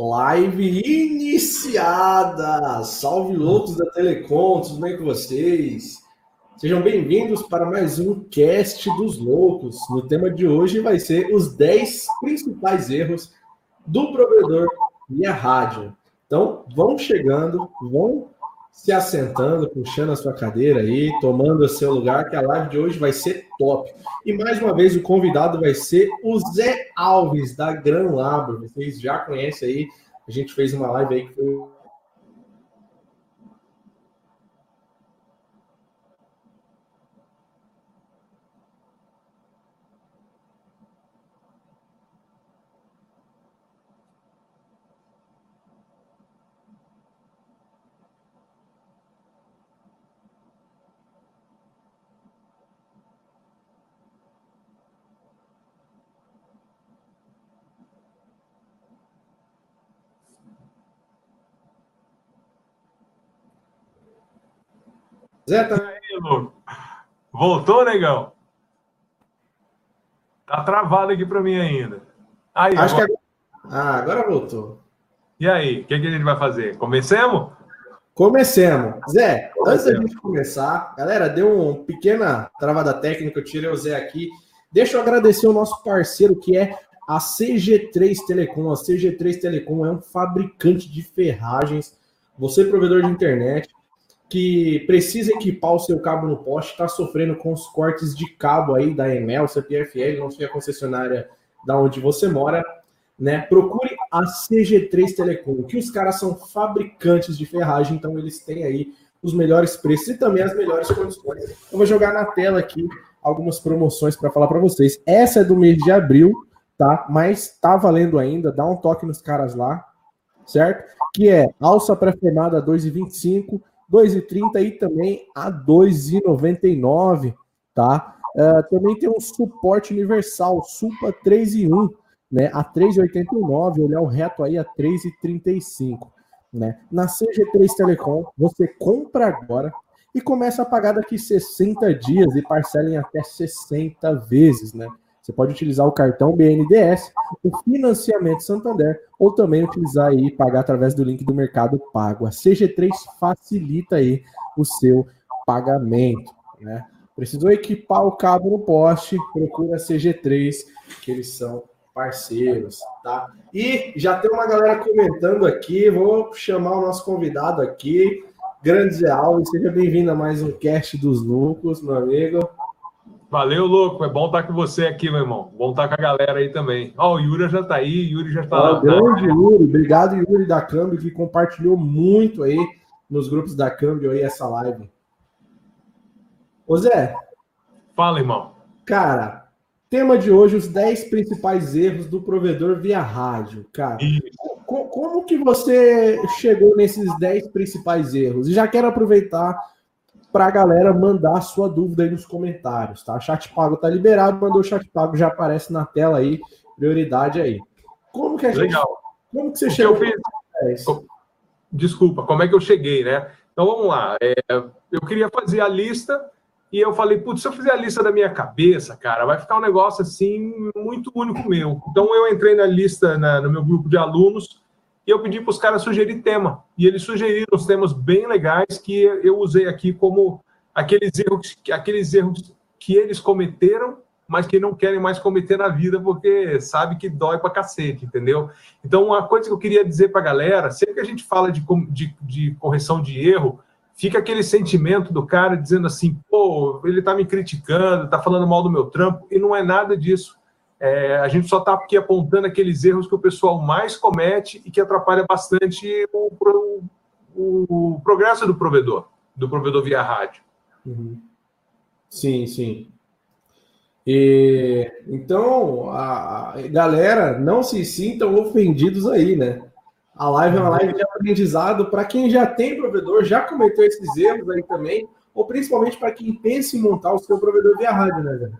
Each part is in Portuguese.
Live iniciada! Salve loucos da Telecom, tudo bem com vocês? Sejam bem-vindos para mais um cast dos loucos. No tema de hoje vai ser os 10 principais erros do provedor via rádio. Então, vão chegando, vão se assentando, puxando a sua cadeira aí, tomando o seu lugar, que a live de hoje vai ser top. E mais uma vez o convidado vai ser o Zé Alves, da Gran Labro. Vocês já conhecem aí, a gente fez uma live aí que foi Zé, tá aí. Voltou, negão? Tá travado aqui para mim ainda. Aí, Acho agora... que Ah, agora voltou. E aí, o que, que, a gente vai fazer? Comecemos? Comecemos. Zé, Comecemos. antes da gente começar, galera, deu uma pequena travada técnica, eu tirei o Zé aqui. Deixa eu agradecer o nosso parceiro, que é a CG3 Telecom. A CG3 Telecom é um fabricante de ferragens. Você, provedor de internet, que precisa equipar o seu cabo no poste, está sofrendo com os cortes de cabo aí da Enel, CPFL, não sei a concessionária da onde você mora, né? Procure a CG3 Telecom, que os caras são fabricantes de ferragem, então eles têm aí os melhores preços e também as melhores condições. Eu vou jogar na tela aqui algumas promoções para falar para vocês. Essa é do mês de abril, tá? Mas tá valendo ainda, dá um toque nos caras lá, certo? Que é alça pré-formada 2,25 2,30 e também a 2,99, tá? Uh, também tem um suporte universal, Supa 3 e 1, né? A 3,89, olhar o reto aí a 3,35, né? Na CG3 Telecom, você compra agora e começa a pagar daqui 60 dias e parcela em até 60 vezes, né? Você pode utilizar o cartão BNDES, o financiamento Santander, ou também utilizar e pagar através do link do Mercado Pago. A CG3 facilita aí o seu pagamento, né? Precisou equipar o cabo no poste, procura a CG3, que eles são parceiros, tá? E já tem uma galera comentando aqui, vou chamar o nosso convidado aqui, Grande Zé Alves, seja bem-vindo a mais um cast dos lucros, meu amigo. Valeu, louco. É bom estar com você aqui, meu irmão. Bom estar com a galera aí também. Ó, oh, o Yuri já está aí, Yuri já está lá. Grande Yuri, obrigado, Yuri da Câmbio, que compartilhou muito aí nos grupos da Câmbio aí essa live. Ô Zé. Fala, irmão. Cara, tema de hoje: os 10 principais erros do provedor via rádio. Cara, como, como que você chegou nesses 10 principais erros? E já quero aproveitar para a galera mandar a sua dúvida aí nos comentários, tá? Chat pago tá liberado, mandou o chat pago, já aparece na tela aí, prioridade aí. Como que a gente. Legal. Como que você chegou? Fiz... Desculpa, como é que eu cheguei, né? Então vamos lá. É, eu queria fazer a lista e eu falei, putz, se eu fizer a lista da minha cabeça, cara, vai ficar um negócio assim muito único meu. Então eu entrei na lista, na, no meu grupo de alunos e eu pedi para os caras sugerir tema. E eles sugeriram os temas bem legais que eu usei aqui como aqueles erros, aqueles erros que eles cometeram, mas que não querem mais cometer na vida porque sabe que dói para cacete, entendeu? Então, uma coisa que eu queria dizer para a galera, sempre que a gente fala de, de, de correção de erro, fica aquele sentimento do cara dizendo assim, pô, ele está me criticando, está falando mal do meu trampo, e não é nada disso. É, a gente só está aqui apontando aqueles erros que o pessoal mais comete e que atrapalha bastante o, o, o progresso do provedor, do provedor via rádio. Uhum. Sim, sim. E, então, a, a, galera, não se sintam ofendidos aí, né? A live é uma live de aprendizado para quem já tem provedor, já cometeu esses erros aí também, ou principalmente para quem pensa em montar o seu provedor via rádio, né, velho?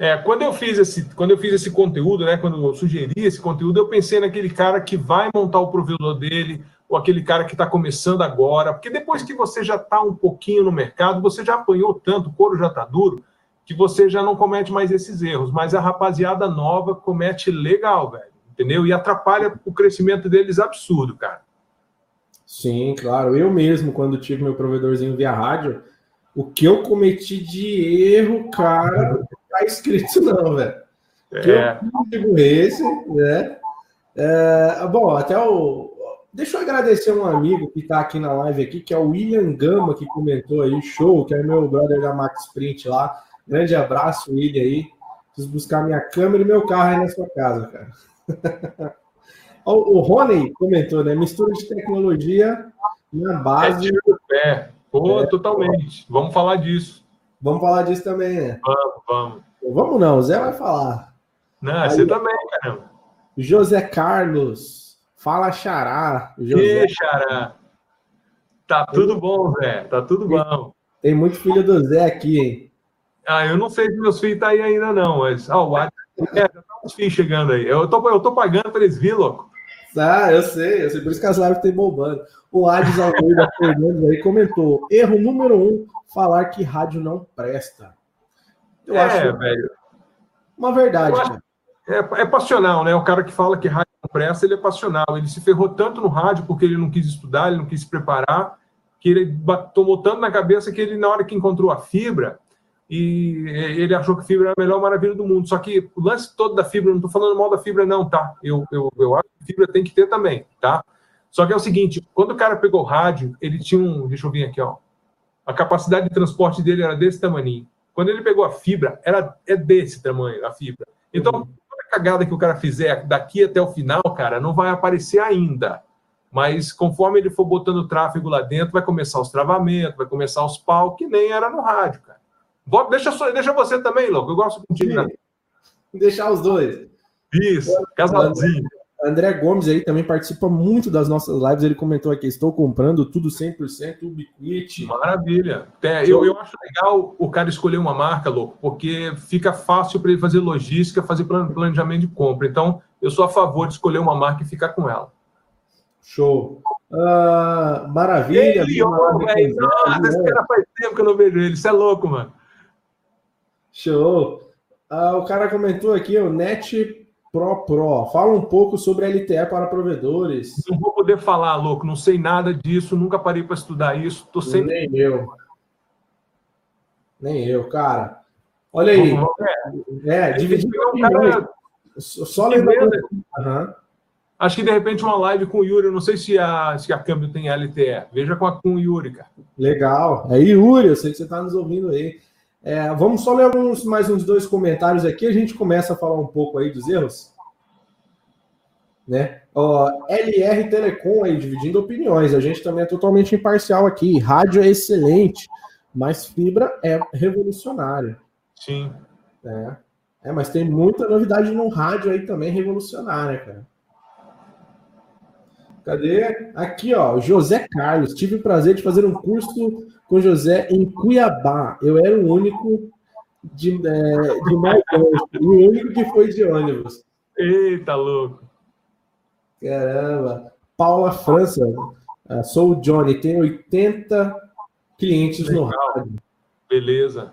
É, quando eu fiz esse, quando eu fiz esse conteúdo, né, quando eu sugeri esse conteúdo, eu pensei naquele cara que vai montar o provedor dele, ou aquele cara que está começando agora, porque depois que você já está um pouquinho no mercado, você já apanhou tanto, o couro já está duro, que você já não comete mais esses erros. Mas a rapaziada nova comete legal, velho. entendeu? E atrapalha o crescimento deles absurdo, cara. Sim, claro. Eu mesmo, quando tive meu provedorzinho via rádio, o que eu cometi de erro, cara, tá escrito não, velho. É. Eu digo esse, né? É, bom, até o. Deixa eu agradecer um amigo que está aqui na live aqui, que é o William Gama, que comentou aí, show, que é meu brother da Max Print lá. Grande abraço, William aí. Preciso buscar minha câmera e meu carro aí na sua casa, cara. o Rony comentou, né? Mistura de tecnologia na base. É tiro pé. Pô, é. totalmente. Vamos falar disso. Vamos falar disso também, né? Vamos, vamos. Vamos não, o Zé vai falar. Não, aí, você também, caramba. José Carlos. Fala, Xará. José. E, Xará. Tá tudo bom, Zé. Tá tudo bom. Tem muito filho do Zé aqui, hein? Ah, eu não sei se meus filhos tá aí ainda, não, mas. Ah, o WhatsApp. É, já tá uns filhos chegando aí. Eu tô, eu tô pagando para eles vir, louco. Ah, eu sei, eu sei, por isso que as lives tem bombando. O Ades Almeida Fernandes aí comentou: erro número um, falar que rádio não presta. Eu é, acho velho. Uma verdade, acho, é, é, passional, né? O cara que fala que rádio não presta, ele é passional. Ele se ferrou tanto no rádio porque ele não quis estudar, ele não quis se preparar, que ele tomou tanto na cabeça que ele, na hora que encontrou a fibra, e ele achou que fibra era a melhor maravilha do mundo. Só que o lance todo da fibra, não estou falando mal da fibra, não, tá? Eu, eu, eu acho que fibra tem que ter também, tá? Só que é o seguinte: quando o cara pegou rádio, ele tinha um. Deixa eu vir aqui, ó. A capacidade de transporte dele era desse tamanho. Quando ele pegou a fibra, era, é desse tamanho a fibra. Então, uhum. toda cagada que o cara fizer daqui até o final, cara, não vai aparecer ainda. Mas conforme ele for botando tráfego lá dentro, vai começar os travamentos, vai começar os pau, que nem era no rádio, cara. Deixa, deixa você também, louco. Eu gosto contigo. Né? Deixar os dois. Isso, casalzinho. André Gomes aí também participa muito das nossas lives. Ele comentou aqui: estou comprando tudo 100% Ubiquiti. Maravilha. É, eu, eu acho legal o cara escolher uma marca, louco, porque fica fácil para ele fazer logística, fazer planejamento de compra. Então, eu sou a favor de escolher uma marca e ficar com ela. Show. Uh, maravilha. Ele, velho. Nossa, esse cara faz tempo que eu não vejo ele. Isso é louco, mano. Show. Ah, o cara comentou aqui, o Net Pro Pro. Fala um pouco sobre LTE para provedores. Não vou poder falar, louco. Não sei nada disso. Nunca parei para estudar isso. Tô sem. Nem eu. Nem eu, cara. Olha aí. É, é dividir. Um cara... Só lembrando. Uhum. Acho que de repente uma live com o Yuri. Eu não sei se a, se a câmbio tem LTE. Veja com, a, com o Yuri, cara. Legal. É Yuri, eu sei que você está nos ouvindo aí. É, vamos só ler alguns, mais uns dois comentários aqui, a gente começa a falar um pouco aí dos erros. Né? Ó, LR Telecom aí, dividindo opiniões. A gente também é totalmente imparcial aqui. Rádio é excelente, mas fibra é revolucionário. Sim. É, é mas tem muita novidade no rádio aí também revolucionária, cara. Cadê? Aqui, ó, José Carlos. Tive o prazer de fazer um curso com José em Cuiabá. Eu era o único de, é, de mais longe, o único que foi de ônibus. Eita, louco. Caramba. Paula França. Uh, sou o Johnny, tenho 80 clientes Legal. no rádio. Beleza.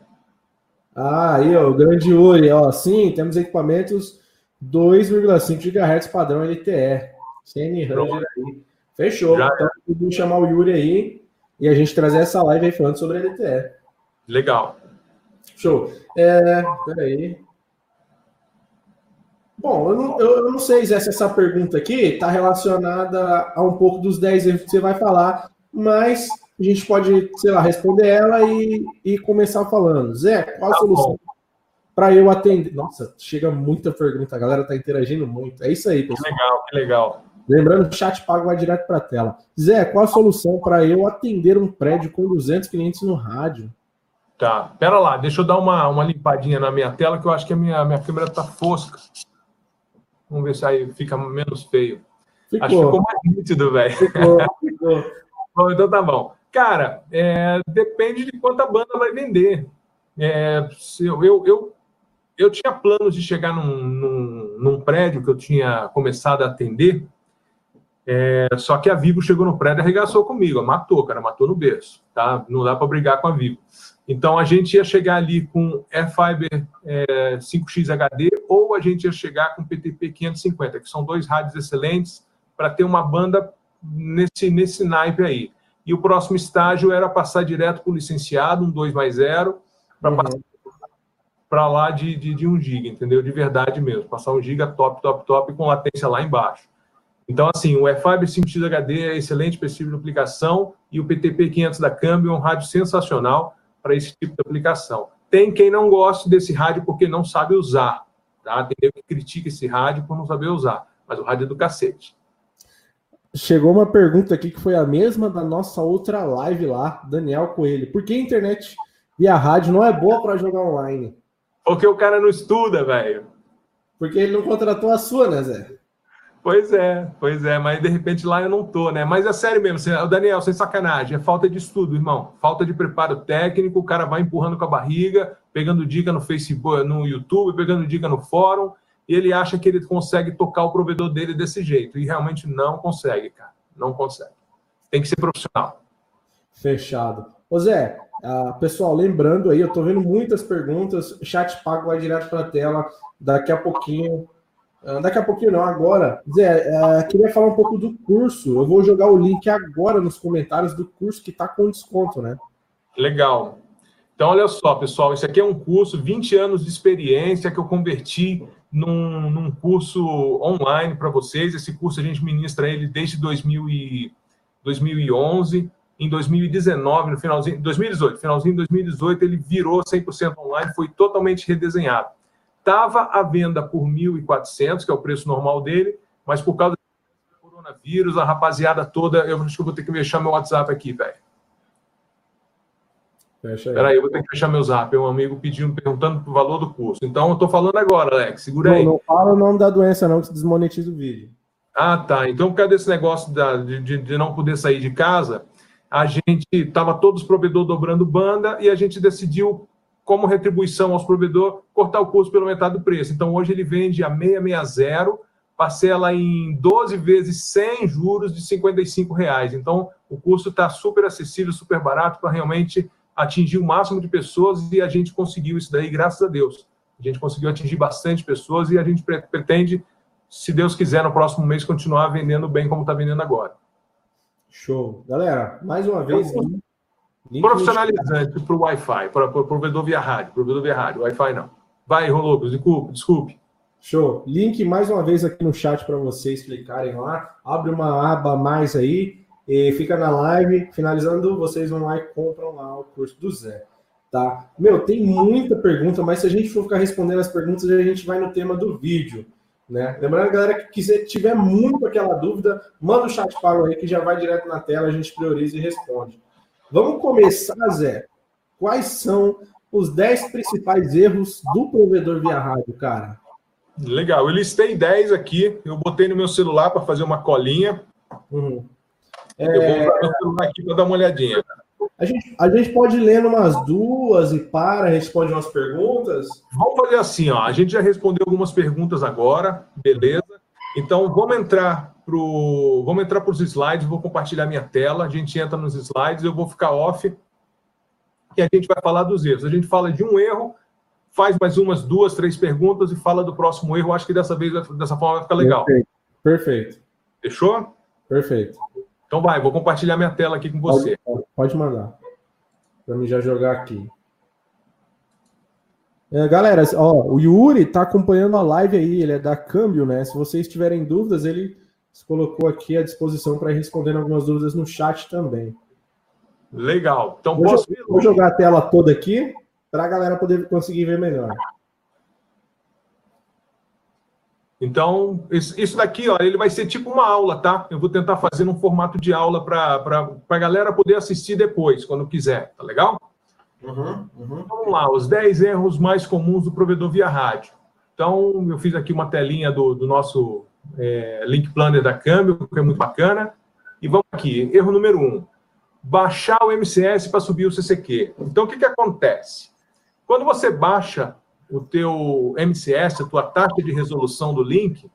Ah, aí, ó, o grande Uri, ó, sim, temos equipamentos 2,5 GHz padrão LTE. CN Ranger aí. Fechou. Já então, vamos chamar o Yuri aí e a gente trazer essa live aí falando sobre LTE. Legal. Show. É, peraí. Bom, eu não, eu, não sei se essa pergunta aqui está relacionada a um pouco dos 10 erros que você vai falar, mas a gente pode, sei lá, responder ela e, e começar falando. Zé, qual a tá solução para eu atender? Nossa, chega muita pergunta, a galera está interagindo muito. É isso aí, pessoal. Que legal, que legal. Lembrando que o chat pago vai direto para a tela. Zé, qual a solução para eu atender um prédio com 200 clientes no rádio? Tá, pera lá, deixa eu dar uma, uma limpadinha na minha tela, que eu acho que a minha, minha câmera tá fosca. Vamos ver se aí fica menos feio. Ficou. Acho que ficou mais nítido, velho. Ficou, ficou. bom, então tá bom. Cara, é, depende de quanta banda vai vender. É, eu, eu, eu, eu tinha planos de chegar num, num, num prédio que eu tinha começado a atender, é, só que a Vivo chegou no prédio e arregaçou comigo, matou, cara, matou no berço, tá? Não dá para brigar com a Vivo. Então a gente ia chegar ali com Airfiber é, 5X HD ou a gente ia chegar com PTP 550, que são dois rádios excelentes para ter uma banda nesse, nesse naipe aí. E o próximo estágio era passar direto para o licenciado, um 2 mais 0, para uhum. passar para lá de, de, de 1 GB, entendeu? De verdade mesmo. Passar 1 GB top, top, top, com latência lá embaixo. Então, assim, o E-Fiber 5X HD é excelente para esse tipo de aplicação e o PTP 500 da Câmbio é um rádio sensacional para esse tipo de aplicação. Tem quem não goste desse rádio porque não sabe usar, tá? Tem que critica esse rádio por não saber usar, mas o rádio é do cacete. Chegou uma pergunta aqui que foi a mesma da nossa outra live lá, Daniel Coelho. Por que a internet via rádio não é boa para jogar online? Porque o cara não estuda, velho. Porque ele não contratou a sua, né, Zé? Pois é, pois é, mas de repente lá eu não tô, né? Mas é sério mesmo, o Daniel, sem sacanagem, é falta de estudo, irmão. Falta de preparo técnico, o cara vai empurrando com a barriga, pegando dica no Facebook, no YouTube, pegando dica no fórum, e ele acha que ele consegue tocar o provedor dele desse jeito. E realmente não consegue, cara. Não consegue. Tem que ser profissional. Fechado. Ô Zé, uh, pessoal, lembrando aí, eu tô vendo muitas perguntas, o chat pago vai direto para a tela, daqui a pouquinho ah, daqui a pouquinho não, agora. Zé, uh, queria falar um pouco do curso. Eu vou jogar o link agora nos comentários do curso que está com desconto, né? Legal. Então, olha só, pessoal, isso aqui é um curso, 20 anos de experiência que eu converti num, num curso online para vocês. Esse curso a gente ministra ele desde 2000 e, 2011. Em 2019, no finalzinho, 2018, finalzinho de 2018, ele virou 100% online, foi totalmente redesenhado estava à venda por 1.400, que é o preço normal dele, mas por causa do coronavírus, a rapaziada toda, eu acho que eu vou ter que fechar meu WhatsApp aqui, velho. Espera aí, eu vou ter que fechar meu zap. Um amigo pedindo, perguntando o valor do curso. Então, eu estou falando agora, Alex. Segura aí. Não, não fala o nome da doença, não, que se desmonetiza o vídeo. Ah, tá. Então, por causa desse negócio da, de, de não poder sair de casa, a gente estava todos os provedores dobrando banda e a gente decidiu como retribuição aos provedores, cortar o custo pelo metade do preço. Então, hoje ele vende a 660, parcela em 12 vezes sem juros de 55 reais. Então, o custo está super acessível, super barato para realmente atingir o máximo de pessoas e a gente conseguiu isso daí, graças a Deus. A gente conseguiu atingir bastante pessoas e a gente pretende, se Deus quiser, no próximo mês continuar vendendo bem como está vendendo agora. Show. Galera, mais uma vez, Profissionalizante para o Wi-Fi, para o provedor via rádio, provedor via rádio, Wi-Fi não. Vai, Rolobos, desculpe, desculpe. Show. Link mais uma vez aqui no chat para vocês clicarem lá. Abre uma aba mais aí e fica na live. Finalizando, vocês vão lá e compram lá o curso do Zé. Tá? Meu, tem muita pergunta, mas se a gente for ficar respondendo as perguntas, a gente vai no tema do vídeo. Né? Lembrando, galera, que quiser, tiver muito aquela dúvida, manda o chat pago aí que já vai direto na tela, a gente prioriza e responde. Vamos começar, Zé. Quais são os 10 principais erros do provedor via rádio, cara? Legal, eu listei 10 aqui, eu botei no meu celular para fazer uma colinha. Uhum. É... Eu vou usar meu celular aqui para dar uma olhadinha. A gente, a gente pode ler umas duas e para, responde umas perguntas? Vamos fazer assim, ó. A gente já respondeu algumas perguntas agora, beleza? Então vamos entrar pro, vamos entrar para os slides, vou compartilhar minha tela, a gente entra nos slides, eu vou ficar off e a gente vai falar dos erros. A gente fala de um erro, faz mais umas duas, três perguntas e fala do próximo erro. Acho que dessa vez, dessa forma, vai ficar legal. Perfeito. Perfeito. Fechou? Perfeito. Então vai, vou compartilhar minha tela aqui com você. Pode, pode mandar. Para mim já jogar aqui. É, galera, ó, o Yuri está acompanhando a live aí, ele é da Câmbio, né? Se vocês tiverem dúvidas, ele se colocou aqui à disposição para responder algumas dúvidas no chat também. Legal. Então, vou, posso... jogar, vou jogar a tela toda aqui para a galera poder conseguir ver melhor. Então, isso daqui, ó, ele vai ser tipo uma aula, tá? Eu vou tentar fazer num formato de aula para a galera poder assistir depois, quando quiser, tá legal? Uhum, uhum. Vamos lá, os 10 erros mais comuns do provedor via rádio. Então, eu fiz aqui uma telinha do, do nosso é, Link Planner da Câmbio, que é muito bacana. E vamos aqui, erro número um, baixar o MCS para subir o CCQ. Então, o que, que acontece? Quando você baixa o teu MCS, a tua taxa de resolução do link,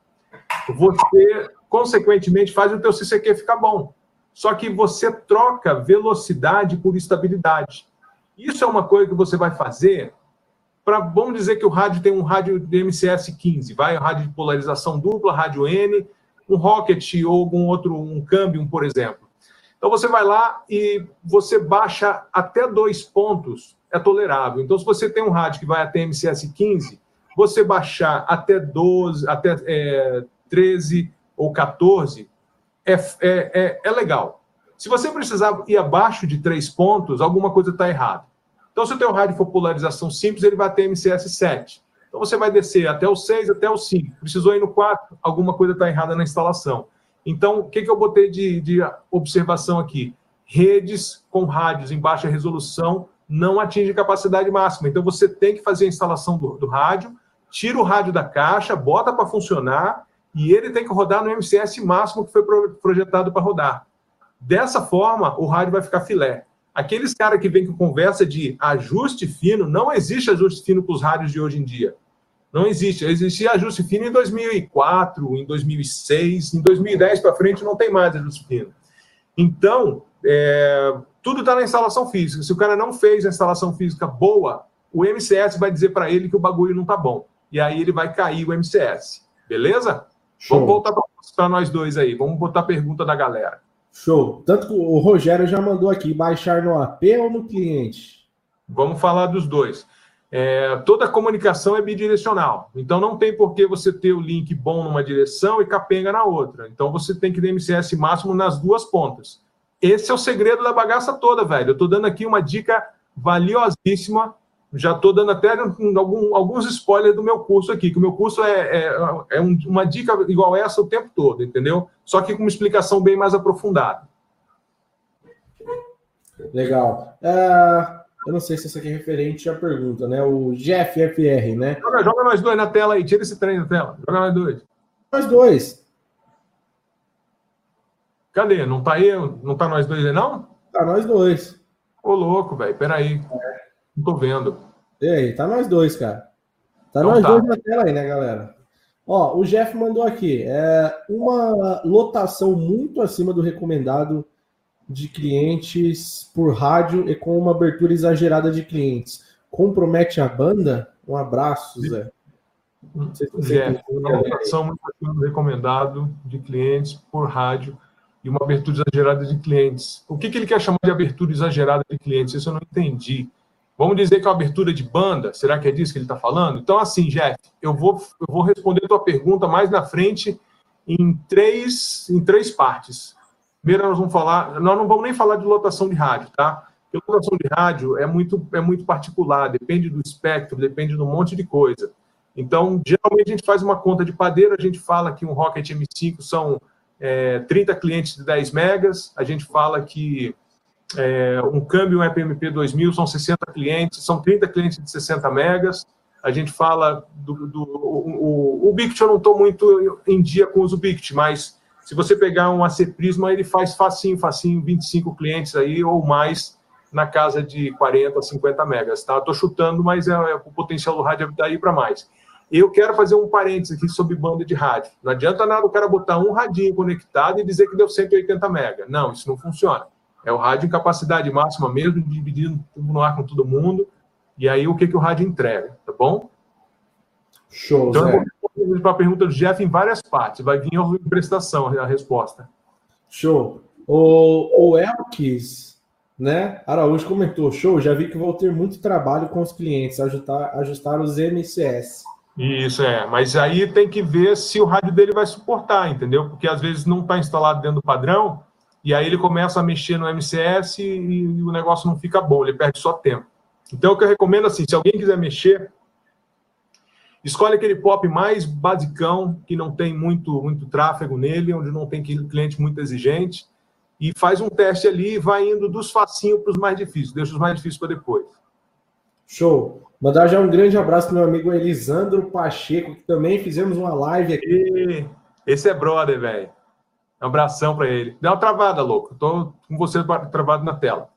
você, consequentemente, faz o teu CCQ ficar bom. Só que você troca velocidade por estabilidade. Isso é uma coisa que você vai fazer para, vamos dizer que o rádio tem um rádio de MCS 15, vai, um rádio de polarização dupla, rádio N, um Rocket ou algum outro, um Cambium, por exemplo. Então você vai lá e você baixa até dois pontos, é tolerável. Então, se você tem um rádio que vai até MCS 15, você baixar até 12, até é, 13 ou 14 é, é, é, é legal. Se você precisar ir abaixo de três pontos, alguma coisa está errada. Então, se o teu rádio for polarização simples, ele vai até MCS 7. Então, você vai descer até o 6, até o 5. Precisou ir no 4, alguma coisa está errada na instalação. Então, o que, que eu botei de, de observação aqui? Redes com rádios em baixa resolução não atingem capacidade máxima. Então, você tem que fazer a instalação do, do rádio, tira o rádio da caixa, bota para funcionar e ele tem que rodar no MCS máximo que foi projetado para rodar. Dessa forma, o rádio vai ficar filé. Aqueles caras que vêm com conversa de ajuste fino, não existe ajuste fino para os rádios de hoje em dia. Não existe. Existia ajuste fino em 2004, em 2006, em 2010 para frente não tem mais ajuste fino. Então, é, tudo está na instalação física. Se o cara não fez a instalação física boa, o MCS vai dizer para ele que o bagulho não está bom. E aí ele vai cair o MCS. Beleza? Show. Vamos voltar para nós dois aí. Vamos botar a pergunta da galera. Show. Tanto que o Rogério já mandou aqui, baixar no AP ou no cliente? Vamos falar dos dois. É, toda comunicação é bidirecional. Então não tem por que você ter o link bom numa direção e capenga na outra. Então você tem que ter MCS máximo nas duas pontas. Esse é o segredo da bagaça toda, velho. Eu estou dando aqui uma dica valiosíssima. Já estou dando até algum, alguns spoilers do meu curso aqui, que o meu curso é, é, é um, uma dica igual essa o tempo todo, entendeu? Só que com uma explicação bem mais aprofundada. Legal. Uh... Eu não sei se essa aqui é referente à pergunta, né? O Jeff FR, né? Joga, joga nós dois na tela aí, tira esse trem da tela. Joga nós dois. Nós dois. Cadê? Não tá aí? Não tá nós dois aí, não? Tá nós dois. Ô, louco, velho. Peraí. É. Não tô vendo. E aí, tá nós dois, cara. Tá então nós tá. dois na tela aí, né, galera? Ó, o Jeff mandou aqui. É uma lotação muito acima do recomendado de clientes por rádio e com uma abertura exagerada de clientes. Compromete a banda? Um abraço, Zé. Zé, uma lotação muito recomendado de clientes por rádio e uma abertura exagerada de clientes. O que, que ele quer chamar de abertura exagerada de clientes? Isso eu não entendi. Vamos dizer que é uma abertura de banda? Será que é disso que ele está falando? Então, assim, Jeff, eu vou, eu vou responder a tua pergunta mais na frente em três, em três partes. Primeiro, nós vamos falar, nós não vamos nem falar de lotação de rádio, tá? Porque lotação de rádio é muito, é muito particular, depende do espectro, depende de um monte de coisa. Então, geralmente a gente faz uma conta de padeiro, a gente fala que um Rocket M5 são é, 30 clientes de 10 megas, a gente fala que é, um câmbio um EPMP 2000 são 60 clientes, são 30 clientes de 60 megas, a gente fala do, do o, o, o eu não estou muito em dia com o Bict, mas se você pegar um AC Prisma, ele faz facinho, facinho, 25 clientes aí ou mais na casa de 40, 50 megas, tá? Estou chutando, mas é, é, o potencial do rádio daí para mais. Eu quero fazer um parênteses aqui sobre banda de rádio. Não adianta nada o cara botar um radinho conectado e dizer que deu 180 mega. Não, isso não funciona. É o rádio em capacidade máxima mesmo, dividindo no ar com todo mundo. E aí o que, que o rádio entrega, tá bom? Show, então, Zé para a pergunta do Jeff em várias partes. Vai vir a prestação a resposta. Show. O, o Elkis, né? Araújo comentou: show, já vi que vou ter muito trabalho com os clientes, ajustar, ajustar os MCS. Isso é, mas aí tem que ver se o rádio dele vai suportar, entendeu? Porque às vezes não está instalado dentro do padrão, e aí ele começa a mexer no MCS e, e o negócio não fica bom, ele perde só tempo. Então, o que eu recomendo assim, se alguém quiser mexer, Escolhe aquele pop mais basicão, que não tem muito, muito tráfego nele, onde não tem cliente muito exigente, e faz um teste ali e vai indo dos facinhos para os mais difíceis. Deixa os mais difíceis para depois. Show. Mandar já um grande abraço para meu amigo Elisandro Pacheco, que também fizemos uma live aqui. Esse é brother, velho. Um abração para ele. Dá uma travada, louco. Estou com você travado na tela.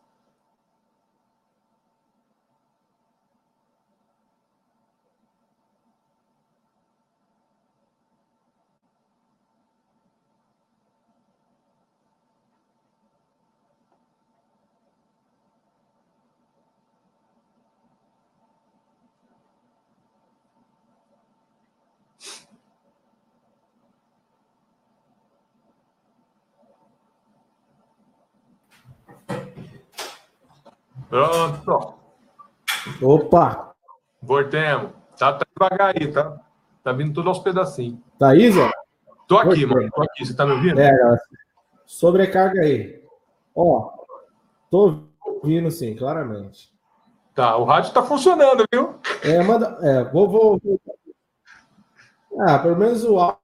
Pronto. Opa! Voltemos. Tá, tá devagar aí, tá? Tá vindo tudo aos pedacinhos. Tá aí, Zé? Tô aqui, Voltemos. mano. Tô aqui. Você tá me ouvindo? É. Sobrecarga aí. Ó, tô ouvindo sim, claramente. Tá, o rádio tá funcionando, viu? É, manda. É, vou, vou, vou. Ah, pelo menos o áudio.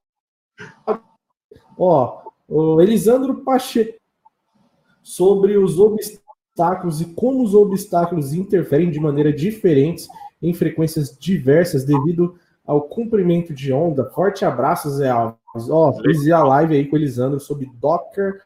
Ó, o Elisandro Pacheco sobre os obstáculos e como os obstáculos interferem de maneira diferente em frequências diversas devido ao comprimento de onda. Forte abraço, Zé Alves. Ó, fiz a live aí com o Elisandro sobre Docker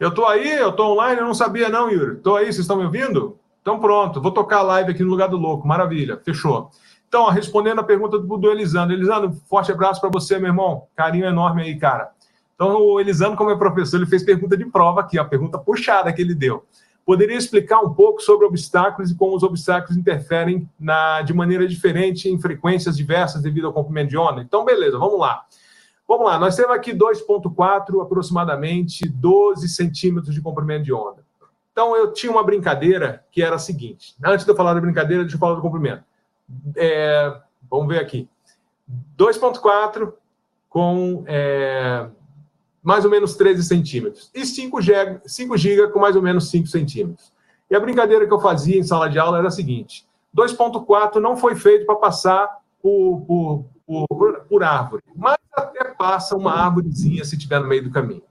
Eu tô aí, eu tô online, eu não sabia não, Yuri. Tô aí, vocês estão me ouvindo? Então pronto, vou tocar a live aqui no lugar do louco. Maravilha, fechou. Então, ó, respondendo a pergunta do, do Elisandro. Elisandro, forte abraço para você, meu irmão. Carinho enorme aí, cara. Então, o Elisandro, como é professor, ele fez pergunta de prova aqui, a pergunta puxada que ele deu. Poderia explicar um pouco sobre obstáculos e como os obstáculos interferem na, de maneira diferente em frequências diversas devido ao comprimento de onda? Então, beleza, vamos lá. Vamos lá, nós temos aqui 2,4, aproximadamente 12 centímetros de comprimento de onda. Então, eu tinha uma brincadeira que era a seguinte. Antes de eu falar da brincadeira, deixa eu falar do comprimento. É, vamos ver aqui. 2,4 com é, mais ou menos 13 centímetros. E 5 GB, 5 GB com mais ou menos 5 centímetros. E a brincadeira que eu fazia em sala de aula era a seguinte: 2,4 não foi feito para passar por, por, por, por árvore, mas passa uma árvorezinha se tiver no meio do caminho.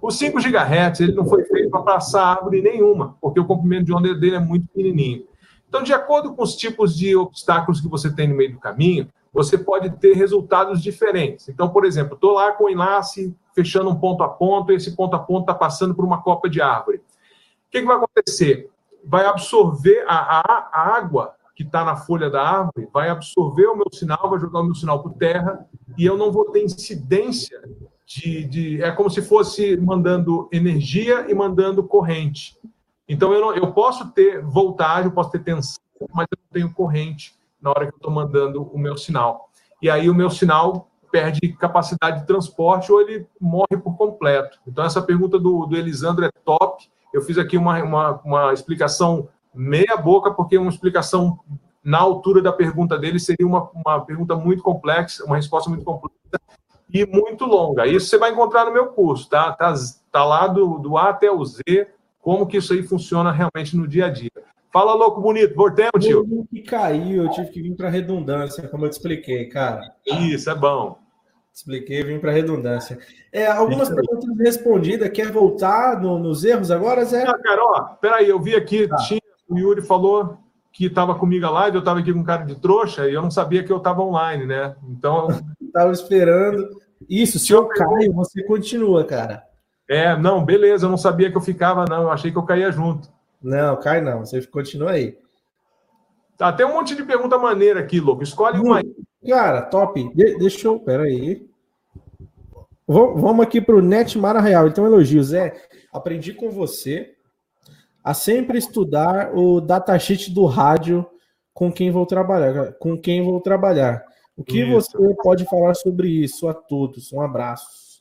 O 5 GHz ele não foi feito para passar árvore nenhuma, porque o comprimento de onda dele é muito pequenininho. Então, de acordo com os tipos de obstáculos que você tem no meio do caminho, você pode ter resultados diferentes. Então, por exemplo, estou lá com o enlace fechando um ponto a ponto, e esse ponto a ponto está passando por uma copa de árvore. O que, que vai acontecer? Vai absorver a, a, a água que está na folha da árvore vai absorver o meu sinal, vai jogar o meu sinal por terra e eu não vou ter incidência de, de, é como se fosse mandando energia e mandando corrente. Então eu, não, eu posso ter voltagem, eu posso ter tensão, mas eu não tenho corrente na hora que eu estou mandando o meu sinal. E aí o meu sinal perde capacidade de transporte ou ele morre por completo. Então essa pergunta do, do Elisandro é top. Eu fiz aqui uma, uma, uma explicação meia boca, porque uma explicação na altura da pergunta dele seria uma, uma pergunta muito complexa, uma resposta muito complexa e muito longa. Isso você vai encontrar no meu curso, tá? Tá, tá lá do, do A até o Z, como que isso aí funciona realmente no dia a dia. Fala, louco bonito, voltemos, tio. Eu que caiu, eu tive que vir para redundância, como eu te expliquei, cara. Isso, é bom. Expliquei, vim para redundância. É, algumas Isso. perguntas respondidas. Quer voltar no, nos erros agora, Zé? Ah, cara, ó, peraí, eu vi aqui, tá. tinha o Yuri falou que estava comigo a live, eu estava aqui com um cara de trouxa e eu não sabia que eu estava online, né? Então. Estava esperando. Isso, se eu caio, você continua, cara. É, não, beleza, eu não sabia que eu ficava, não, eu achei que eu caía junto. Não, cai não, você continua aí. Tá, tem um monte de pergunta maneira aqui, louco. Escolhe uma aí. Cara, top. De deixa eu. Pera aí. Vamos aqui para o Netmara Real. Então, elogio, Zé. Aprendi com você a sempre estudar o datasheet do rádio com quem vou trabalhar, com quem vou trabalhar. O que isso. você pode falar sobre isso a todos? Um abraço.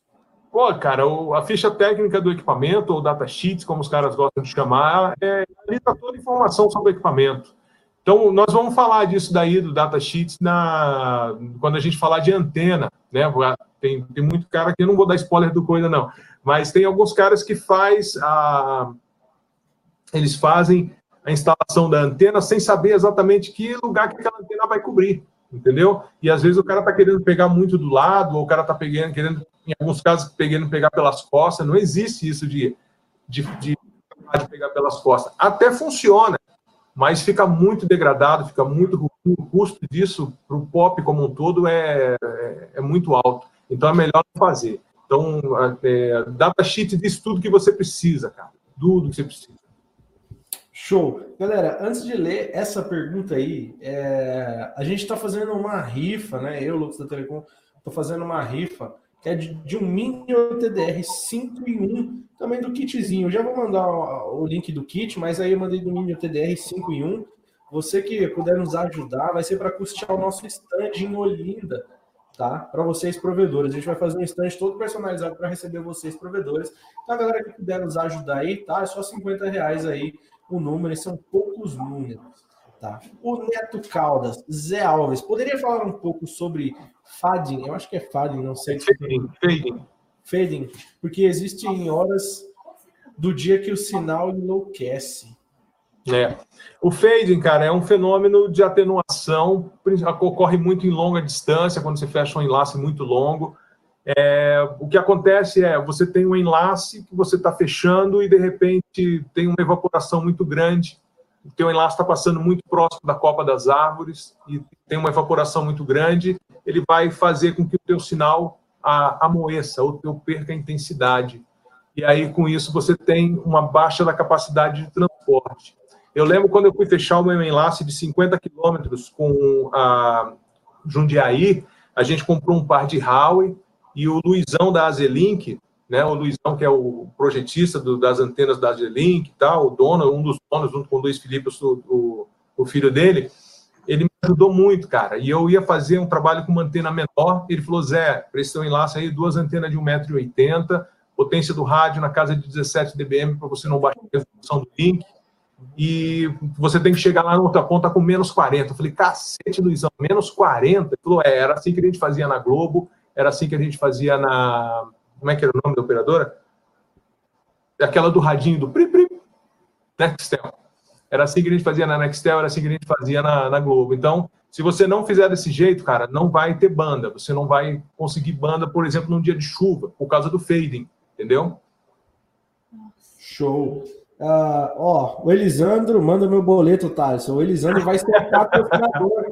Pô, cara, a ficha técnica do equipamento, ou datasheets, como os caras gostam de chamar, é, ali está toda a informação sobre o equipamento. Então, nós vamos falar disso daí, do datasheets, na, quando a gente falar de antena, né? Tem, tem muito cara que eu não vou dar spoiler do coisa, não, mas tem alguns caras que faz a eles fazem a instalação da antena sem saber exatamente que lugar que aquela antena vai cobrir, entendeu? E às vezes o cara está querendo pegar muito do lado, ou o cara está pegando, querendo, em alguns casos, querendo pegar pelas costas. Não existe isso de, de, de, de pegar pelas costas. Até funciona, mas fica muito degradado, fica muito ruim. O custo disso para o pop como um todo é, é, é, muito alto. Então é melhor fazer. Então, é, datasheet diz tudo que você precisa, cara. Tudo que você precisa. Show. Galera, antes de ler essa pergunta aí, é, a gente está fazendo uma rifa, né? Eu, Lucas da Telecom, estou fazendo uma rifa que é de, de, um Mini TDR 5 em 1, também do kitzinho. Eu já vou mandar o, o, link do kit, mas aí eu mandei do Mini TDR 5 em 1. Você que puder nos ajudar, vai ser para custear o nosso stand em Olinda, tá? Para vocês provedores. A gente vai fazer um stand todo personalizado para receber vocês provedores. Então, a galera que puder nos ajudar aí, tá? É só 50 reais aí o número, são poucos números. Tá. O Neto Caldas, Zé Alves, poderia falar um pouco sobre fading? Eu acho que é fading, não sei. Fading, fading. Fading, porque existem horas do dia que o sinal enlouquece. É. O fading, cara, é um fenômeno de atenuação, ocorre muito em longa distância, quando você fecha um enlace muito longo. É, o que acontece é, você tem um enlace que você está fechando e, de repente, tem uma evaporação muito grande. O teu enlace está passando muito próximo da copa das árvores e tem uma evaporação muito grande. Ele vai fazer com que o teu sinal amoeça ou teu perca a intensidade. E aí, com isso, você tem uma baixa da capacidade de transporte. Eu lembro quando eu fui fechar o meu enlace de 50 quilômetros com a Jundiaí, a gente comprou um par de Huawei e o Luizão da Azelink, né, o Luizão que é o projetista do, das antenas da Azelink e tal, o dono, um dos donos, junto com o Luiz Felipe, o, o, o filho dele, ele me ajudou muito, cara. E eu ia fazer um trabalho com uma antena menor. Ele falou: Zé, um enlace aí, duas antenas de 1,80m, potência do rádio na casa de 17 dBm para você não baixar a resolução do link. E você tem que chegar lá na outra ponta com menos 40. Eu falei: cacete, Luizão, menos 40? Ele falou: é, era assim que a gente fazia na Globo era assim que a gente fazia na. Como é que era o nome da operadora? Aquela do radinho do Pri Pri. Nextel. Era assim que a gente fazia na Nextel, era assim que a gente fazia na, na Globo. Então, se você não fizer desse jeito, cara, não vai ter banda. Você não vai conseguir banda, por exemplo, num dia de chuva, por causa do fading, entendeu? Show. Uh, ó, o Elisandro manda meu boleto, Thales. O Elisandro vai ser patrocinador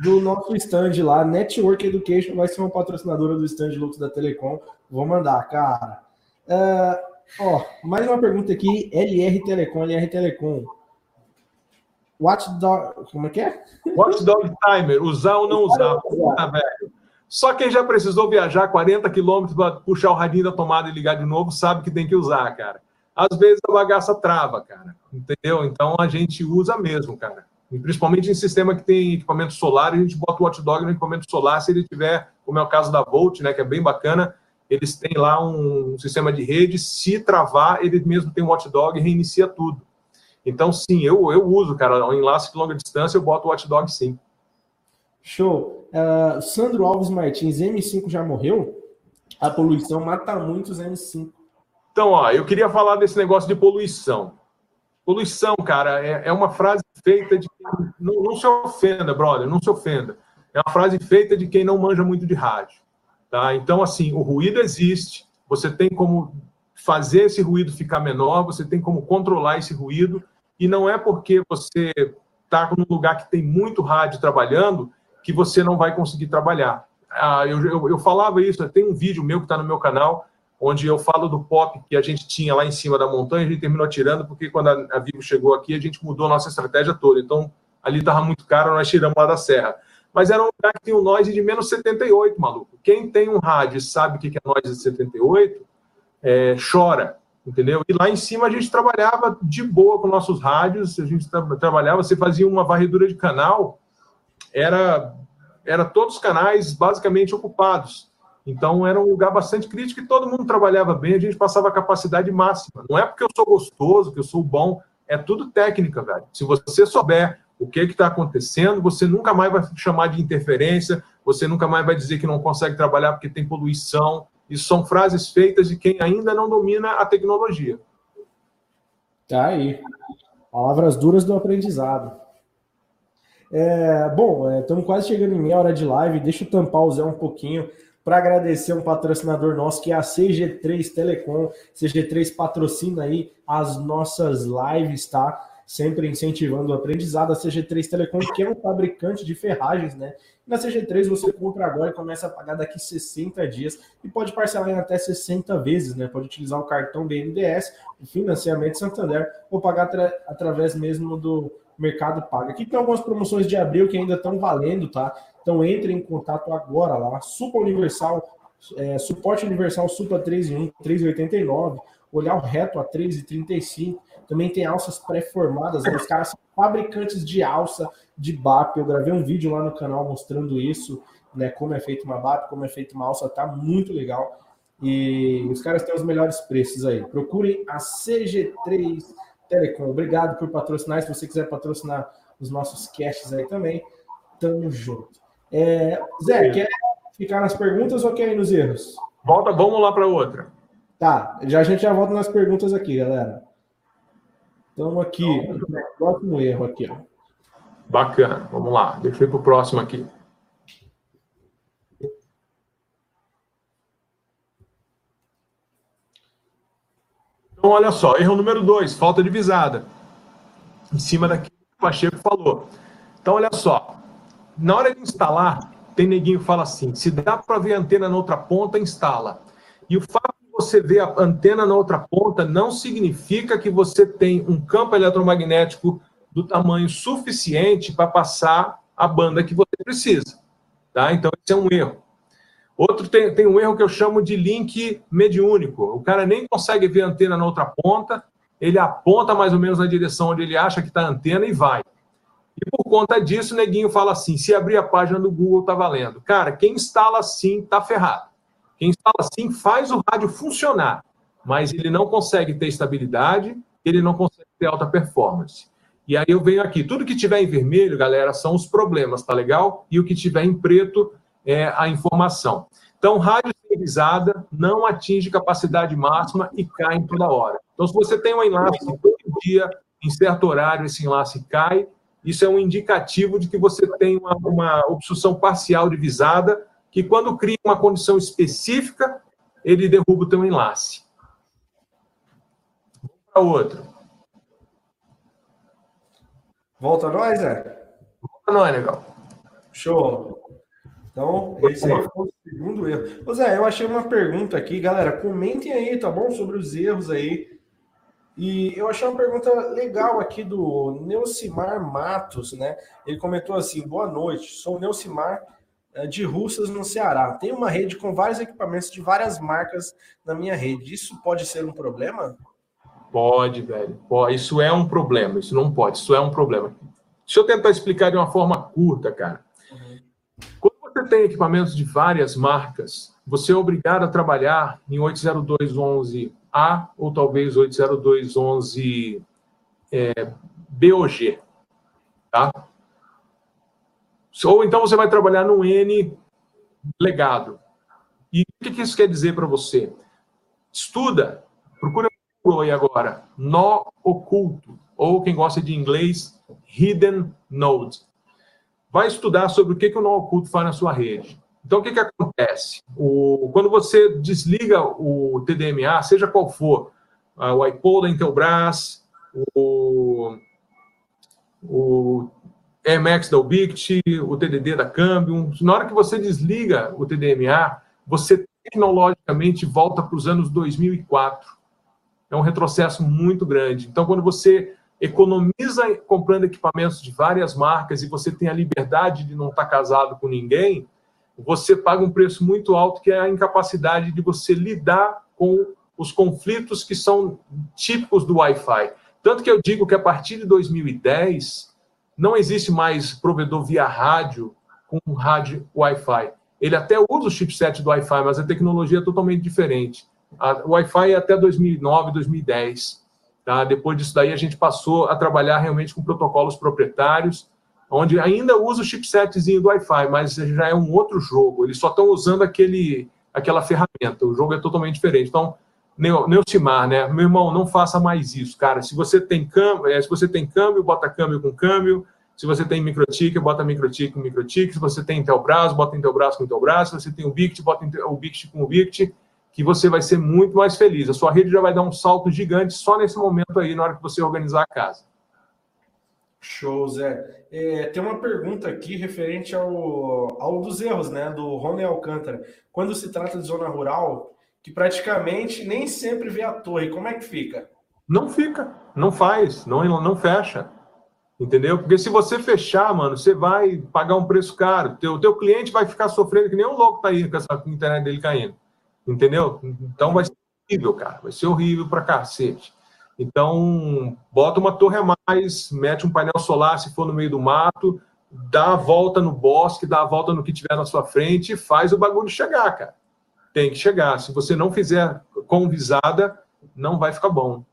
do nosso stand lá. Network Education vai ser uma patrocinadora do stand Lux da Telecom. Vou mandar, cara. Uh, ó, mais uma pergunta aqui. LR Telecom, LR Telecom. Watchdog. Como é que é? Watchdog Timer, usar ou não usar. Puta, velho. Só quem já precisou viajar 40 quilômetros para puxar o radinho da tomada e ligar de novo sabe que tem que usar, cara. Às vezes a bagaça trava, cara. Entendeu? Então a gente usa mesmo, cara. E principalmente em sistema que tem equipamento solar, a gente bota o watchdog no equipamento solar se ele tiver, como é o caso da Volt, né, que é bem bacana, eles têm lá um sistema de rede, se travar, ele mesmo tem um watchdog e reinicia tudo. Então, sim, eu, eu uso, cara, um enlace de longa distância, eu boto o watchdog sim. Show. Uh, Sandro Alves Martins, M5 já morreu? A poluição mata muitos M5. Então, ó, eu queria falar desse negócio de poluição. Poluição, cara, é, é uma frase feita de. Não, não, se ofenda, brother, não se ofenda. É uma frase feita de quem não manja muito de rádio. Tá? Então, assim, o ruído existe, você tem como fazer esse ruído ficar menor, você tem como controlar esse ruído, e não é porque você está num lugar que tem muito rádio trabalhando que você não vai conseguir trabalhar. Ah, eu, eu, eu falava isso, tem um vídeo meu que está no meu canal, onde eu falo do pop que a gente tinha lá em cima da montanha, a gente terminou tirando, porque quando a, Vivo chegou aqui, a gente mudou a nossa estratégia toda. Então, ali estava muito caro, nós tiramos lá da serra. Mas era um lugar que tem um noise de menos 78, maluco. Quem tem um rádio e sabe o que é noise de 78, é, chora, entendeu? E lá em cima a gente trabalhava de boa com nossos rádios, a gente tra trabalhava, você fazia uma varredura de canal, era, era todos os canais basicamente ocupados. Então era um lugar bastante crítico e todo mundo trabalhava bem, a gente passava a capacidade máxima. Não é porque eu sou gostoso, que eu sou bom, é tudo técnica, velho. Se você souber o que está acontecendo, você nunca mais vai chamar de interferência, você nunca mais vai dizer que não consegue trabalhar porque tem poluição. Isso são frases feitas de quem ainda não domina a tecnologia. Tá aí. Palavras duras do aprendizado. É, bom, estamos é, quase chegando em meia hora de live. Deixa eu tampar o Zé um pouquinho para agradecer um patrocinador nosso que é a CG3 Telecom. CG3 patrocina aí as nossas lives, tá? sempre incentivando o aprendizado. A CG3 Telecom, que é um fabricante de ferragens, né? Na CG3 você compra agora e começa a pagar daqui 60 dias e pode parcelar em até 60 vezes, né? Pode utilizar o cartão BNDES, o financiamento Santander, ou pagar através mesmo do Mercado Paga. Aqui tem algumas promoções de abril que ainda estão valendo, tá? Então entre em contato agora lá. Supa Universal, é, suporte universal Supa 3 em 1, 3,89. Olhar o reto a 3,35. Também tem alças pré-formadas, os caras são fabricantes de alça de BAP. Eu gravei um vídeo lá no canal mostrando isso, né? Como é feito uma BAP, como é feito uma alça, tá muito legal. E os caras têm os melhores preços aí. Procurem a CG3 Telecom. Obrigado por patrocinar. Se você quiser patrocinar os nossos casts aí também, tamo junto. É, Zé, quer ficar nas perguntas ou quer ir nos erros? Volta, vamos lá para outra. Tá, já a gente já volta nas perguntas aqui, galera. Estamos aqui, próximo erro aqui, ó. Bacana, vamos lá. Deixa eu ir para o próximo aqui. Então, olha só, erro número dois, falta de visada. Em cima daquilo que o Pacheco falou. Então, olha só, na hora de instalar, tem neguinho que fala assim: se dá para ver a antena na outra ponta, instala. E o fato de você ver a antena na outra ponta não significa que você tem um campo eletromagnético do tamanho suficiente para passar a banda que você precisa. Tá? Então, esse é um erro. Outro tem, tem um erro que eu chamo de link mediúnico. O cara nem consegue ver a antena na outra ponta, ele aponta mais ou menos na direção onde ele acha que está a antena e vai. E por conta disso, o neguinho fala assim: se abrir a página do Google, tá valendo. Cara, quem instala assim tá ferrado. Quem instala assim faz o rádio funcionar, mas ele não consegue ter estabilidade, ele não consegue ter alta performance. E aí eu venho aqui, tudo que tiver em vermelho, galera, são os problemas, tá legal? E o que tiver em preto é a informação. Então, rádio sinalizada não atinge capacidade máxima e cai em toda hora. Então, se você tem um enlace todo dia, em certo horário, esse enlace cai, isso é um indicativo de que você tem uma, uma obstrução parcial de visada, que quando cria uma condição específica, ele derruba o teu enlace. Vamos para outro. Volta a nós, Zé? Volta a nós, legal. Show. Então, esse aí foi o segundo erro. Ô Zé, eu achei uma pergunta aqui, galera. Comentem aí, tá bom? Sobre os erros aí e eu achei uma pergunta legal aqui do Neucimar Matos, né? Ele comentou assim: boa noite, sou Neucimar eh, de Russas, no Ceará. Tenho uma rede com vários equipamentos de várias marcas na minha rede. Isso pode ser um problema? Pode, velho. Pode. Isso é um problema. Isso não pode. Isso é um problema. Deixa eu tentar explicar de uma forma curta, cara. Uhum. Quando você tem equipamentos de várias marcas, você é obrigado a trabalhar em 802.11 a ou talvez 80211 é, BOG. Tá? Ou então você vai trabalhar no N legado. E o que isso quer dizer para você? Estuda, procura aí agora, nó oculto, ou quem gosta de inglês, hidden node. Vai estudar sobre o que, que o nó oculto faz na sua rede. Então, o que, que acontece? O, quando você desliga o TDMA, seja qual for, uh, o iPod da Intelbras, o, o da Ubiquiti, o TDD da Cambium, na hora que você desliga o TDMA, você tecnologicamente volta para os anos 2004. É um retrocesso muito grande. Então, quando você economiza comprando equipamentos de várias marcas e você tem a liberdade de não estar casado com ninguém, você paga um preço muito alto, que é a incapacidade de você lidar com os conflitos que são típicos do Wi-Fi. Tanto que eu digo que a partir de 2010 não existe mais provedor via rádio com rádio Wi-Fi. Ele até usa o chipset do Wi-Fi, mas a tecnologia é totalmente diferente. O Wi-Fi é até 2009, 2010. Tá? Depois disso daí a gente passou a trabalhar realmente com protocolos proprietários onde ainda usa o chipsetzinho do Wi-Fi, mas já é um outro jogo. Eles só estão usando aquele, aquela ferramenta. O jogo é totalmente diferente. Então, Neucimar, né? Meu irmão, não faça mais isso, cara. Se você tem câmbio, é, se você tem câmbio, bota câmbio com câmbio. Se você tem microtik, bota microtik com microtik. Se você tem Intelbras, bota Intelbras com Intelbras. Se você tem o Bict, bota o Bict com o Bict, que você vai ser muito mais feliz. A sua rede já vai dar um salto gigante só nesse momento aí, na hora que você organizar a casa. Show, Zé. É, tem uma pergunta aqui referente ao, ao dos erros, né? Do Rony Alcântara. Quando se trata de zona rural, que praticamente nem sempre vê a torre, como é que fica? Não fica, não faz, não, não fecha. Entendeu? Porque se você fechar, mano, você vai pagar um preço caro. Teu, teu cliente vai ficar sofrendo que nem um louco tá aí com essa internet dele caindo. Entendeu? Então vai ser horrível, cara. Vai ser horrível pra cacete. Então, bota uma torre a mais, mete um painel solar se for no meio do mato, dá a volta no bosque, dá a volta no que tiver na sua frente e faz o bagulho chegar, cara. Tem que chegar. Se você não fizer com visada, não vai ficar bom.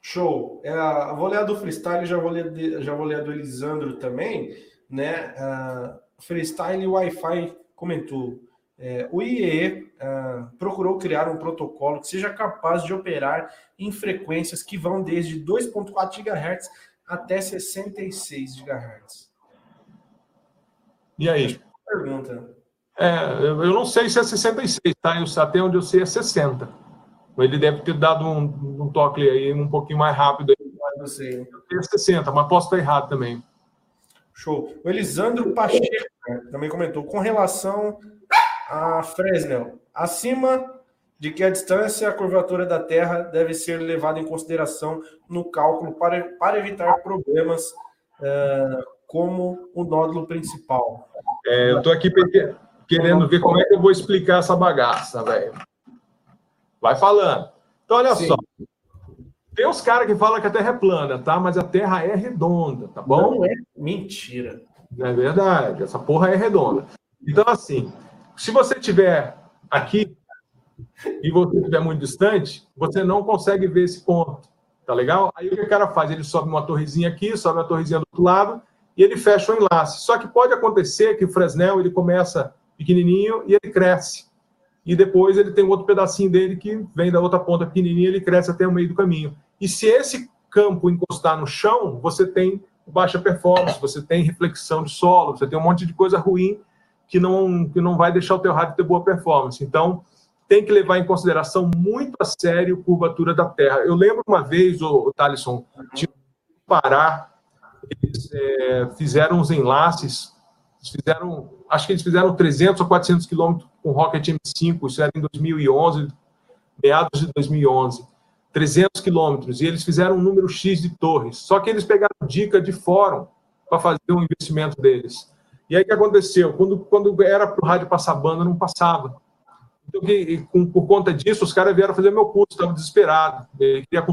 Show. É, vou ler a do freestyle, já vou ler, já vou ler a do Elisandro também, né? Uh, freestyle Wi-Fi comentou. É, o IEE ah, procurou criar um protocolo que seja capaz de operar em frequências que vão desde 2.4 GHz até 66 GHz. E aí? Pergunta. É, eu não sei se é 66, tá? Eu, até onde eu sei é 60. Ele deve ter dado um, um toque aí um pouquinho mais rápido. Aí. Não sei. Eu é 60, mas posso estar errado também. Show. O Elisandro Pacheco né, também comentou com relação a Fresnel, acima de que a distância e a curvatura da Terra deve ser levada em consideração no cálculo para, para evitar problemas uh, como o nódulo principal. É, eu estou aqui querendo ver como é que eu vou explicar essa bagaça, velho. Vai falando. Então, olha Sim. só. Tem uns caras que falam que a Terra é plana, tá? Mas a Terra é redonda, tá bom? Não é mentira. Não é verdade. Essa porra é redonda. Então, assim, se você estiver aqui e você estiver muito distante, você não consegue ver esse ponto. Tá legal? Aí o que o cara faz? Ele sobe uma torrezinha aqui, sobe uma torrezinha do outro lado e ele fecha o enlace. Só que pode acontecer que o Fresnel ele começa pequenininho e ele cresce. E depois ele tem outro pedacinho dele que vem da outra ponta pequenininha, ele cresce até o meio do caminho. E se esse campo encostar no chão, você tem baixa performance, você tem reflexão de solo, você tem um monte de coisa ruim que não, que não vai deixar o teu rádio ter boa performance. Então, tem que levar em consideração muito a sério a curvatura da Terra. Eu lembro uma vez, o, o Thalisson, de Pará, eles é, fizeram uns enlaces, fizeram, acho que eles fizeram 300 ou 400 quilômetros com Rocket M5, isso era em 2011, meados de 2011. 300 quilômetros, e eles fizeram um número X de torres. Só que eles pegaram dica de fórum para fazer o um investimento deles. E aí o que aconteceu? Quando, quando era para o rádio passar banda, não passava. Então, que, com, por conta disso, os caras vieram fazer meu curso, estavam desesperados. Queria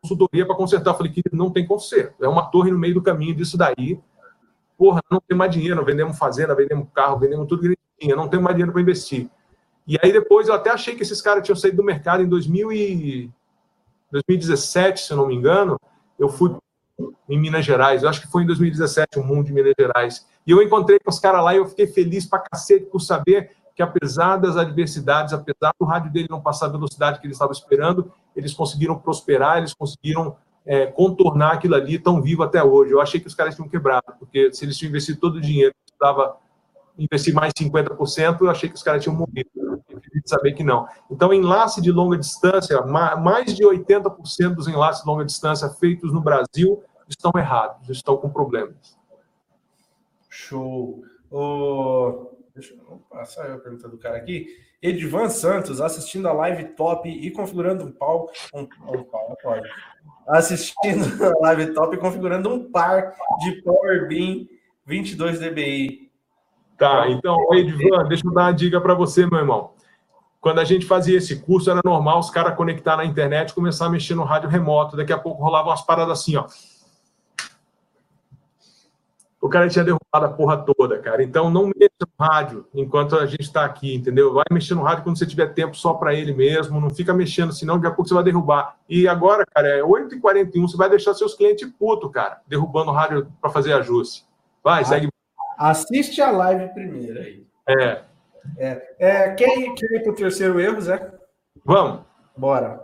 consultoria para consertar. Eu falei que não tem conserto. É uma torre no meio do caminho disso daí. Porra, não tem mais dinheiro. Vendemos fazenda, vendemos carro, vendemos tudo que. Não tem mais dinheiro para investir. E aí depois eu até achei que esses caras tinham saído do mercado em 2000 e... 2017, se eu não me engano. Eu fui em Minas Gerais. Eu acho que foi em 2017, o mundo de Minas Gerais. E eu encontrei com os caras lá e eu fiquei feliz pra cacete por saber que, apesar das adversidades, apesar do rádio dele não passar a velocidade que ele estava esperando, eles conseguiram prosperar, eles conseguiram é, contornar aquilo ali tão vivo até hoje. Eu achei que os caras tinham quebrado, porque se eles tinham investido todo o dinheiro, dava investir mais 50%, eu achei que os caras tinham morrido. Eu saber que não. Então, enlace de longa distância, mais de 80% dos enlaces de longa distância feitos no Brasil estão errados, estão com problemas. Show. Oh, deixa eu passar a pergunta do cara aqui. Edvan Santos assistindo a live top e configurando um pau. Um, um pau, pode. Assistindo a live top e configurando um par de Power Beam 22 dBi. Tá, então, Edvan, deixa eu dar uma dica para você, meu irmão. Quando a gente fazia esse curso, era normal os caras conectar na internet e começar a mexer no rádio remoto. Daqui a pouco rolavam umas paradas assim, ó o cara tinha derrubado a porra toda, cara. Então não mexa no rádio enquanto a gente está aqui, entendeu? Vai mexer no rádio quando você tiver tempo só para ele mesmo, não fica mexendo, senão daqui a pouco você vai derrubar. E agora, cara, é 8h41, você vai deixar seus clientes puto, cara, derrubando o rádio para fazer ajuste. Vai, ah, segue. Assiste a live primeiro aí. É. é. é quer, quer ir pro terceiro erro, Zé? Vamos. Bora.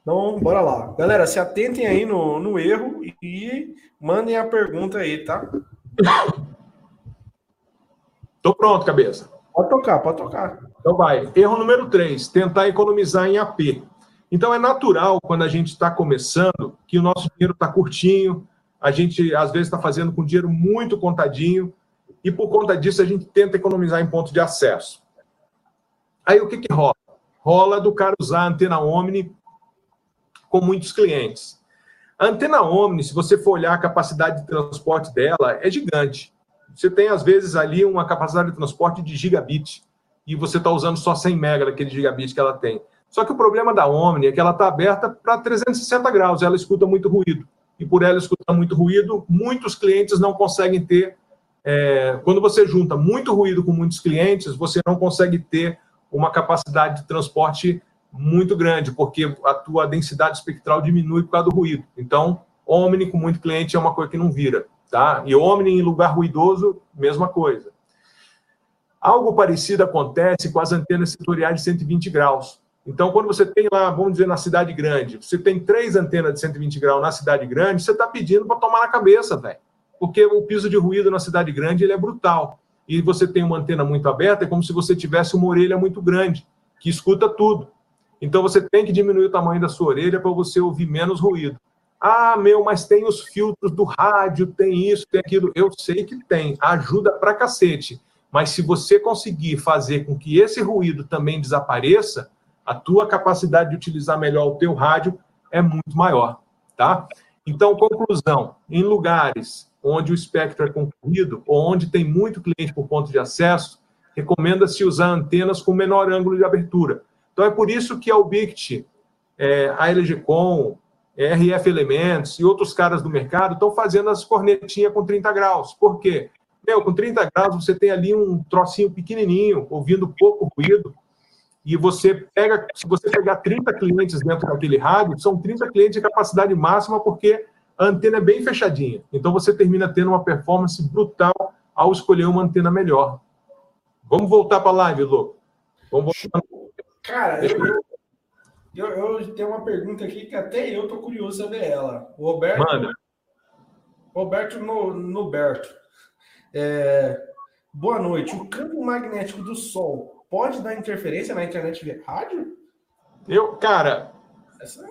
Então, bora lá. Galera, se atentem aí no, no erro e mandem a pergunta aí, tá? Tô pronto, cabeça. Pode tocar, pode tocar. Então vai. Erro número 3, tentar economizar em AP. Então é natural, quando a gente está começando, que o nosso dinheiro está curtinho, a gente às vezes está fazendo com dinheiro muito contadinho e por conta disso a gente tenta economizar em ponto de acesso. Aí o que, que rola? Rola do cara usar a antena Omni com muitos clientes. A antena Omni, se você for olhar a capacidade de transporte dela, é gigante. Você tem, às vezes, ali uma capacidade de transporte de gigabit e você está usando só 100 mega daquele gigabit que ela tem. Só que o problema da Omni é que ela está aberta para 360 graus, ela escuta muito ruído. E por ela escutar muito ruído, muitos clientes não conseguem ter. É, quando você junta muito ruído com muitos clientes, você não consegue ter uma capacidade de transporte muito grande, porque a tua densidade espectral diminui por causa do ruído. Então, Omni com muito cliente é uma coisa que não vira, tá? E Omni em lugar ruidoso, mesma coisa. Algo parecido acontece com as antenas setoriais de 120 graus. Então, quando você tem lá, vamos dizer, na cidade grande, você tem três antenas de 120 graus na cidade grande, você está pedindo para tomar na cabeça, velho. Porque o piso de ruído na cidade grande ele é brutal. E você tem uma antena muito aberta, é como se você tivesse uma orelha muito grande, que escuta tudo. Então, você tem que diminuir o tamanho da sua orelha para você ouvir menos ruído. Ah, meu, mas tem os filtros do rádio, tem isso, tem aquilo. Eu sei que tem, ajuda pra cacete. Mas se você conseguir fazer com que esse ruído também desapareça, a tua capacidade de utilizar melhor o teu rádio é muito maior, tá? Então, conclusão, em lugares onde o espectro é concorrido ou onde tem muito cliente por ponto de acesso, recomenda-se usar antenas com menor ângulo de abertura. Então, é por isso que a Ubiquiti, é, a LGCom, RF Elementos e outros caras do mercado estão fazendo as cornetinhas com 30 graus. Por quê? Meu, com 30 graus você tem ali um trocinho pequenininho, ouvindo pouco ruído, e você pega, se você pegar 30 clientes dentro daquele rádio, são 30 clientes de capacidade máxima, porque a antena é bem fechadinha. Então você termina tendo uma performance brutal ao escolher uma antena melhor. Vamos voltar para a live, louco. Vamos voltar. Cara, eu, eu, eu, tenho uma pergunta aqui que até eu tô curioso saber ela. O Roberto. Manda. Roberto no, Noberto. É, boa noite. O campo magnético do Sol pode dar interferência na internet via rádio? Eu, cara, Essa...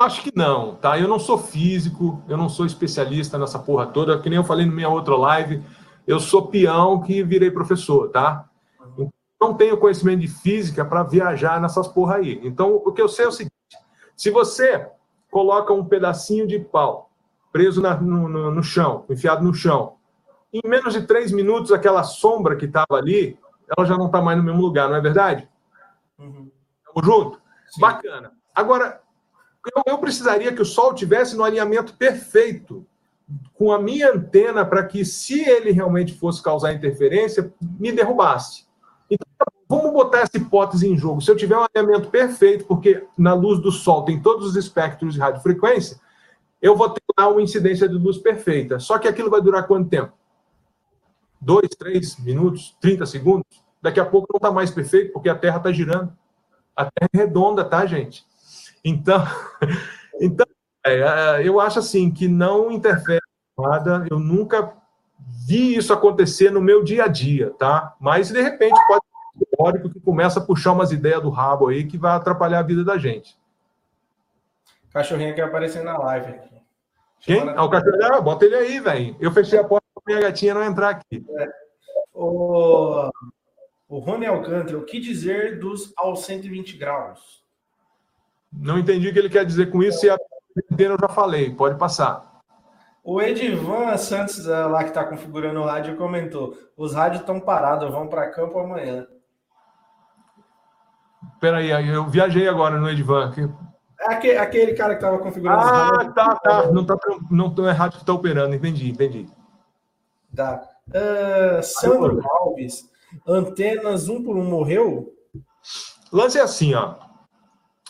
acho que não, tá? Eu não sou físico, eu não sou especialista nessa porra toda, que nem eu falei na minha outra live, eu sou peão que virei professor, tá? Não tenho conhecimento de física para viajar nessas porra aí. Então, o que eu sei é o seguinte: se você coloca um pedacinho de pau preso na, no, no, no chão, enfiado no chão, em menos de três minutos, aquela sombra que estava ali ela já não está mais no mesmo lugar, não é verdade? Uhum. Tamo junto? Sim. Bacana. Agora, eu, eu precisaria que o Sol tivesse no alinhamento perfeito com a minha antena para que, se ele realmente fosse causar interferência, me derrubasse. Vamos botar essa hipótese em jogo. Se eu tiver um alinhamento perfeito, porque na luz do Sol tem todos os espectros de radiofrequência, eu vou ter lá uma incidência de luz perfeita. Só que aquilo vai durar quanto tempo? dois, três minutos, 30 segundos, daqui a pouco não está mais perfeito, porque a Terra está girando. A Terra é redonda, tá, gente? Então, então é, é, eu acho assim que não interfere nada. Eu nunca vi isso acontecer no meu dia a dia, tá? Mas de repente pode teórico que começa a puxar umas ideias do rabo aí que vai atrapalhar a vida da gente. Cachorrinho quer aparecer na live. Quem? Ah, o cachorrinho, ah, bota ele aí, velho. Eu fechei a porta minha gatinha não entrar aqui. É. O, o Rony Alcântara, o que dizer dos aos 120 graus? Não entendi o que ele quer dizer com isso, se a eu já falei, pode passar. O Edivan Santos, eh, lá que está configurando o rádio, comentou: os rádios estão parados, vão para campo amanhã. Peraí, eu viajei agora no Edivan. É aquele, aquele cara que estava configurando Ah, tá, tá. Não, tá, não, é rádio que está operando, entendi, entendi. Tá. Uh, Sandro Alves, antenas 1 por 1 morreu? Lance é assim, ó.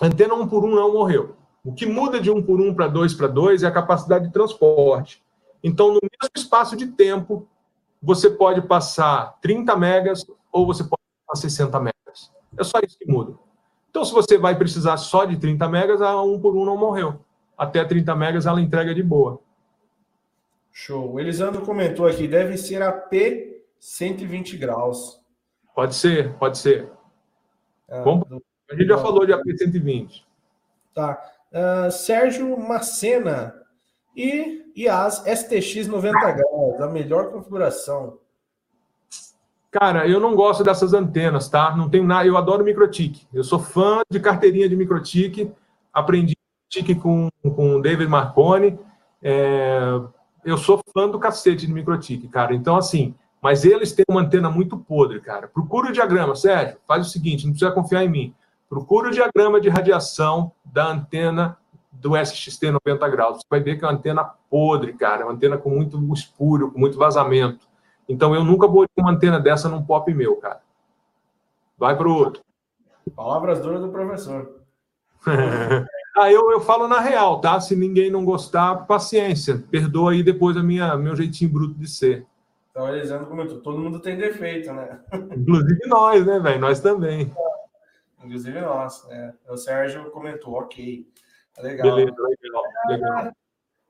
Antena 1 por 1 não morreu. O que muda de 1 por 1 para 2 para 2 é a capacidade de transporte. Então, no mesmo espaço de tempo, você pode passar 30 megas ou você pode passar 60 megas. É só isso que muda. Então, se você vai precisar só de 30 megas, a 1 por 1 não morreu. Até 30 megas ela entrega de boa. Show. O Elisandro comentou aqui, deve ser a P 120 graus. Pode ser, pode ser. Ah, Vamos, a gente já falou de AP 120. Tá. Uh, Sérgio Macena, E, e as STX 90 graus, a melhor configuração. Cara, eu não gosto dessas antenas, tá? Não tenho nada. Eu adoro microtik. Eu sou fã de carteirinha de microtik. Aprendi tique com, com David Marconi. É, eu sou fã do cacete de microtik, cara. Então, assim, mas eles têm uma antena muito podre, cara. Procura o diagrama, Sérgio. Faz o seguinte, não precisa confiar em mim. Procura o diagrama de radiação da antena do SXT 90 graus. Você vai ver que é uma antena podre, cara. É uma antena com muito espúrio, com muito vazamento. Então eu nunca botei uma antena dessa num pop meu, cara. Vai para o outro. Palavras duras do professor. ah, eu, eu falo na real, tá? Se ninguém não gostar, paciência. Perdoa aí depois a minha meu jeitinho bruto de ser. Então, Elisandro comentou, todo mundo tem defeito, né? Inclusive nós, né, velho? Nós também. Inclusive nós. Né? O Sérgio comentou, ok. Legal. Beleza, legal. legal.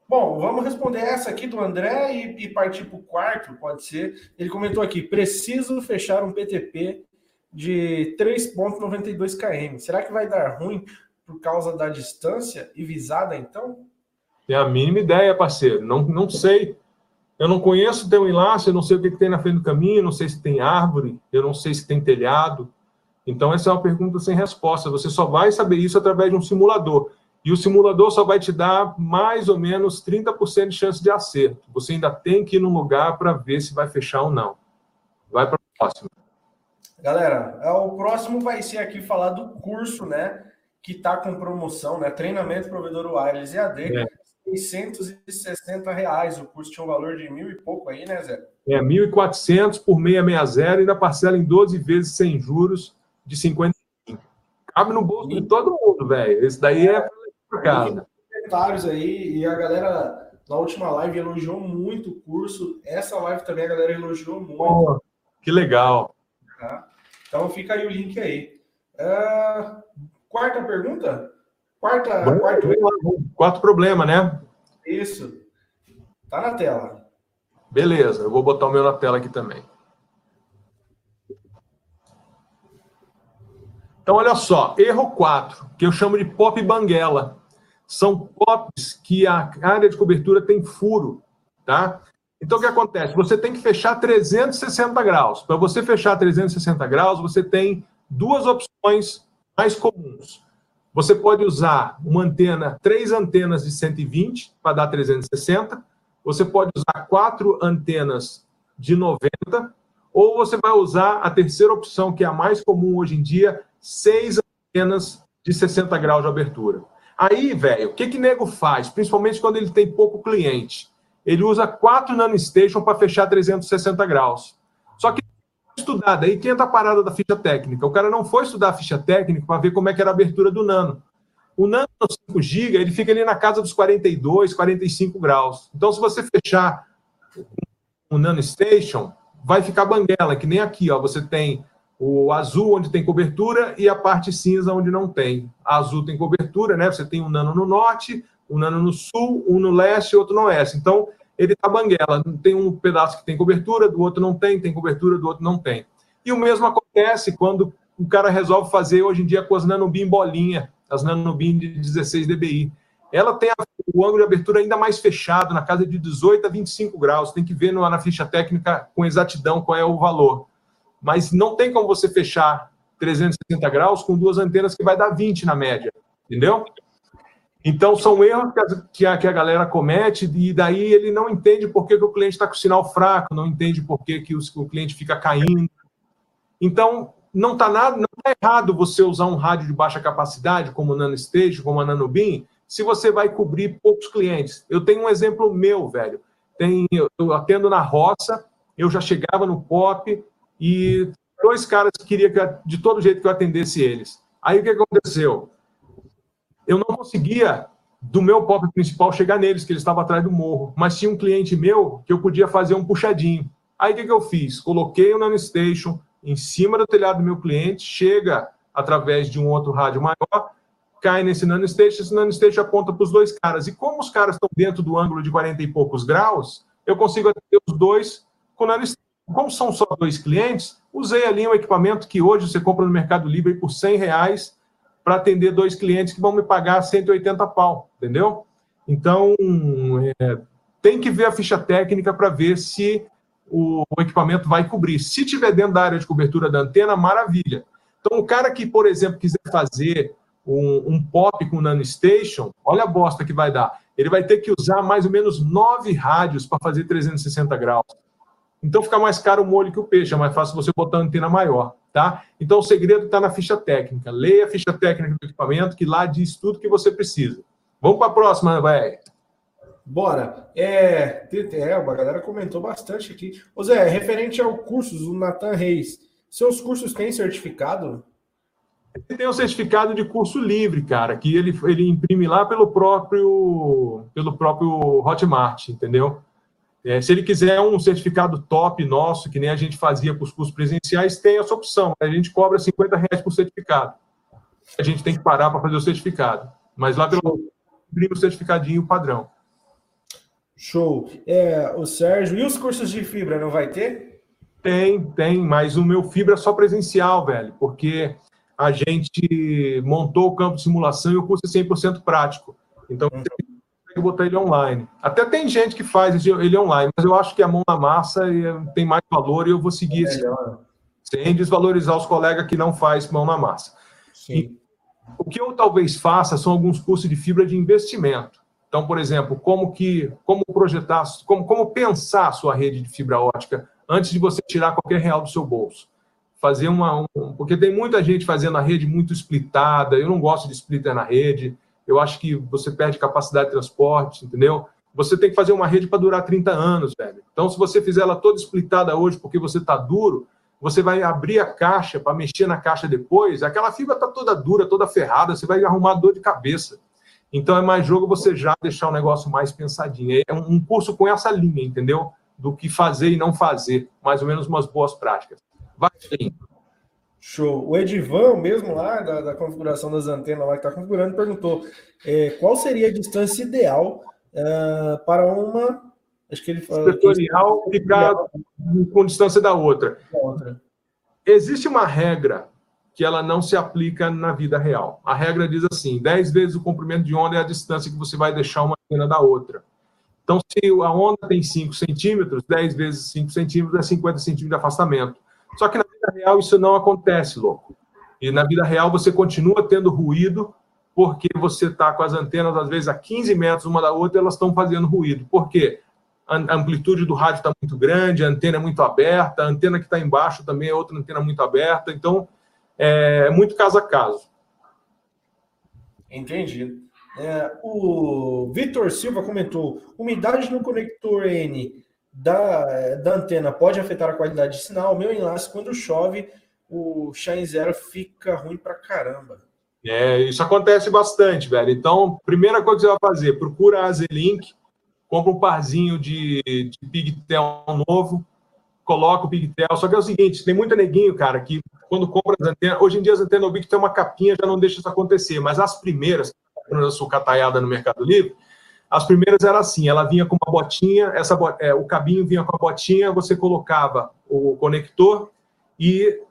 Bom, vamos responder essa aqui do André e, e partir para o quarto, pode ser. Ele comentou aqui: preciso fechar um PTP de 3,92 km. Será que vai dar ruim por causa da distância e visada, então? Tem a mínima ideia, parceiro. Não, não sei. Eu não conheço o teu enlace, eu não sei o que, que tem na frente do caminho, não sei se tem árvore, eu não sei se tem telhado. Então, essa é uma pergunta sem resposta. Você só vai saber isso através de um simulador. E o simulador só vai te dar mais ou menos 30% de chance de acerto. Você ainda tem que ir no lugar para ver se vai fechar ou não. Vai para o próximo. Galera, é, o próximo vai ser aqui falar do curso, né? Que está com promoção, né? Treinamento provedor wireless EAD. É. 660 reais. O curso tinha um valor de mil e pouco aí, né, Zé? É, 1.400 por 660 e ainda parcela em 12 vezes sem juros de 55. Cabe no bolso de todo mundo, velho. Esse daí é casa. Comentários aí, e a galera na última live elogiou muito o curso. Essa live também a galera elogiou muito. Oh, que legal. Tá? Então fica aí o link aí. Uh, quarta pergunta? Quarta, Bom, quarto... quarto problema, né? Isso. Tá na tela. Beleza, eu vou botar o meu na tela aqui também. Então, olha só, erro 4, que eu chamo de pop banguela. São pops que a área de cobertura tem furo, tá? Então, o que acontece? Você tem que fechar 360 graus. Para você fechar 360 graus, você tem duas opções mais comuns. Você pode usar uma antena, três antenas de 120 para dar 360. Você pode usar quatro antenas de 90. Ou você vai usar a terceira opção, que é a mais comum hoje em dia, seis antenas de 60 graus de abertura. Aí, velho, o que que nego faz? Principalmente quando ele tem pouco cliente. Ele usa quatro nanostation para fechar 360 graus. Só que estudado, aí que entra a parada da ficha técnica. O cara não foi estudar a ficha técnica para ver como é que era a abertura do nano. O nano 5 GB, ele fica ali na casa dos 42, 45 graus. Então, se você fechar o nano station, vai ficar banguela, que nem aqui, ó, você tem o azul onde tem cobertura e a parte cinza onde não tem. A azul tem cobertura, né? Você tem um nano no norte, um nano no sul, um no leste e outro no oeste. Então, ele está banguela. Tem um pedaço que tem cobertura, do outro não tem, tem cobertura, do outro não tem. E o mesmo acontece quando o cara resolve fazer hoje em dia com as nanobim bolinha, as nanobim de 16 dBi. Ela tem o ângulo de abertura ainda mais fechado, na casa de 18 a 25 graus. Tem que ver na ficha técnica com exatidão qual é o valor mas não tem como você fechar 360 graus com duas antenas que vai dar 20 na média, entendeu? Então, são erros que a, que a, galera comete e daí ele não entende por que, que o cliente está com sinal fraco, não entende por que, que o, o cliente fica caindo. Então, não está nada, não tá errado você usar um rádio de baixa capacidade, como o NanoStage, como a NanoBeam, se você vai cobrir poucos clientes. Eu tenho um exemplo meu, velho. Tem, eu atendo na roça, eu já chegava no pop, e dois caras que queriam que, de todo jeito que eu atendesse eles. Aí o que aconteceu? Eu não conseguia, do meu pop principal, chegar neles, que eles estavam atrás do morro. Mas tinha um cliente meu que eu podia fazer um puxadinho. Aí o que, que eu fiz? Coloquei o NanoStation em cima do telhado do meu cliente, chega através de um outro rádio maior, cai nesse NanoStation, esse NanoStation aponta para os dois caras. E como os caras estão dentro do ângulo de 40 e poucos graus, eu consigo atender os dois com o NanoStation. Como são só dois clientes, usei ali um equipamento que hoje você compra no Mercado Livre por 100 reais para atender dois clientes que vão me pagar 180 pau, entendeu? Então, é, tem que ver a ficha técnica para ver se o, o, equipamento vai cobrir. Se tiver dentro da área de cobertura da antena, maravilha. Então, o cara que, por exemplo, quiser fazer um, um pop com nano station, olha a bosta que vai dar. Ele vai ter que usar mais ou menos nove rádios para fazer 360 graus. Então fica mais caro o molho que o peixe, é mais fácil você botar uma antena maior, tá? Então o segredo está na ficha técnica. Leia a ficha técnica do equipamento, que lá diz tudo que você precisa. Vamos para a próxima, vai. Bora. É, é, a galera comentou bastante aqui. Ô Zé, referente ao cursos, o Natan Reis, seus cursos têm certificado? Ele tem um certificado de curso livre, cara, que ele, ele imprime lá pelo próprio, pelo próprio Hotmart, entendeu? É, se ele quiser um certificado top nosso, que nem a gente fazia para os cursos presenciais, tem essa opção. A gente cobra 50 reais por certificado. A gente tem que parar para fazer o certificado. Mas lá pelo imprime o certificadinho padrão. Show. É, o Sérgio, e os cursos de fibra, não vai ter? Tem, tem, mas o meu fibra é só presencial, velho, porque a gente montou o campo de simulação e o curso é 100% prático. Então, uhum. Botar ele online. Até tem gente que faz ele online, mas eu acho que a mão na massa tem mais valor e eu vou seguir é esse. Sem desvalorizar os colegas que não faz mão na massa. Sim. E, o que eu talvez faça são alguns cursos de fibra de investimento. Então, por exemplo, como que, como projetar, como, como pensar a sua rede de fibra ótica antes de você tirar qualquer real do seu bolso. Fazer uma, um, porque tem muita gente fazendo a rede muito splitada. Eu não gosto de splitter na rede. Eu acho que você perde capacidade de transporte, entendeu? Você tem que fazer uma rede para durar 30 anos, velho. Então, se você fizer ela toda splitada hoje porque você está duro, você vai abrir a caixa para mexer na caixa depois, aquela fibra está toda dura, toda ferrada, você vai arrumar dor de cabeça. Então é mais jogo você já deixar o negócio mais pensadinho. É um curso com essa linha, entendeu? Do que fazer e não fazer, mais ou menos umas boas práticas. Vai, sim. Show. O Edivan, mesmo lá da, da configuração das antenas lá que está configurando, perguntou é, qual seria a distância ideal uh, para uma. Acho que ele falou. Setorial ficar com distância da outra. da outra. Existe uma regra que ela não se aplica na vida real. A regra diz assim: 10 vezes o comprimento de onda é a distância que você vai deixar uma antena da outra. Então, se a onda tem 5 centímetros, 10 vezes 5 centímetros é 50 centímetros de afastamento. Só que na vida real isso não acontece, louco. E na vida real você continua tendo ruído porque você está com as antenas, às vezes, a 15 metros uma da outra, elas estão fazendo ruído. Por quê? A amplitude do rádio está muito grande, a antena é muito aberta, a antena que está embaixo também é outra antena muito aberta. Então, é muito caso a caso. Entendi. É, o Vitor Silva comentou: umidade no conector N da, da antena pode afetar a qualidade de sinal. Meu enlace, quando chove, o Shine Zero fica ruim pra caramba. É, isso acontece bastante, velho. Então, primeira coisa que você vai fazer, procura a Z-Link, compra um parzinho de, de Pigtail novo, coloca o Pigtail. Só que é o seguinte, tem muito neguinho, cara, que quando compra as antenas. Hoje em dia as antenas Big tem uma capinha, já não deixa isso acontecer. Mas as primeiras, quando eu sou cataiada no Mercado Livre, as primeiras era assim: ela vinha com uma botinha, essa é, o cabinho vinha com a botinha, você colocava o conector e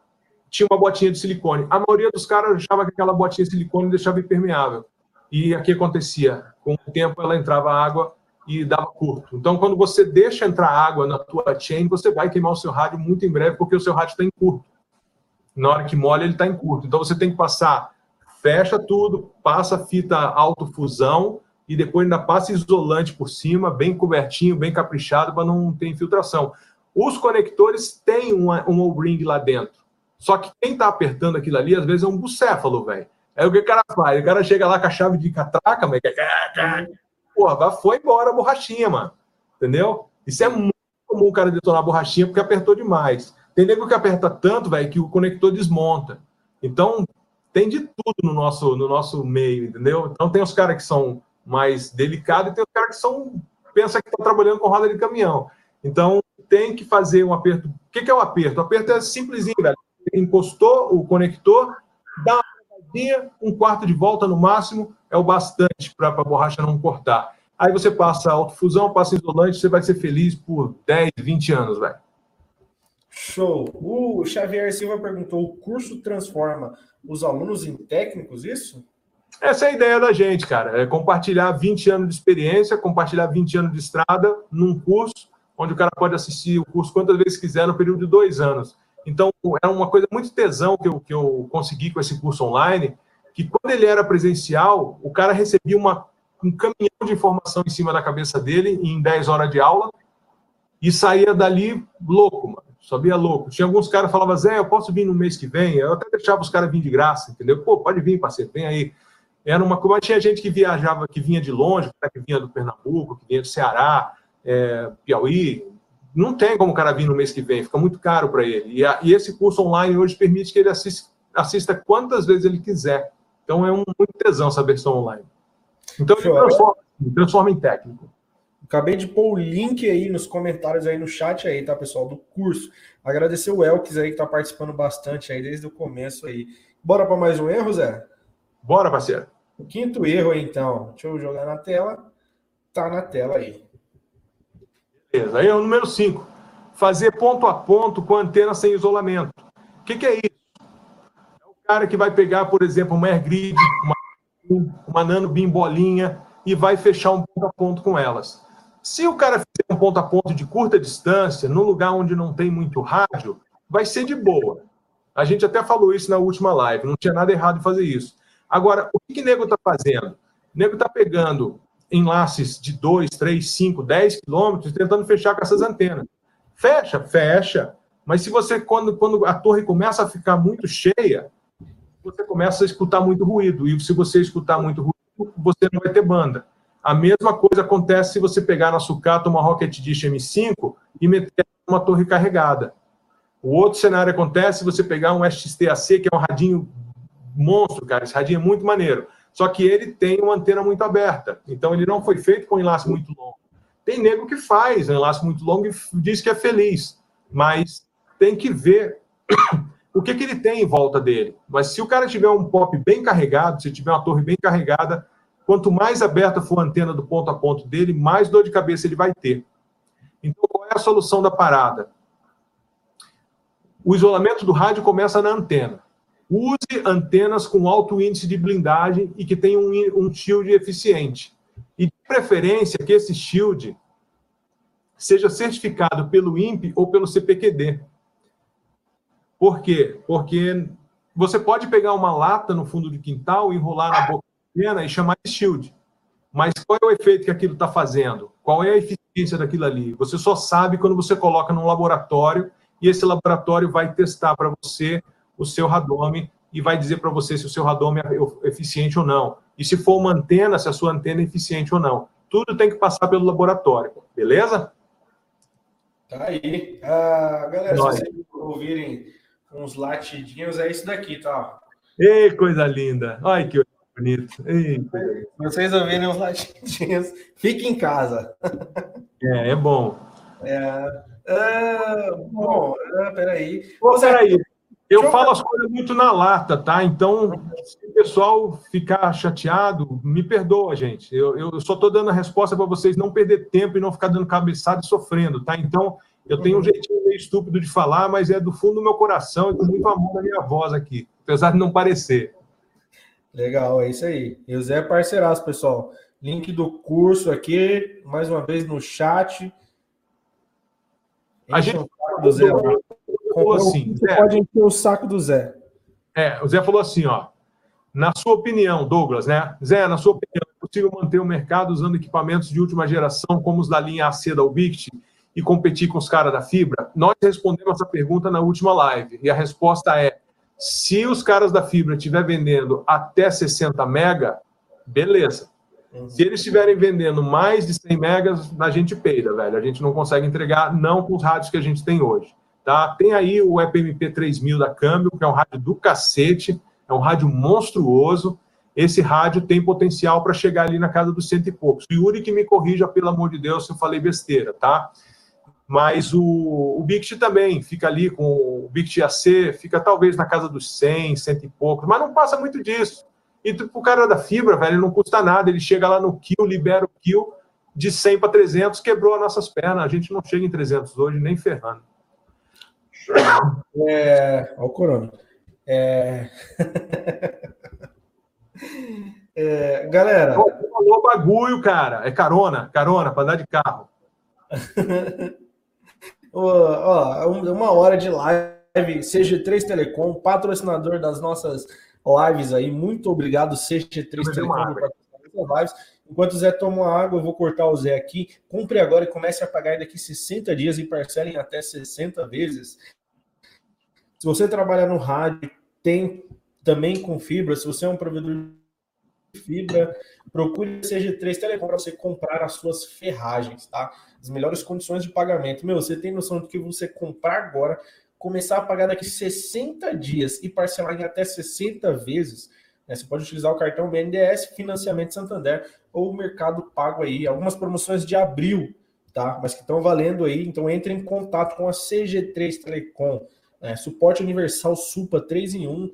tinha uma botinha de silicone. A maioria dos caras achava que aquela botinha de silicone deixava impermeável. E o que acontecia? Com o tempo ela entrava água e dava curto. Então, quando você deixa entrar água na tua chain, você vai queimar o seu rádio muito em breve, porque o seu rádio está em curto na hora que molha, ele está em curto. Então você tem que passar, fecha tudo, passa fita autofusão e depois ainda passa isolante por cima, bem cobertinho, bem caprichado, para não ter infiltração. Os conectores têm uma, um O-ring lá dentro. Só que quem está apertando aquilo ali, às vezes é um bucéfalo, velho. Aí o que o cara faz? O cara chega lá com a chave de catraca, mas... Porra, foi embora a borrachinha, mano. Entendeu? Isso é muito comum o cara detonar a borrachinha porque apertou demais. Tem nego que aperta tanto, velho, que o conector desmonta. Então, tem de tudo no nosso, no nosso meio, entendeu? Então, tem os caras que são mais delicados e tem os caras que são pensa que estão trabalhando com roda de caminhão. Então, tem que fazer um aperto. O que, que é o aperto? O aperto é simplesinho, velho. Encostou o conector, dá uma pegadinha, um quarto de volta no máximo, é o bastante para a borracha não cortar. Aí você passa autofusão, passa isolante, você vai ser feliz por 10, 20 anos, velho. Show. O Xavier Silva perguntou: o curso transforma os alunos em técnicos, isso? Essa é a ideia da gente, cara. É compartilhar 20 anos de experiência, compartilhar 20 anos de estrada num curso, onde o cara pode assistir o curso quantas vezes quiser no período de dois anos. Então, é uma coisa muito tesão que eu, que eu consegui com esse curso online, que quando ele era presencial, o cara recebia uma, um caminhão de informação em cima da cabeça dele em 10 horas de aula e saía dali louco, mano. Sabia louco. Tinha alguns caras que falavam, Zé, eu posso vir no mês que vem? Eu até deixava os caras vir de graça, entendeu? Pô, pode vir, parceiro, vem aí. Era uma coisa, tinha gente que viajava, que vinha de longe, que vinha do Pernambuco, que vinha do Ceará, é, Piauí. Não tem como o cara vir no mês que vem, fica muito caro para ele. E, a, e, esse curso online hoje permite que ele assista, assista quantas vezes ele quiser. Então é um muito tesão essa versão online. Então ele transforma, transforma em técnico. Acabei de pôr o link aí nos comentários aí no chat aí, tá, pessoal, do curso. Agradecer o Elkis aí que tá participando bastante aí desde o começo aí. Bora para mais um erro, Zé? Bora, parceiro. O quinto erro então. Deixa eu jogar na tela. Tá na tela aí. Beleza. Aí é o número 5. Fazer ponto a ponto com antena sem isolamento. O que, que é isso? É o cara que vai pegar, por exemplo, uma AirGrid, uma, uma Nano Beam bolinha e vai fechar um ponto a ponto com elas. Se o cara fizer um ponto a ponto de curta distância, num lugar onde não tem muito rádio, vai ser de boa. A gente até falou isso na última live, não tinha nada errado em fazer isso. Agora, o que o nego está fazendo? O nego está pegando enlaces de 2, 3, 5, 10 quilômetros tentando fechar com essas antenas. Fecha, fecha. Mas se você, quando, quando a torre começa a ficar muito cheia, você começa a escutar muito ruído. E se você escutar muito ruído, você não vai ter banda. A mesma coisa acontece se você pegar na sucata uma Rocket Dish M5 e meter uma torre carregada. O outro cenário acontece se você pegar um SXT-AC, que é um radinho monstro, cara. Esse radinho é muito maneiro. Só que ele tem uma antena muito aberta. Então ele não foi feito com um enlace muito longo. Tem nego que faz um enlace muito longo e diz que é feliz. Mas tem que ver o que, que ele tem em volta dele. Mas se o cara tiver um pop bem carregado, se tiver uma torre bem carregada, quanto mais aberta for a antena do ponto a ponto dele, mais dor de cabeça ele vai ter. Então, qual é a solução da parada? O isolamento do rádio começa na antena. Use antenas com alto índice de blindagem e que tenham um, um shield eficiente. E, de preferência, que esse shield seja certificado pelo INPE ou pelo CPQD. Por quê? Porque você pode pegar uma lata no fundo do quintal, enrolar na boca antena e chamar de shield. Mas qual é o efeito que aquilo está fazendo? Qual é a eficiência daquilo ali? Você só sabe quando você coloca num laboratório e esse laboratório vai testar para você o seu radome e vai dizer para você se o seu radome é eficiente ou não. E se for uma antena, se a sua antena é eficiente ou não. Tudo tem que passar pelo laboratório, beleza? Tá aí. Ah, galera, Nós. se vocês ouvirem uns latidinhos, é isso daqui, tá? Ei, coisa linda. Ai, que bonito. Ei, Se vocês ouvirem uns latidinhos, fique em casa. É, é bom. É, é bom, é, peraí. Pô, peraí. Eu falo as coisas muito na lata, tá? Então, se o pessoal ficar chateado, me perdoa, gente. Eu, eu só estou dando a resposta para vocês não perder tempo e não ficar dando cabeçada e sofrendo, tá? Então, eu tenho um jeitinho meio estúpido de falar, mas é do fundo do meu coração e com muito amor na minha voz aqui, apesar de não parecer. Legal, é isso aí. E o Zé é parceiraço, pessoal. Link do curso aqui, mais uma vez no chat. A gente do Zé, falou assim. Você Zé, pode encher o saco do Zé. É, o Zé falou assim, ó. Na sua opinião, Douglas, né? Zé, na sua opinião, é possível manter o mercado usando equipamentos de última geração, como os da linha AC da Ubiquiti, e competir com os caras da fibra? Nós respondemos essa pergunta na última live, e a resposta é: se os caras da fibra estiver vendendo até 60 mega, beleza. Uhum. Se eles estiverem vendendo mais de 100 megas, a gente peida, velho. A gente não consegue entregar, não com os rádios que a gente tem hoje. Tá? Tem aí o EPMP 3000 da Câmbio, que é um rádio do cacete, é um rádio monstruoso. Esse rádio tem potencial para chegar ali na casa dos cento e poucos. Yuri que me corrija, pelo amor de Deus, se eu falei besteira, tá? Mas o, o Bict também fica ali com o Bict AC, fica talvez na casa dos 100, cento e poucos, mas não passa muito disso. E o cara da fibra, velho, não custa nada, ele chega lá no kill, libera o kill de 100 para 300, quebrou as nossas pernas. A gente não chega em 300 hoje, nem ferrando. É... Olha o corona. É... É, galera. Falou bagulho, cara. É carona, carona, para andar de carro. ó, uma hora de live. CG3 Telecom, patrocinador das nossas lives aí. Muito obrigado, CG3 Telecom, por lives. Enquanto o Zé toma água, eu vou cortar o Zé aqui. Compre agora e comece a pagar daqui 60 dias e parcelem até 60 vezes. Se você trabalha no rádio, tem também com fibra, se você é um provedor de fibra, procure a CG3 Telecom para você comprar as suas ferragens, tá? As melhores condições de pagamento. Meu, você tem noção do que você comprar agora, começar a pagar daqui 60 dias e parcelar em até 60 vezes. Né? Você pode utilizar o cartão BNDES, Financiamento Santander ou o Mercado Pago aí. Algumas promoções de abril, tá? Mas que estão valendo aí. Então entre em contato com a CG3 Telecom. Né? Suporte Universal Supa 3 em 1,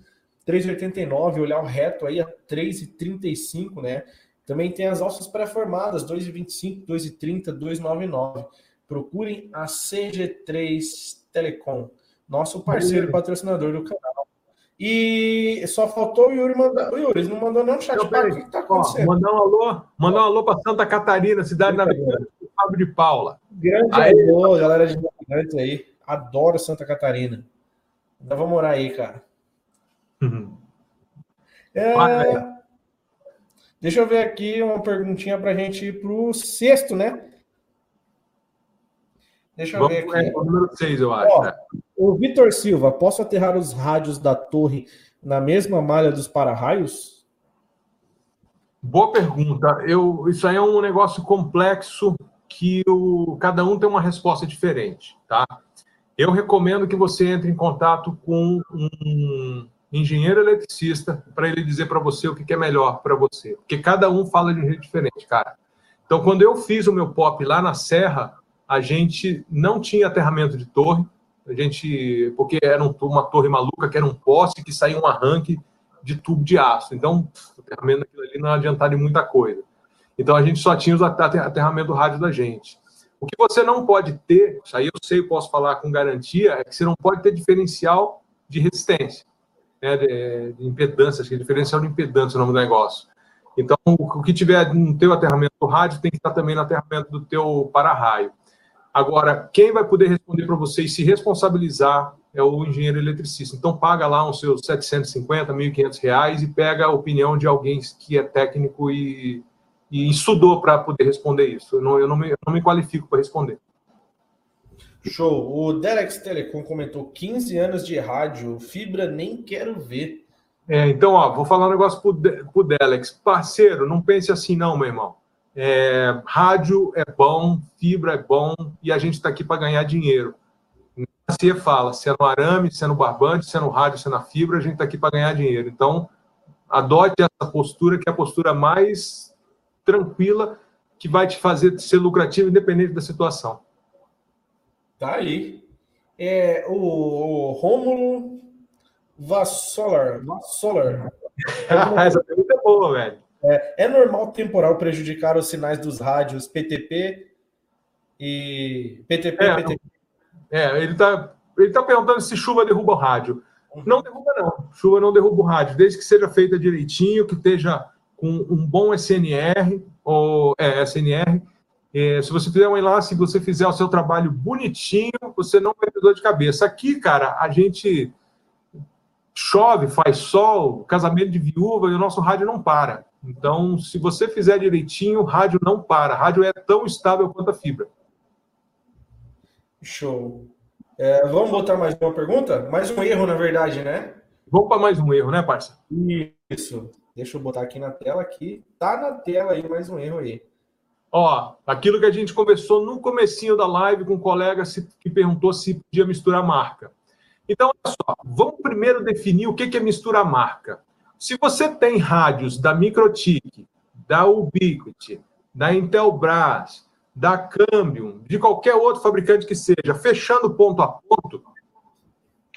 3,89, olhar o reto aí a 3,35, né? Também tem as alças pré-formadas, 2,25, 2,30, 2,99. Procurem a CG3 Telecom, nosso parceiro e patrocinador do canal. E só faltou o Yuri mandar. O Yuri, não mandou não chat. Não, o que está acontecendo? Ó, mandar um alô, mandar um alô para Santa Catarina, cidade navegante, Fábio de Paula. Grande aí, alô, galera de navegantes aí. Adoro Santa Catarina. Ainda vou morar aí, cara. Uhum. É... Deixa eu ver aqui uma perguntinha para a gente ir para o sexto, né? Deixa eu Vamos, ver aqui. É, o número 6, eu acho. Ó, né? O Vitor Silva, posso aterrar os rádios da torre na mesma malha dos para-raios? Boa pergunta. Eu, isso aí é um negócio complexo que o, cada um tem uma resposta diferente, tá? Eu recomendo que você entre em contato com um engenheiro eletricista para ele dizer para você o que é melhor para você, porque cada um fala de um jeito diferente, cara. Então, quando eu fiz o meu pop lá na Serra, a gente não tinha aterramento de torre, a gente porque era uma torre maluca que era um poste que saía um arranque de tubo de aço. Então, o aterramento daquilo ali não adiantava de muita coisa. Então, a gente só tinha os aterramento do rádio da gente. O que você não pode ter, isso aí eu sei, posso falar com garantia, é que você não pode ter diferencial de resistência né, de, de impedância, que é diferencial de impedância o nome do negócio. Então, o que tiver no teu aterramento do rádio tem que estar também no aterramento do teu para-raio. Agora, quem vai poder responder para você e se responsabilizar é o engenheiro eletricista. Então, paga lá uns seus 750, 1.500 reais e pega a opinião de alguém que é técnico e, e estudou para poder responder isso. Eu não, eu não, me, eu não me qualifico para responder. Show. O Derex Telecom comentou 15 anos de rádio, fibra nem quero ver. É, então, ó, vou falar um negócio pro, De pro Delex. Parceiro, não pense assim não, meu irmão. É, rádio é bom, fibra é bom e a gente está aqui para ganhar dinheiro. Você fala, se é no arame, se é no barbante, se é no rádio, se é na fibra, a gente está aqui para ganhar dinheiro. Então, adote essa postura, que é a postura mais tranquila, que vai te fazer ser lucrativo, independente da situação. Tá aí. É, o, o Rômulo Vassolar. Vassolar. Essa pergunta é boa, velho. É, é normal temporal prejudicar os sinais dos rádios PTP e PTP, é, PTP? É, ele está ele tá perguntando se chuva derruba o rádio. Uhum. Não derruba, não. Chuva não derruba o rádio, desde que seja feita direitinho, que esteja com um bom SNR, ou é, SNR, é, se você fizer um enlace, se você fizer o seu trabalho bonitinho, você não vai ter dor de cabeça. Aqui, cara, a gente chove, faz sol, casamento de viúva e o nosso rádio não para. Então, se você fizer direitinho, o rádio não para. rádio é tão estável quanto a fibra. Show. É, vamos botar mais uma pergunta? Mais um erro, na verdade, né? Vamos para mais um erro, né, parça? Isso. Deixa eu botar aqui na tela aqui. Tá na tela aí mais um erro aí. Ó, aquilo que a gente conversou no comecinho da live com um colega que perguntou se podia misturar marca. Então, olha só, vamos primeiro definir o que é misturar marca. Se você tem rádios da Microtik, da Ubiquiti, da Intelbras, da Cambium, de qualquer outro fabricante que seja, fechando ponto a ponto,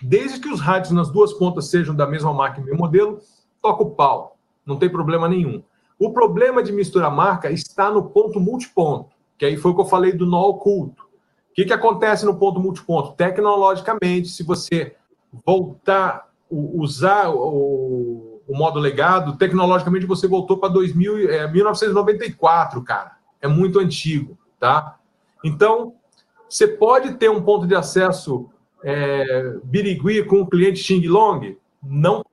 desde que os rádios nas duas pontas sejam da mesma marca e mesmo modelo, toca o pau, não tem problema nenhum. O problema de misturar marca está no ponto multiponto, que aí foi o que eu falei do nó oculto. O que, que acontece no ponto multiponto? Tecnologicamente, se você voltar, usar o, o modo legado, tecnologicamente você voltou para é, 1994, cara. É muito antigo, tá? Então, você pode ter um ponto de acesso é, birigui com o cliente Xing Long? Não.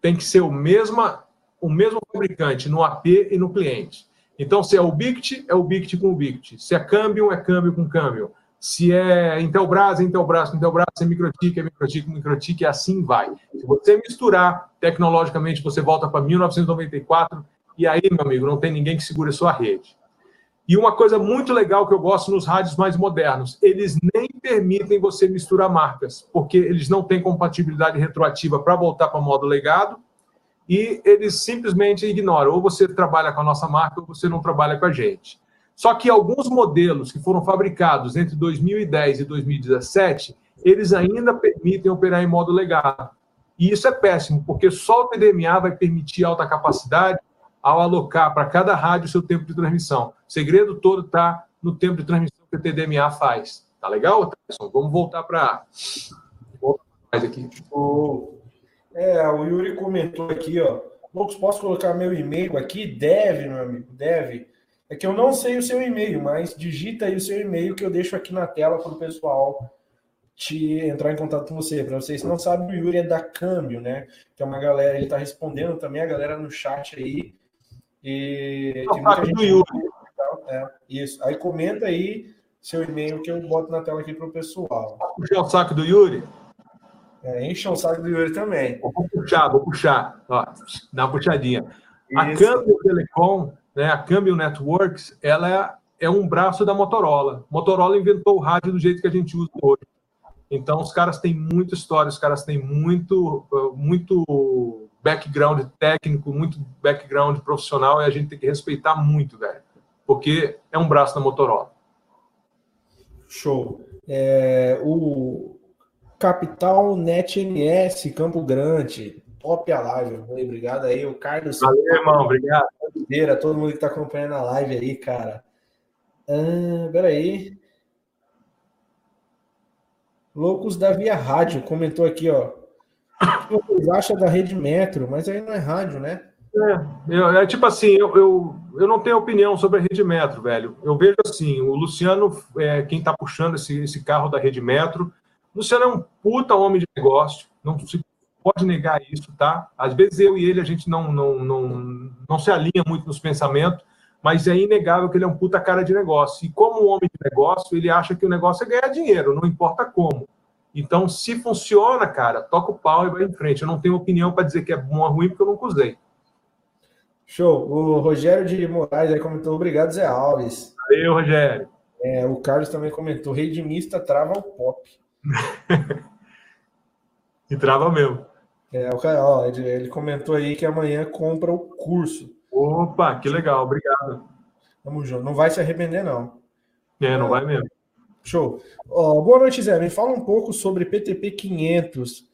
Tem que ser o, mesma, o mesmo fabricante no AP e no cliente. Então, se é o BICT, é o BICT com o BICT. Se é câmbio, é câmbio com câmbio. Se é Intelbras, é Intelbras Intelbras. É Microtik, é Microtik Microtik, e assim vai. Se você misturar tecnologicamente, você volta para 1994, e aí, meu amigo, não tem ninguém que segure a sua rede. E uma coisa muito legal que eu gosto nos rádios mais modernos, eles nem permitem você misturar marcas, porque eles não têm compatibilidade retroativa para voltar para modo legado, e eles simplesmente ignoram. Ou você trabalha com a nossa marca, ou você não trabalha com a gente. Só que alguns modelos que foram fabricados entre 2010 e 2017, eles ainda permitem operar em modo legado. E isso é péssimo, porque só o TDMA vai permitir alta capacidade ao alocar para cada rádio o seu tempo de transmissão. O segredo todo está no tempo de transmissão que o TDMA faz. Tá legal, Tyson? Vamos voltar para mais aqui. Oh. É, o Yuri comentou aqui, ó. Lucas, posso colocar meu e-mail aqui? Deve, meu amigo, deve. É que eu não sei o seu e-mail, mas digita aí o seu e-mail que eu deixo aqui na tela para o pessoal te entrar em contato com você. Para vocês que não sabem, o Yuri é da Câmbio, né? Que é uma galera, ele está respondendo também a galera no chat aí. E tem muita gente. Do Yuri. É, isso. Aí comenta aí seu e-mail que eu boto na tela aqui para o pessoal. Puxar o saco do Yuri? É, enche o saco do Yuri também. Vou puxar, vou puxar. Ó, dá uma puxadinha. Isso. A Câmbio Telecom né, a Cambium Networks, ela é, é um braço da Motorola. Motorola inventou o rádio do jeito que a gente usa hoje. Então, os caras têm muita história, os caras têm muito, muito background técnico, muito background profissional, e a gente tem que respeitar muito, velho. Porque é um braço da Motorola. Show. É, o Capital NetNS Campo Grande top a live. Obrigado aí, o Carlos. Valeu, irmão, obrigado. Todo mundo que está acompanhando a live aí, cara. Ah, peraí. Loucos da Via Rádio comentou aqui, ó. O que vocês acham da rede metro? Mas aí não é rádio, né? É, é tipo assim, eu, eu, eu não tenho opinião sobre a rede metro, velho. Eu vejo assim, o Luciano, é, quem está puxando esse, esse carro da rede metro, o Luciano é um puta homem de negócio, não se pode negar isso, tá? Às vezes eu e ele a gente não, não, não, não se alinha muito nos pensamentos, mas é inegável que ele é um puta cara de negócio. E como um homem de negócio, ele acha que o negócio é ganhar dinheiro, não importa como. Então, se funciona, cara, toca o pau e vai em frente. Eu não tenho opinião para dizer que é bom ou ruim, porque eu nunca usei. Show. O Rogério de Moraes aí comentou: obrigado, Zé Alves. Valeu, Rogério. É, o Carlos também comentou: redimista trava o pop. e trava mesmo. É, o cara, ó, ele, ele, comentou aí que amanhã compra o curso. Opa, que legal, obrigado. Tamo junto. Não vai se arrepender, não. É, não é. vai mesmo. Show. Ó, boa noite, Zé. Me fala um pouco sobre PTP 500.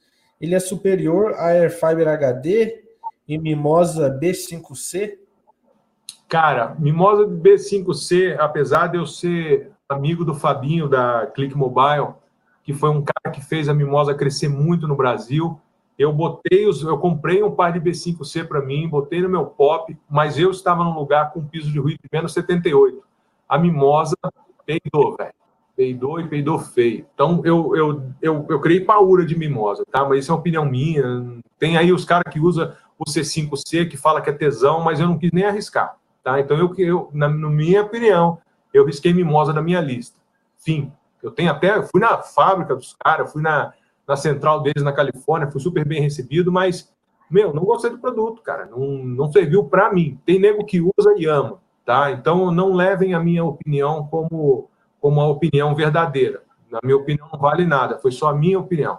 Ele é superior a Airfiber HD e Mimosa B5C? Cara, Mimosa B5C, apesar de eu ser amigo do Fabinho da Click Mobile, que foi um cara que fez a Mimosa crescer muito no Brasil, eu botei os, eu comprei um par de B5C para mim, botei no meu pop, mas eu estava num lugar com piso de ruído de menos 78. A mimosa peidou, velho. Peidou e peidou feio. Então eu, eu, eu, eu criei paura de mimosa, tá? Mas isso é opinião minha. Tem aí os caras que usam o C5C que fala que é tesão, mas eu não quis nem arriscar, tá? Então eu, eu na, na minha opinião, eu risquei mimosa da minha lista. Fim. Eu tenho até, eu fui na fábrica dos caras, fui na na central deles na Califórnia, fui super bem recebido, mas, meu, não gostei do produto, cara. Não, não serviu para mim. Tem nego que usa e ama, tá? Então, não levem a minha opinião como, como a opinião verdadeira. Na minha opinião, não vale nada. Foi só a minha opinião.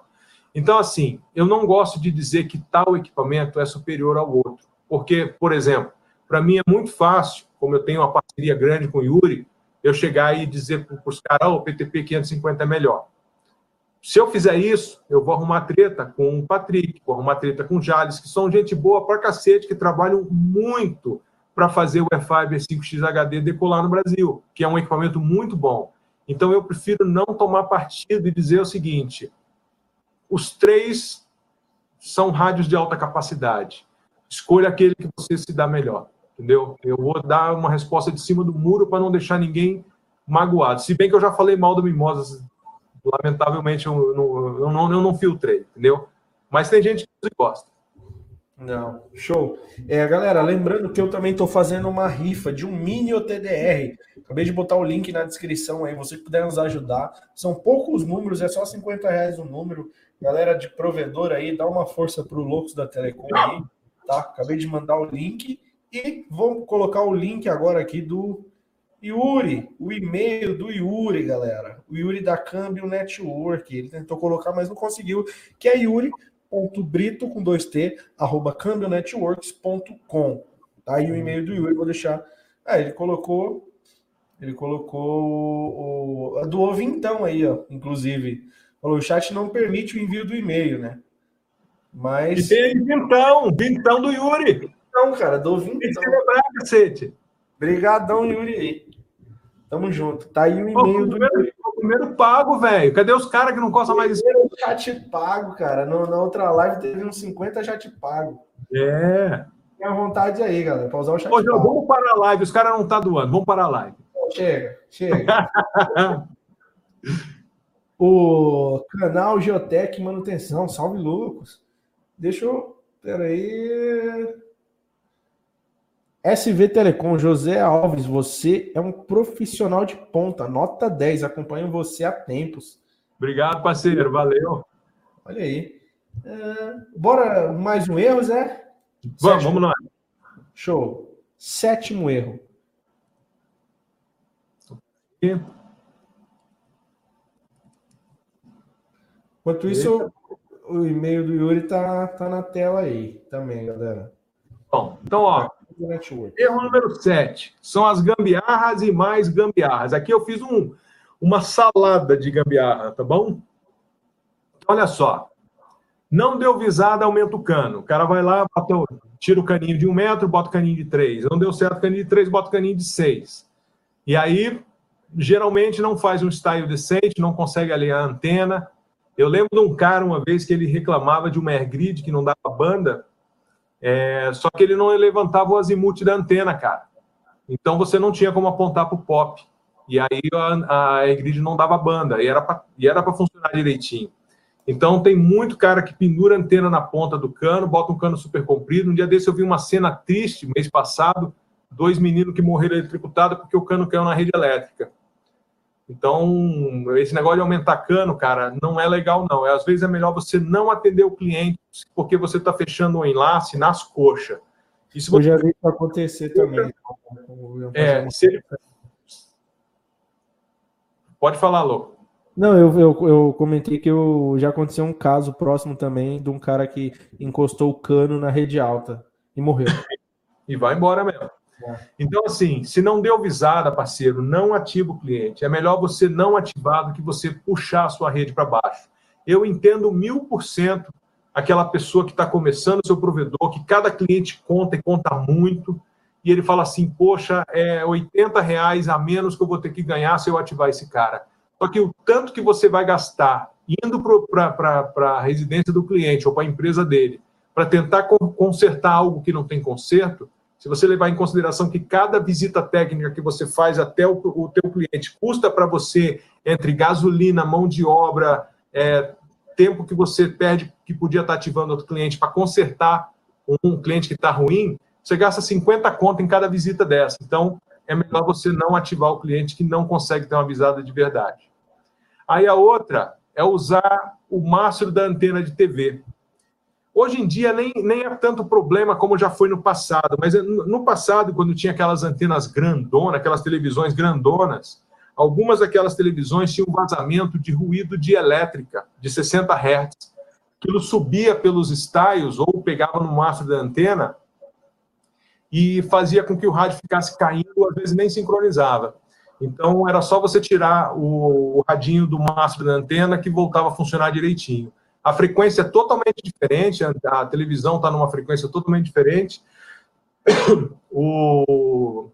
Então, assim, eu não gosto de dizer que tal equipamento é superior ao outro. Porque, por exemplo, para mim é muito fácil, como eu tenho uma parceria grande com o Yuri, eu chegar e dizer para os caras, oh, o PTP 550 é melhor. Se eu fizer isso, eu vou arrumar treta com o Patrick, vou arrumar treta com o Jales, que são gente boa pra cacete, que trabalham muito para fazer o E5 5X HD decolar no Brasil, que é um equipamento muito bom. Então eu prefiro não tomar partido e dizer o seguinte: os três são rádios de alta capacidade. Escolha aquele que você se dá melhor, entendeu? Eu vou dar uma resposta de cima do muro para não deixar ninguém magoado. Se bem que eu já falei mal do Mimosas, lamentavelmente eu não, eu não, eu não filtrei, entendeu? Mas tem gente que gosta. Não, show. É, galera, lembrando que eu também estou fazendo uma rifa de um mini OTDR. Acabei de botar o link na descrição aí, vocês puderem nos ajudar. São poucos números, é só 50 reais o número. Galera de provedor aí, dá uma força para o Loucos da Telecom aí, tá? Acabei de mandar o link e vou colocar o link agora aqui do Yuri, o e-mail do Yuri, galera. O Yuri da Câmbio Network. Ele tentou colocar, mas não conseguiu, que é Yuri brito com dois T, arroba cambionetworks.com. Tá aí o e-mail do Yuri, vou deixar. Ah, ele colocou. Ele colocou o, do Vintão aí, ó. Inclusive. Falou, o chat não permite o envio do e-mail, né? Mas. E tem Vintão, Vintão do Yuri. Não, cara, do Vintão. Tem que celebrar, cacete. Obrigadão, Yuri. Tamo junto. Tá aí o e-mail do Yuri primeiro pago, velho. Cadê os caras que não gostam mais disso? chat pago, cara. No, na outra live teve uns 50 chat pago. É. Tem a vontade aí, galera, pra usar o chat Ô, pago. Vamos para a live, os caras não tá doando. Vamos para a live. Chega, chega. o canal Geotech Manutenção, salve Lucas. Deixa eu. Pera aí. SV Telecom, José Alves, você é um profissional de ponta, nota 10, acompanho você há tempos. Obrigado, parceiro, valeu. Olha aí. É, bora mais um erro, Zé? Vamos, vamos lá. Show. Sétimo erro. Enquanto isso, o, o e-mail do Yuri tá, tá na tela aí também, galera. Bom, então, ó, erro número 7 são as gambiarras e mais gambiarras. Aqui eu fiz um, uma salada de gambiarra, tá bom? Olha só. Não deu visada, aumenta o cano. O cara vai lá, bota, tira o caninho de um metro, bota o caninho de três. Não deu certo o caninho de três, bota o caninho de seis. E aí, geralmente, não faz um style decente, não consegue alinhar a antena. Eu lembro de um cara uma vez que ele reclamava de uma airgrid que não dava banda é, só que ele não levantava o azimuth da antena, cara. Então você não tinha como apontar para o pop. E aí a, a grid não dava banda, e era para funcionar direitinho. Então tem muito cara que pendura antena na ponta do cano, bota um cano super comprido. Um dia desse eu vi uma cena triste, mês passado, dois meninos que morreram eletrocutados porque o cano caiu na rede elétrica. Então, esse negócio de aumentar cano, cara, não é legal, não. É, às vezes é melhor você não atender o cliente porque você está fechando o um enlace nas coxas. Isso Eu já vi isso acontecer também. É, se ele... Pode falar, louco. Não, eu, eu, eu, comentei que eu, já aconteceu um caso próximo também de um cara que encostou o cano na rede alta e morreu. e vai embora mesmo. Então, assim, se não deu visada, parceiro, não ativa o cliente. É melhor você não ativar do que você puxar a sua rede para baixo. Eu entendo mil por cento aquela pessoa que está começando o seu provedor, que cada cliente conta e conta muito, e ele fala assim, poxa, é 80 reais a menos que eu vou ter que ganhar se eu ativar esse cara. Só que o tanto que você vai gastar indo para a residência do cliente ou para a empresa dele, para tentar consertar algo que não tem conserto, se você levar em consideração que cada visita técnica que você faz até o, o teu cliente custa para você entre gasolina, mão de obra, é, tempo que você perde que podia estar tá ativando outro cliente para consertar um cliente que está ruim, você gasta 50 conto em cada visita dessa. Então, é melhor você não ativar o cliente que não consegue ter uma visada de verdade. Aí a outra é usar o mastro da antena de TV. Hoje em dia nem, nem é tanto problema como já foi no passado, mas no passado, quando tinha aquelas antenas grandonas, aquelas televisões grandonas, algumas daquelas televisões tinham um vazamento de ruído de elétrica de 60 Hz. Aquilo subia pelos estaios ou pegava no mastro da antena e fazia com que o rádio ficasse caindo, às vezes nem sincronizava. Então era só você tirar o, o radinho do mastro da antena que voltava a funcionar direitinho a frequência é totalmente diferente, a, televisão está numa frequência totalmente diferente o,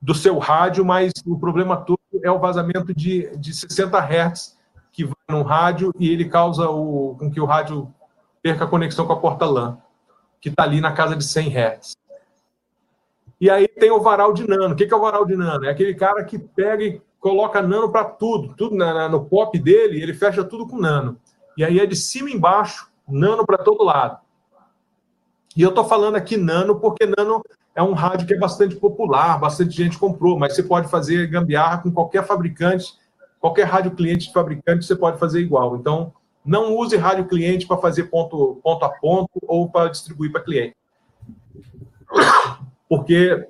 do seu rádio, mas o problema todo é o vazamento de, de 60 Hz que vai no rádio e ele causa o, com que o rádio perca a conexão com a porta LAN, que está ali na casa de 100 Hz. E aí tem o varal de nano. O que é o varal de nano? É aquele cara que pega e coloca nano para tudo, tudo no pop dele, ele fecha tudo com nano. E aí é de cima e embaixo, nano para todo lado. E eu estou falando aqui nano porque nano é um rádio que é bastante popular, bastante gente comprou, mas você pode fazer gambiarra com qualquer fabricante, qualquer rádio cliente de fabricante, você pode fazer igual. Então, não use rádio cliente para fazer ponto, ponto a ponto ou para distribuir para cliente porque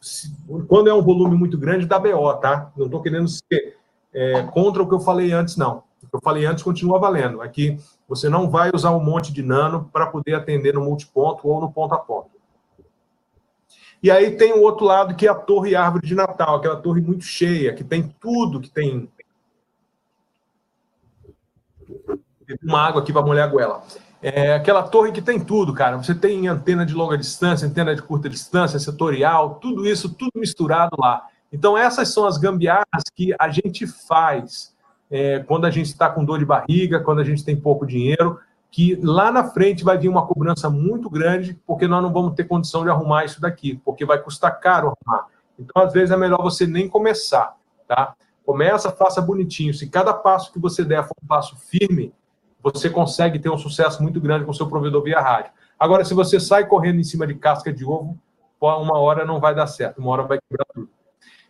se, quando é um volume muito grande, dá BO, tá? Não estou querendo ser é, contra o que eu falei antes, não. O que eu falei antes continua valendo. Aqui você não vai usar um monte de nano para poder atender no multiponto ou no ponto a ponto. E aí tem o outro lado que é a torre árvore de Natal, aquela torre muito cheia, que tem tudo, que tem uma água aqui para molhar a goela. É aquela torre que tem tudo, cara. Você tem antena de longa distância, antena de curta distância, setorial, tudo isso, tudo misturado lá. Então, essas são as gambiarras que a gente faz é, quando a gente está com dor de barriga, quando a gente tem pouco dinheiro, que lá na frente vai vir uma cobrança muito grande, porque nós não vamos ter condição de arrumar isso daqui, porque vai custar caro arrumar. Então, às vezes, é melhor você nem começar, tá? Começa, faça bonitinho. Se cada passo que você der for um passo firme, você consegue ter um sucesso muito grande com o seu provedor via rádio. Agora, se você sai correndo em cima de casca de ovo, uma hora não vai dar certo, uma hora vai quebrar tudo.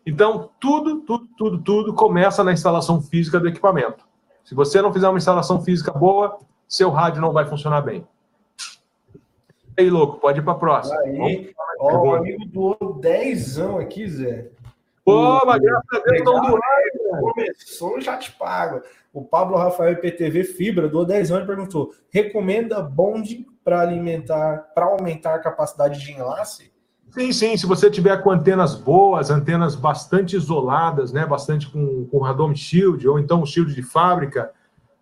Então, tudo, tudo, tudo, tudo começa na instalação física do equipamento. Se você não fizer uma instalação física boa, seu rádio não vai funcionar bem. E aí, louco, pode ir para a próxima. Aí, ó, o amigo doou 10 aqui, Zé. Pô, mas graças a Deus estão doando. Começou, já te pago. O Pablo Rafael IPTV Fibra do 10 anos perguntou: recomenda bonde para alimentar, para aumentar a capacidade de enlace? Sim, sim. Se você tiver com antenas boas, antenas bastante isoladas, né, bastante com, com radome shield ou então um shield de fábrica,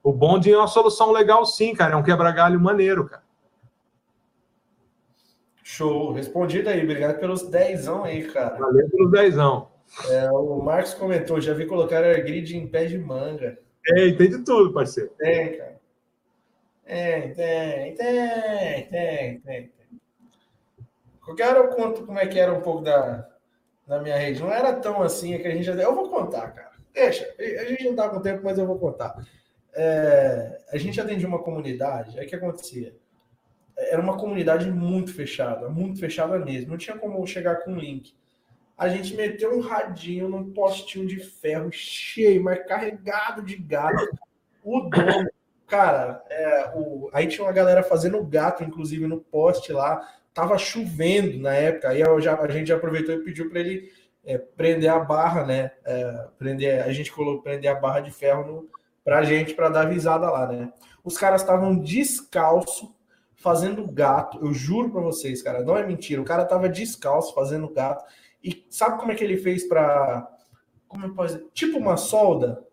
o bonde é uma solução legal, sim, cara. É um quebra-galho maneiro, cara. Show, respondido aí. Obrigado pelos dezão aí, cara. Valeu pelos dezão. É, o Marcos comentou, já vi colocar a grid em pé de manga. Tem, tem de tudo, parceiro. Tem, cara. Tem, tem, tem, tem, tem. Qualquer hora eu conto como é que era um pouco da, da minha rede. Não era tão assim, é que a gente. Eu vou contar, cara. Deixa, a gente não tá com tempo, mas eu vou contar. É, a gente atendia uma comunidade, aí que acontecia? Era uma comunidade muito fechada, muito fechada mesmo. Não tinha como chegar com um link a gente meteu um radinho num postinho de ferro cheio, mas carregado de gato. O dono, cara, é, o, aí tinha uma galera fazendo gato, inclusive no poste lá. Tava chovendo na época, aí já, a gente aproveitou e pediu para ele é, prender a barra, né? É, prender, a gente colocou prender a barra de ferro no, pra gente para dar visada lá, né? Os caras estavam descalço fazendo gato. Eu juro para vocês, cara, não é mentira. O cara tava descalço fazendo gato e sabe como é que ele fez para. Como eu posso dizer? Tipo uma solda.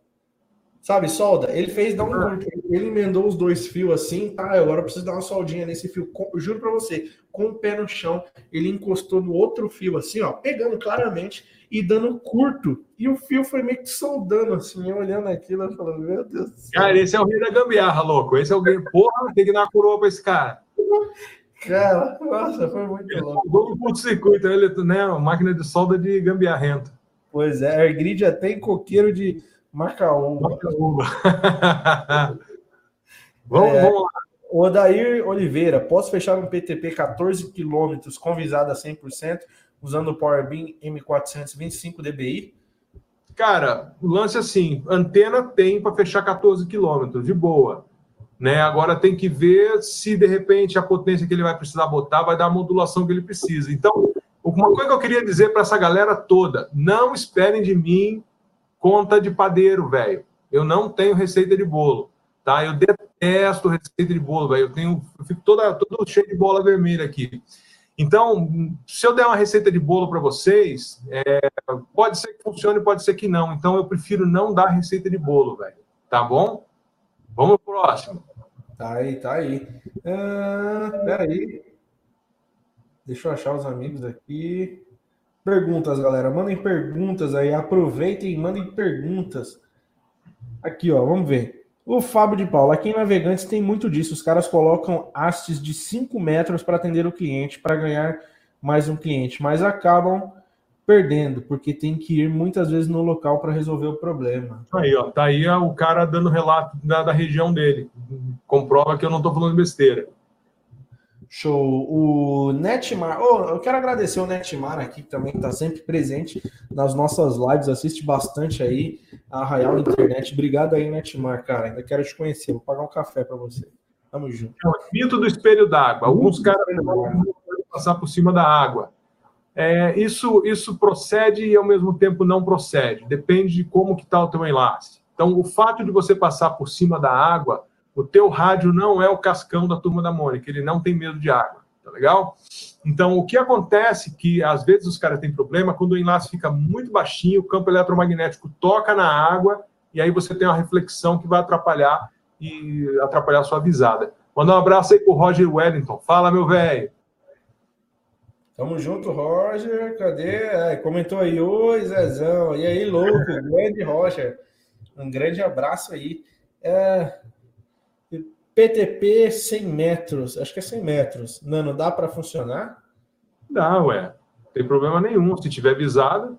Sabe, solda? Ele fez dar um. Ah. Ele emendou os dois fios assim, tá? Agora eu preciso dar uma soldinha nesse fio. Eu juro para você, com o pé no chão, ele encostou no outro fio assim, ó, pegando claramente e dando curto. E o fio foi meio que soldando assim, eu olhando aquilo falando, meu Deus do céu. Cara, esse é o rei da gambiarra, louco. Esse é o rei. Porra, tem que dar uma coroa pra esse cara. Cara, nossa, foi muito louco. Vamos curto-circuito, né? né? Máquina de solda de gambiarrento. Pois é, a grid até em coqueiro de Macaúba. Macaúba. vamos, é, vamos lá. O Odair Oliveira, posso fechar um PTP 14 km com visada 100% usando o PowerBeam M425 DBI? Cara, o lance é assim, antena tem para fechar 14 km, de boa. Né? Agora tem que ver se de repente a potência que ele vai precisar botar vai dar a modulação que ele precisa. Então, uma coisa que eu queria dizer para essa galera toda: não esperem de mim conta de padeiro, velho. Eu não tenho receita de bolo, tá? Eu detesto receita de bolo, velho. Eu tenho, eu fico toda, todo cheio de bola vermelha aqui. Então, se eu der uma receita de bolo para vocês, é, pode ser que funcione, pode ser que não. Então, eu prefiro não dar receita de bolo, velho. Tá bom? Vamos pro próximo. Tá aí, tá aí. Ah, peraí. Deixa eu achar os amigos aqui. Perguntas, galera. Mandem perguntas aí. Aproveitem e mandem perguntas. Aqui, ó. Vamos ver. O Fábio de Paula, aqui em Navegantes tem muito disso. Os caras colocam hastes de 5 metros para atender o cliente, para ganhar mais um cliente, mas acabam perdendo, porque tem que ir muitas vezes no local para resolver o problema. Aí, ó, tá aí o cara dando relato da, da região dele. Comprova que eu não estou falando besteira. Show. O Netmar, oh, eu quero agradecer o Netmar aqui, que também está sempre presente nas nossas lives, assiste bastante aí a Arraial Internet. Obrigado aí, Netmar, cara. Ainda quero te conhecer. Vou pagar um café para você. Tamo junto. É o mito do espelho d'água. Alguns caras podem passar por cima da água. É, isso, isso procede e ao mesmo tempo não procede. Depende de como que está o teu enlace. Então, o fato de você passar por cima da água o teu rádio não é o cascão da turma da Mônica, ele não tem medo de água, tá legal? Então, o que acontece que às vezes os caras têm problema quando o enlace fica muito baixinho, o campo eletromagnético toca na água e aí você tem uma reflexão que vai atrapalhar e atrapalhar a sua visada. Manda um abraço aí pro Roger Wellington. Fala, meu velho. Tamo junto, Roger. Cadê? Ai, comentou aí, oi, Zezão. E aí, louco, grande Roger. Um grande abraço aí. É, PTP 100 metros, acho que é 100 metros. Nano, dá para funcionar? Dá, ué. Não tem problema nenhum. Se tiver visado.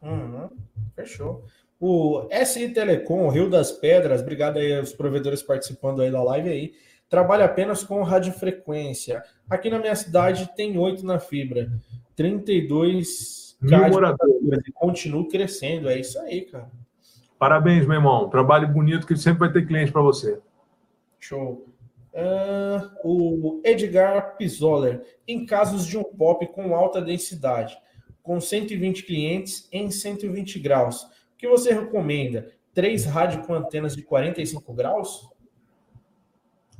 Uhum, fechou. O SI Telecom, Rio das Pedras, obrigado aí aos provedores participando aí da live aí. Trabalha apenas com radiofrequência. Aqui na minha cidade tem oito na fibra. 32 Mil moradores. E continua crescendo. É isso aí, cara. Parabéns, meu irmão. Trabalho bonito que sempre vai ter cliente para você. Show. Uh, o Edgar Pisoller, em casos de um pop com alta densidade, com 120 clientes em 120 graus, o que você recomenda? Três rádios com antenas de 45 graus?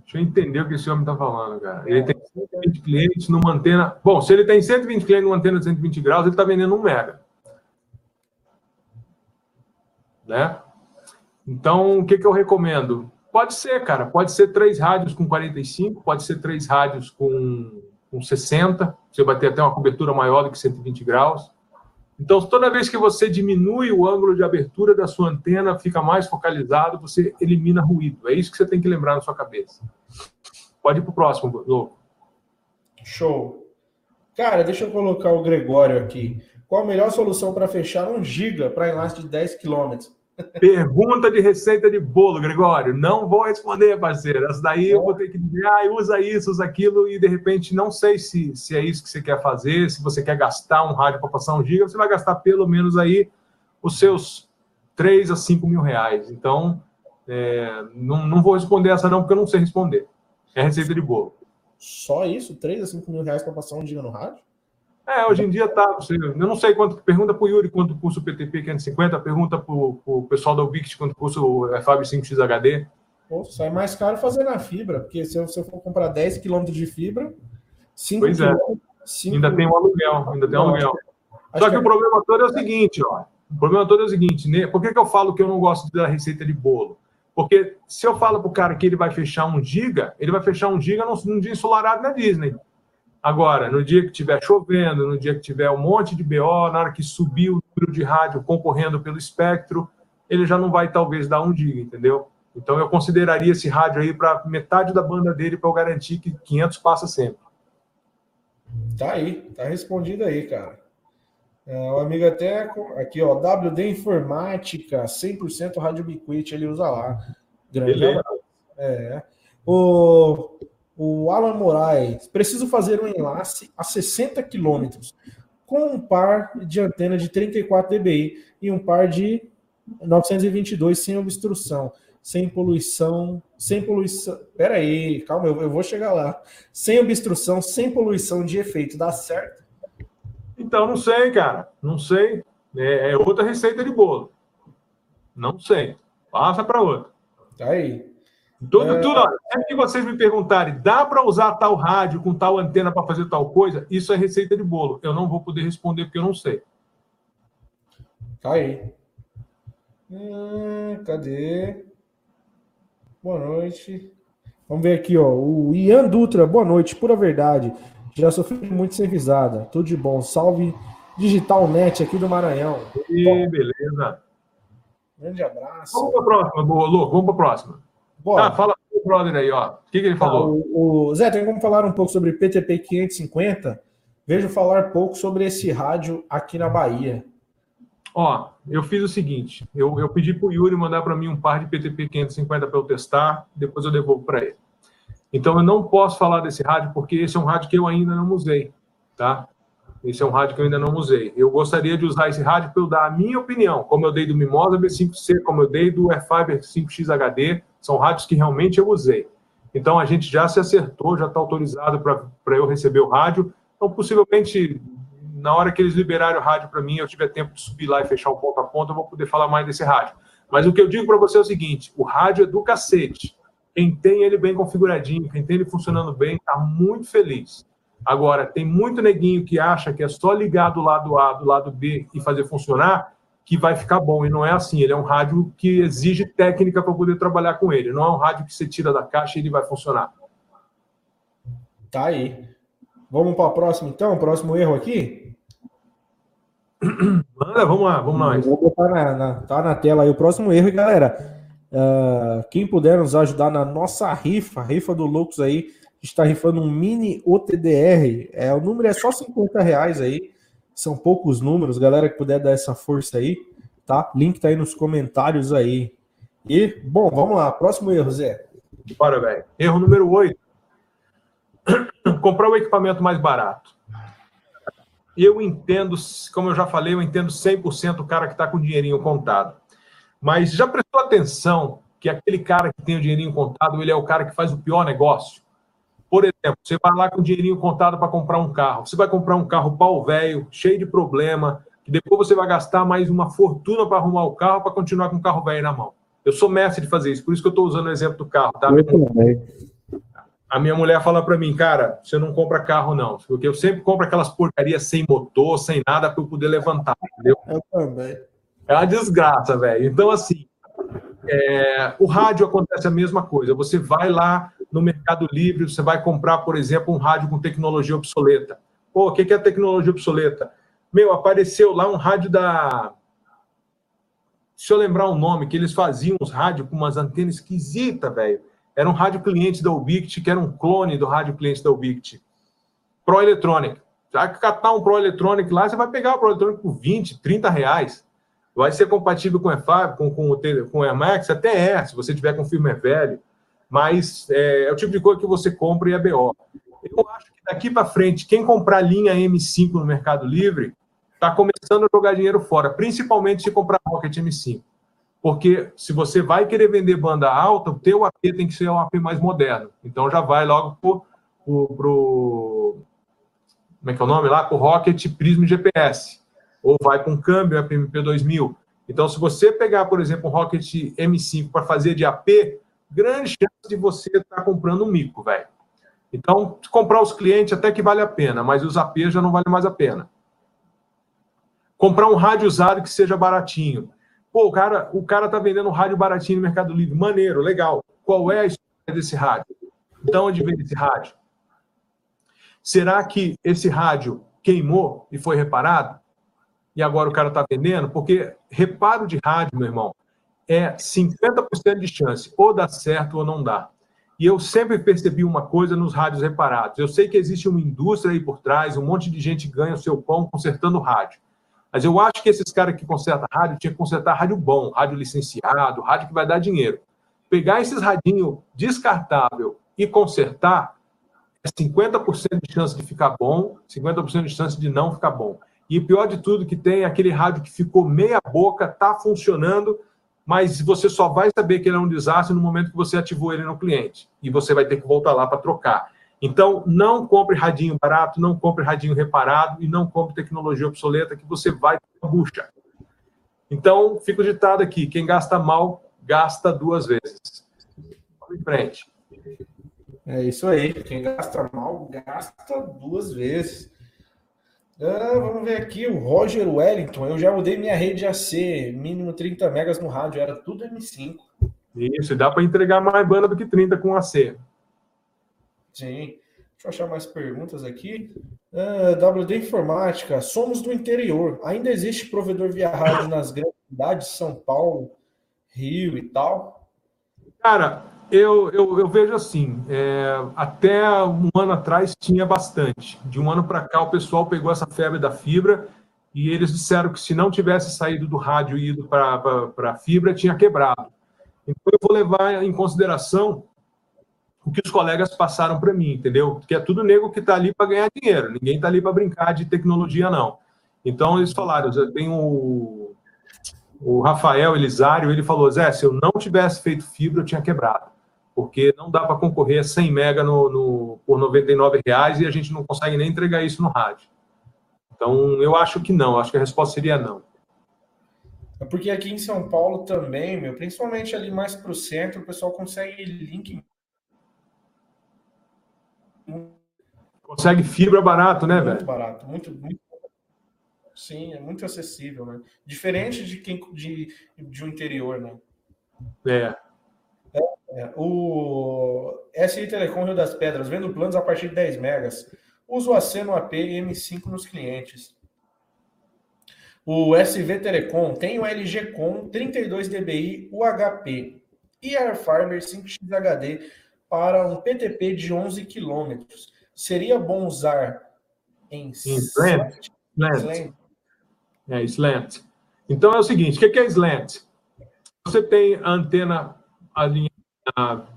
Deixa eu entender o que esse homem está falando, cara. Ele tem 120 clientes numa antena. Bom, se ele tem 120 clientes numa antena de 120 graus, ele está vendendo um mega. Né? Então, o que, que eu recomendo? Pode ser, cara. Pode ser três rádios com 45, pode ser três rádios com, com 60. Você vai ter até uma cobertura maior do que 120 graus. Então, toda vez que você diminui o ângulo de abertura da sua antena, fica mais focalizado, você elimina ruído. É isso que você tem que lembrar na sua cabeça. Pode ir para o próximo, Louco. Show. Cara, deixa eu colocar o Gregório aqui. Qual a melhor solução para fechar um giga para enlace de 10 quilômetros? Pergunta de receita de bolo, Gregório. Não vou responder, parceiro. Essa daí eu vou ter que dizer, ah, usa isso, usa aquilo, e de repente não sei se, se é isso que você quer fazer, se você quer gastar um rádio para passar um giga, você vai gastar pelo menos aí os seus 3 a 5 mil reais. Então, é, não, não vou responder essa não, porque eu não sei responder. É receita de bolo. Só isso? 3 a 5 mil reais para passar um giga no rádio? É, hoje em dia tá. Você, eu não sei quanto. Pergunta para o Yuri quanto custa o PTP 550, pergunta para o pessoal da Ubiquit quanto custa o FAB 5X HD. Pô, sai mais caro fazer na fibra, porque se você for comprar 10 km de fibra, 5 Pois é. ainda tem um aluguel, ainda tem um aluguel. Só que, que, o problema todo é o seguinte, ó. O problema todo é o seguinte, né? Por que, que eu falo que eu não gosto da receita de bolo? Porque se eu falo para o cara que ele vai fechar um giga, ele vai fechar um giga num, num dia ensolarado na Disney. Agora, no dia que estiver chovendo, no dia que tiver um monte de BO, na hora que subir o número de rádio concorrendo pelo espectro, ele já não vai talvez dar um giga, entendeu? Então eu consideraria esse rádio aí para metade da banda dele para eu garantir que 500 passa sempre. Tá aí, tá respondido aí, cara. É, o amigo até aqui, ó, WD Informática, 100% Rádio Biquit, ele usa lá. Grande Beleza. É. O o Alan Moraes, preciso fazer um enlace a 60 quilômetros com um par de antena de 34 dBi e um par de 922 sem obstrução, sem poluição, sem poluição. Pera aí, calma, eu, eu vou chegar lá. Sem obstrução, sem poluição de efeito, dá certo? Então, não sei, cara, não sei. É, é outra receita de bolo. Não sei. Passa para outra. Tá aí. Tudo, é... tudo. sempre que vocês me perguntarem, dá para usar tal rádio com tal antena para fazer tal coisa? Isso é receita de bolo. Eu não vou poder responder porque eu não sei. Tá aí. Hum, cadê? Boa noite. Vamos ver aqui, ó. O Ian Dutra, boa noite, pura verdade. Já sofri muito sem visada. Tudo de bom. Salve Digital Net aqui do Maranhão. E, beleza. Grande abraço. Vamos para a próxima, Lu. Vamos para a próxima. Bora. Ah, fala o brother aí, ó. O que, que ele falou? Ah, o, o, Zé, tem como falar um pouco sobre PTP 550? Vejo falar pouco sobre esse rádio aqui na Bahia. Ó, eu fiz o seguinte: eu, eu pedi para o Yuri mandar para mim um par de PTP 550 para eu testar, depois eu devolvo para ele. Então eu não posso falar desse rádio porque esse é um rádio que eu ainda não usei, tá? Esse é um rádio que eu ainda não usei. Eu gostaria de usar esse rádio para eu dar a minha opinião, como eu dei do Mimosa B5C, como eu dei do Airfiber 5X HD, são rádios que realmente eu usei. Então a gente já se acertou, já está autorizado para eu receber o rádio. Então, possivelmente, na hora que eles liberarem o rádio para mim, eu tiver tempo de subir lá e fechar o ponto a ponto, eu vou poder falar mais desse rádio. Mas o que eu digo para você é o seguinte: o rádio é do cacete. Quem tem ele bem configuradinho, quem tem ele funcionando bem, está muito feliz. Agora, tem muito neguinho que acha que é só ligar do lado A, do lado B e fazer funcionar, que vai ficar bom. E não é assim. Ele é um rádio que exige técnica para poder trabalhar com ele. Não é um rádio que você tira da caixa e ele vai funcionar. Tá aí. Vamos para o próximo, então? Próximo erro aqui? Manda, vamos lá, vamos lá. Vou botar na, na, tá na tela aí o próximo erro, galera. Uh, quem puder nos ajudar na nossa rifa, rifa do Loucos aí, está rifando um mini OTDR. É, o número é só 50 reais aí. São poucos números, galera que puder dar essa força aí, tá? Link tá aí nos comentários aí. E, bom, vamos lá. Próximo erro, Zé. Bora, velho. Erro número 8. Comprar o equipamento mais barato. Eu entendo, como eu já falei, eu entendo 100% o cara que está com o dinheirinho contado. Mas já prestou atenção que aquele cara que tem o dinheirinho contado, ele é o cara que faz o pior negócio? Por exemplo, você vai lá com o dinheirinho contado para comprar um carro. Você vai comprar um carro pau velho, cheio de problema, que depois você vai gastar mais uma fortuna para arrumar o carro para continuar com o carro velho na mão. Eu sou mestre de fazer isso, por isso que eu estou usando o exemplo do carro, tá? A minha mulher fala para mim, cara, você não compra carro não, porque eu sempre compro aquelas porcarias sem motor, sem nada para eu poder levantar, entendeu? Eu também. É uma desgraça, velho. Então, assim, é, o rádio acontece a mesma coisa. Você vai lá no Mercado Livre, você vai comprar, por exemplo, um rádio com tecnologia obsoleta. Pô, o que é tecnologia obsoleta? Meu, apareceu lá um rádio da. Se eu lembrar o nome, que eles faziam uns rádios com umas antenas esquisitas, velho. Era um rádio cliente da Ubiquiti, que era um clone do rádio cliente da Ubiquiti. Pro Electronic. Você vai catar um Pro Electronic lá, você vai pegar o Pro Electronic por 20, 30 reais. Vai ser compatível com o E5, com, com, com o Air Max? Até é, se você tiver com firmware velho mas é, é, o tipo de coisa que você compra e é BO. Eu acho que daqui para frente, quem comprar linha M5 no Mercado Livre está começando a jogar dinheiro fora, principalmente se comprar Rocket M5. Porque se você vai querer vender banda alta, o teu AP tem que ser um AP mais moderno. Então já vai logo pro, pro, pro como é que é o nome lá? Com o Rocket Prisma GPS. Ou vai com câmbio MP 2000. Então, se você pegar, por exemplo, um Rocket M5 para fazer de AP, grande chance de você estar tá comprando um mico, velho. Então, comprar os clientes até que vale a pena, mas os AP já não vale mais a pena. Comprar um rádio usado que seja baratinho. Pô, o cara, o cara tá vendendo um rádio baratinho no Mercado Livre. Maneiro, legal. Qual é a história desse rádio? Então, onde vem esse rádio? Será que esse rádio queimou e foi reparado? E agora o cara está vendendo? Porque reparo de rádio, meu irmão, é 50% de chance, ou dá certo ou não dá. E eu sempre percebi uma coisa nos rádios reparados. Eu sei que existe uma indústria aí por trás, um monte de gente ganha o seu pão consertando rádio. Mas eu acho que esses caras que consertam rádio tinham que consertar rádio bom, rádio licenciado, rádio que vai dar dinheiro. Pegar esses radinhos descartável e consertar é 50% de chance de ficar bom, 50% de chance de não ficar bom. E pior de tudo que tem é aquele rádio que ficou meia boca, tá funcionando, mas você só vai saber que ele é um desastre no momento que você ativou ele no cliente. E você vai ter que voltar lá para trocar. Então, não compre radinho barato, não compre radinho reparado e não compre tecnologia obsoleta que você vai ter bucha. Então, fica o ditado aqui: quem gasta mal, gasta duas vezes. Vamos em frente. É isso aí. Quem gasta mal, gasta duas vezes. Ah, vamos ver aqui, o Roger Wellington. Eu já mudei minha rede AC, mínimo 30 megas no rádio, era tudo M5. Isso, dá para entregar mais banda do que 30 com AC. Sim. Deixa eu achar mais perguntas aqui. Ah, WD Informática, somos do interior. Ainda existe provedor via rádio nas grandes cidades, São Paulo, Rio e tal? Cara, Eu, eu, eu vejo assim, é, até um ano atrás tinha bastante. De um ano para cá, o pessoal pegou essa febre da fibra e eles disseram que se não tivesse saído do rádio e ido para a fibra, tinha quebrado. Então, eu vou levar em consideração o que os colegas passaram para mim, entendeu? Que é tudo nego que está ali para ganhar dinheiro, ninguém está ali para brincar de tecnologia, não. Então, eles falaram, tenho o, o Rafael Elisário, ele falou, Zé, se eu não tivesse feito fibra, eu tinha quebrado porque não dá para concorrer a 100 mega no, no, por 99 reais e a gente não consegue nem entregar isso no rádio. Então, eu acho que não, acho que a resposta seria não. É porque aqui em São Paulo também, meu, principalmente ali mais para o centro, o pessoal consegue link. Consegue fibra barato, né, muito velho? Muito barato, muito, muito. Sim, é muito acessível, né? Diferente de quem de, de um interior, né? É. É, o SI Telecom Rio das Pedras, vendo planos a partir de 10 megas. Uso Aceno AP M5 nos clientes. O SV Telecom tem o LG Com 32 dBi UHP e Airfiber 5X HD para um PTP de 11 km. Seria bom usar em slant? Slant. É, slant. Então é o seguinte, o que é slant? Você tem a antena alinhada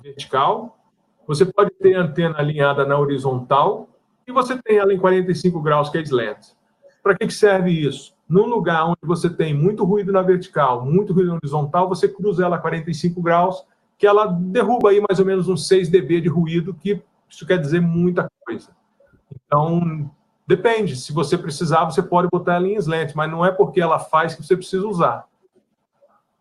vertical, você pode ter antena alinhada na horizontal e você tem ela em 45 graus, que é slant. Para que, que serve isso? Num lugar onde você tem muito ruído na vertical, muito ruído na horizontal, você cruza ela a 45 graus, que ela derruba aí mais ou menos uns 6 dB de ruído, que isso quer dizer muita coisa. Então, depende. Se você precisar, você pode botar ela em slant, mas não é porque ela faz que você precisa usar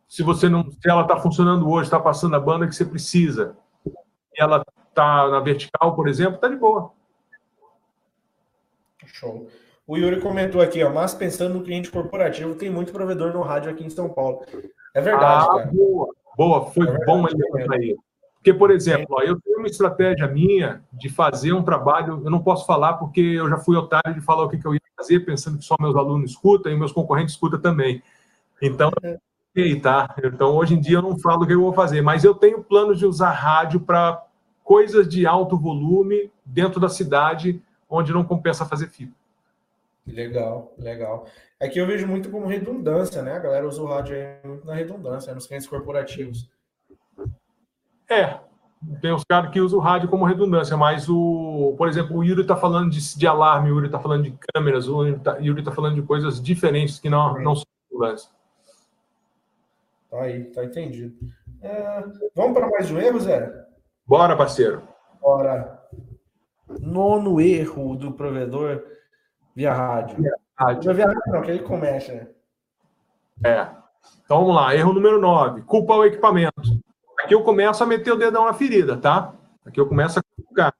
se você não, se ela está funcionando hoje, está passando a banda que você precisa, e ela está na vertical, por exemplo, está de boa. Show. O Yuri comentou aqui, ó, mas pensando no cliente corporativo, tem muito provedor no rádio aqui em São Paulo. É verdade, ah, cara. Boa, boa, foi é bom ele aí. Porque, por exemplo, ó, eu tenho uma estratégia minha de fazer um trabalho, eu não posso falar porque eu já fui otário de falar o que, que eu ia fazer, pensando que só meus alunos escutam e meus concorrentes escutam também. Então, é tá? Então, hoje em dia, eu não falo o que eu vou fazer, mas eu tenho planos de usar rádio para coisas de alto volume dentro da cidade, onde não compensa fazer fibra. Legal, legal. É que eu vejo muito como redundância, né? A galera usa o rádio muito na redundância, nos clientes corporativos. É, tem os caras que usam o rádio como redundância, mas o, por exemplo, o Yuri está falando de, de alarme, o Yuri está falando de câmeras, o Yuri está tá falando de coisas diferentes que não, não são redundância. Aí, tá entendido. É, vamos para mais um erro, Zé? Bora, parceiro. Bora. Nono erro do provedor via rádio. Via rádio. Via rádio não, que ele começa, né? É. Então vamos lá. Erro número 9. Culpa o equipamento. Aqui eu começo a meter o dedão na ferida, tá? Aqui eu começo a culpar.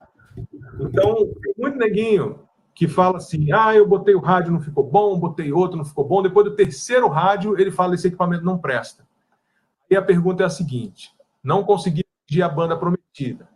Então, tem muito neguinho que fala assim: ah, eu botei o rádio, não ficou bom, botei outro, não ficou bom. Depois do terceiro rádio, ele fala: esse equipamento não presta. E a pergunta é a seguinte: não consegui pedir a banda prometida,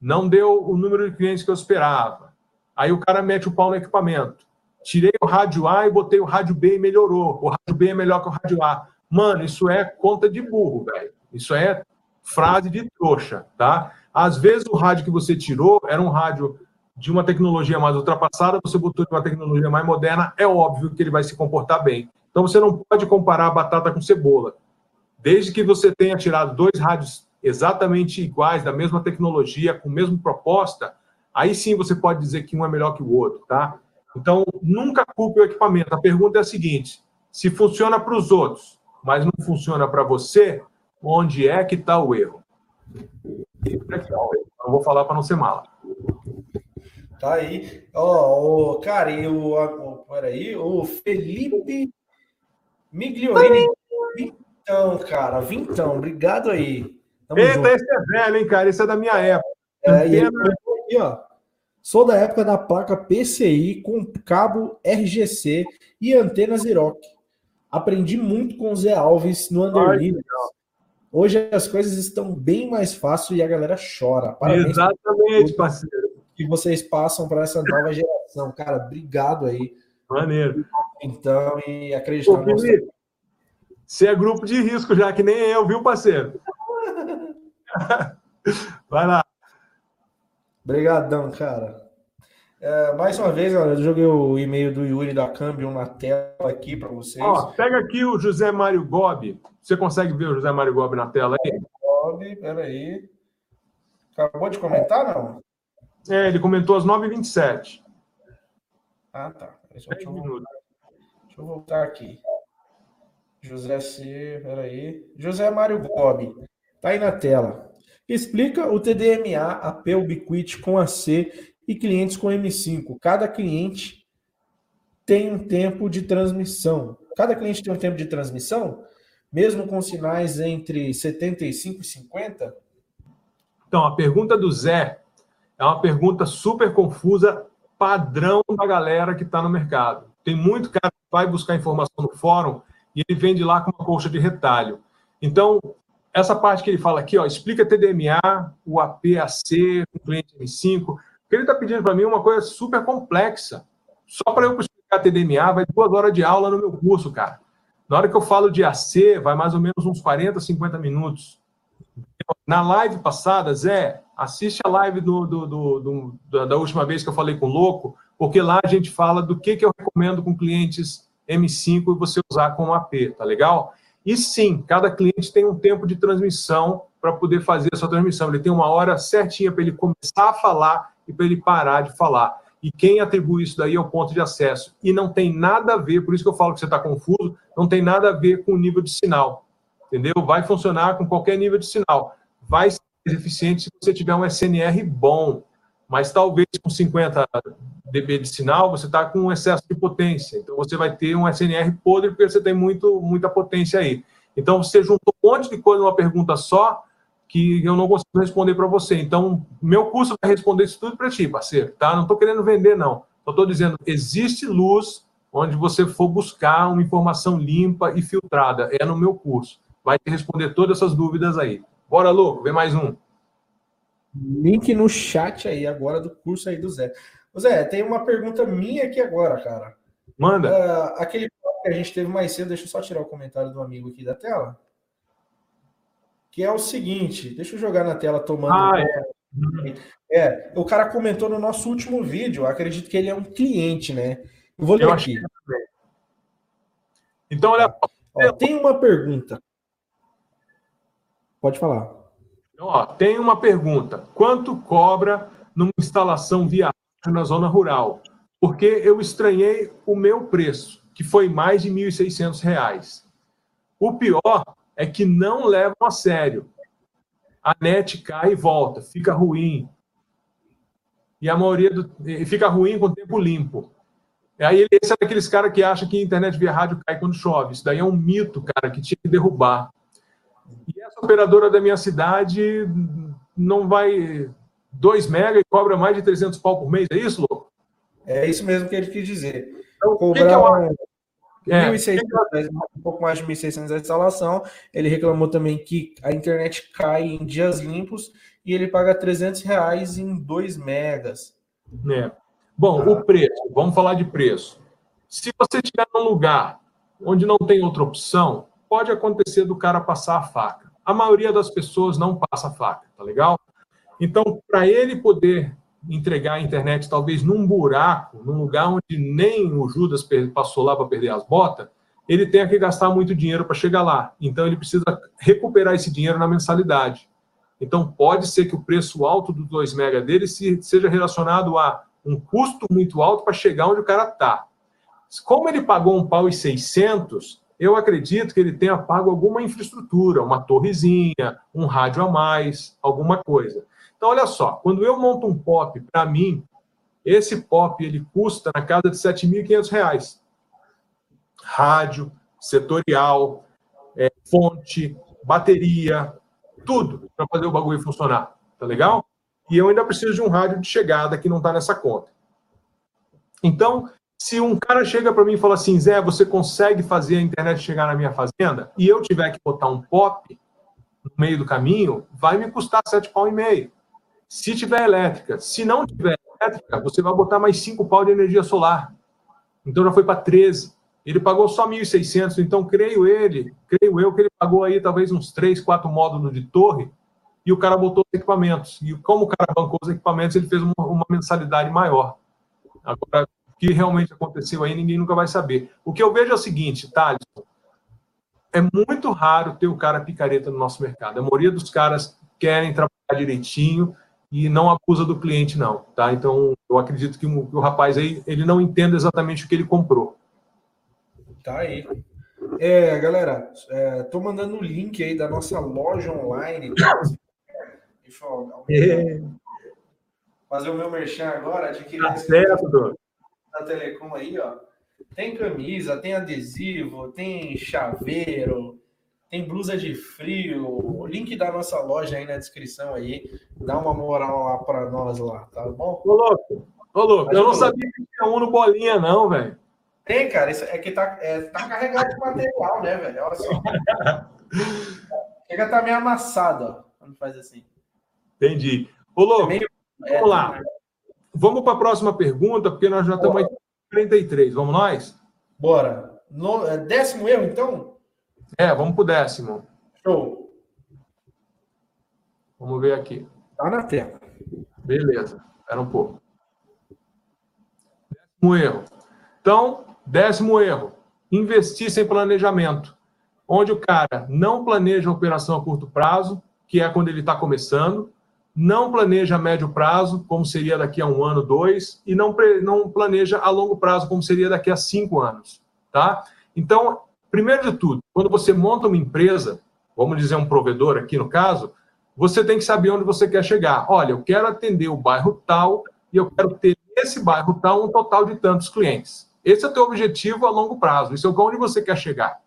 não deu o número de clientes que eu esperava. Aí o cara mete o pau no equipamento. Tirei o rádio A e botei o rádio B e melhorou. O rádio B é melhor que o rádio A. Mano, isso é conta de burro, velho. Isso é frase de trouxa, tá? Às vezes o rádio que você tirou era um rádio de uma tecnologia mais ultrapassada, você botou de uma tecnologia mais moderna, é óbvio que ele vai se comportar bem. Então você não pode comparar batata com cebola. Desde que você tenha tirado dois rádios exatamente iguais, da mesma tecnologia, com a mesma proposta, aí sim você pode dizer que um é melhor que o outro, tá? Então, nunca culpe o equipamento. A pergunta é a seguinte: se funciona para os outros, mas não funciona para você, onde é que está o erro? Não vou falar para não ser mala. Tá aí. Ó, oh, o cara, e o, o, peraí, o Felipe Migliorini Vintão, cara, vintão, obrigado aí. Tamo Eita, junto. esse é velho, hein, cara? Esse é da minha época. É, e ele aqui, ó. Sou da época da placa PCI com cabo RGC e antena Xerox. Aprendi muito com o Zé Alves no Under Hoje as coisas estão bem mais fáceis e a galera chora. Parabéns Exatamente, parceiro. Que vocês passam para essa nova geração. Cara, obrigado aí. Maneiro. Então, e acreditar no nosso... Você é grupo de risco já, que nem eu, viu, parceiro? Vai lá. Obrigadão, cara. É, mais uma vez, galera, eu joguei o e-mail do Yuri da Câmbio na tela aqui para vocês. Ó, pega aqui o José Mário Gobi. Você consegue ver o José Mário Gobi na tela aí? Gobi, peraí. Acabou de comentar, não? É, ele comentou às 9h27. Ah, tá. Deixa eu. Deixa eu voltar aqui. José C, peraí. José Mário Gobi. Tá aí na tela. Explica o TDMA, AP Ubiquiti com AC e clientes com M5. Cada cliente tem um tempo de transmissão. Cada cliente tem um tempo de transmissão, mesmo com sinais entre 75 e 50? Então, a pergunta do Zé é uma pergunta super confusa, padrão da galera que está no mercado. Tem muito cara que vai buscar informação no fórum e ele vende lá com uma colcha de retalho. Então, essa parte que ele fala aqui, ó, explica TDMA, o APAC, o cliente M5, ele está pedindo para mim é uma coisa super complexa. Só para eu explicar TDMA, vai duas horas de aula no meu curso, cara. Na hora que eu falo de AC, vai mais ou menos uns 40, 50 minutos. Na live passada, Zé, assiste a live do, do, do, da última vez que eu falei com o Louco, porque lá a gente fala do que, que eu recomendo com clientes M5 e você usar como AP, tá legal? E sim, cada cliente tem um tempo de transmissão para poder fazer essa transmissão. Ele tem uma hora certinha para ele começar a falar e para ele parar de falar. E quem atribui isso daí é o ponto de acesso. E não tem nada a ver, por isso que eu falo que você está confuso, não tem nada a ver com o nível de sinal. Entendeu? Vai funcionar com qualquer nível de sinal. Vai ser eficiente se você tiver um SNR bom. Mas talvez com 50 dB de sinal, você está com um excesso de potência. Então você vai ter um SNR podre porque você tem muito, muita potência aí. Então você juntou um monte de coisa numa pergunta só, que eu não consigo responder para você. Então, meu curso vai responder isso tudo para ti, parceiro, tá? Não estou querendo vender, não. Eu estou dizendo, existe luz onde você for buscar uma informação limpa e filtrada. É no meu curso. Vai te responder todas essas dúvidas aí. Bora, louco, vem mais um. Link no chat aí agora do curso aí do Zé. Zé, tem uma pergunta minha aqui agora, cara. Manda. Uh, aquele que a gente teve mais cedo, deixa eu só tirar o comentário do amigo aqui da tela que é o seguinte, deixa eu jogar na tela tomando. Ah, é. é. o cara comentou no nosso último vídeo, acredito que ele é um cliente, né? Eu vou ler eu aqui. Então, olha. Ó, tem uma pergunta. Pode falar. Ó, tem uma pergunta. Quanto cobra numa instalação via na zona rural? Porque eu estranhei o meu preço, que foi mais de R$ 1.600. O pior é que não levam a sério. A net cai e volta, fica ruim. E a maioria do, fica ruim com o tempo limpo. Aí esse é daqueles caras que acham que a internet via rádio cai quando chove. Isso daí é um mito, cara, que tinha que derrubar. Operadora da minha cidade não vai 2 mega e cobra mais de 300 pau por mês, é isso, louco? É isso mesmo que ele quis dizer. Então, Cobrar... que. É. 1.600, um pouco mais de 1.600 a instalação. Ele reclamou também que a internet cai em dias limpos e ele paga 300 reais em 2 megas. É. Bom, ah. o preço, vamos falar de preço. Se você estiver num lugar onde não tem outra opção, pode acontecer do cara passar a faca. A maioria das pessoas não passa faca, tá legal? Então, para ele poder entregar a internet talvez num buraco, num lugar onde nem o Judas passou lá para perder as botas, ele tenha que gastar muito dinheiro para chegar lá. Então ele precisa recuperar esse dinheiro na mensalidade. Então pode ser que o preço alto do 2 mega dele seja relacionado a um custo muito alto para chegar onde o cara está. Como ele pagou um pau e 600, eu acredito que ele tenha pago alguma infraestrutura, uma torrezinha, um rádio a mais, alguma coisa. Então, olha só, quando eu monto um POP, para mim, esse POP ele custa na casa de R$ 7.500. Rádio, setorial, é, fonte, bateria, tudo para fazer o bagulho funcionar. Tá legal? E eu ainda preciso de um rádio de chegada que não está nessa conta. Então, se um cara chega para mim e fala assim, Zé, você consegue fazer a internet chegar na minha fazenda? E eu tiver que botar um POP no meio do caminho, vai me custar sete pau e meio. Se tiver elétrica, se não tiver elétrica, você vai botar mais 5 pau de energia solar. Então já foi para 13. Ele pagou só 1.600, então creio ele, creio eu que ele pagou aí talvez uns 3, 4 módulos de torre e o cara botou os equipamentos. E como o cara bancou os equipamentos, ele fez uma, uma mensalidade maior. Agora, o que realmente aconteceu aí, ninguém nunca vai saber. O que eu vejo é o seguinte, Thales, é muito raro ter o cara picareta no nosso mercado. A maioria dos caras querem trabalhar direitinho e não acusa do cliente, não. Tá? Então, eu acredito que o, que o rapaz aí, ele não entende exatamente o que ele comprou. Tá aí. É, galera, estou é, mandando o link aí da nossa loja online. Tá? Deixa eu é. fazer o meu merchan agora. Adquirir tá certo, da Telecom aí, ó. Tem camisa, tem adesivo, tem chaveiro, tem blusa de frio. O link da nossa loja aí na descrição aí. Dá uma moral lá para nós lá, tá bom? Ô, louco. Ô, louco. Eu não sabia que tinha um no bolinha, não, velho. Tem, cara. Isso é que tá, é, tá carregado de material, né, velho? Olha só. Chega tá meio amassado, ó. Quando faz assim. Entendi. Ô, louco. É meio... Vamos é, lá. Vamos para a próxima pergunta, porque nós já estamos aí 33. Vamos nós? Bora. No, é décimo erro, então? É, vamos para o décimo. Show. Vamos ver aqui. Tá na tela. Beleza. Espera um pouco. Décimo erro. Então, décimo erro. Investir sem planejamento. Onde o cara não planeja a operação a curto prazo, que é quando ele está começando, não planeja a médio prazo, como seria daqui a um ano, dois, e não, não planeja a longo prazo, como seria daqui a cinco anos. Tá? Então, primeiro de tudo, quando você monta uma empresa, vamos dizer um provedor aqui no caso, você tem que saber onde você quer chegar. Olha, eu quero atender o bairro tal e eu quero ter nesse bairro tal um total de tantos clientes. Esse é o teu objetivo a longo prazo. Isso é onde você quer chegar.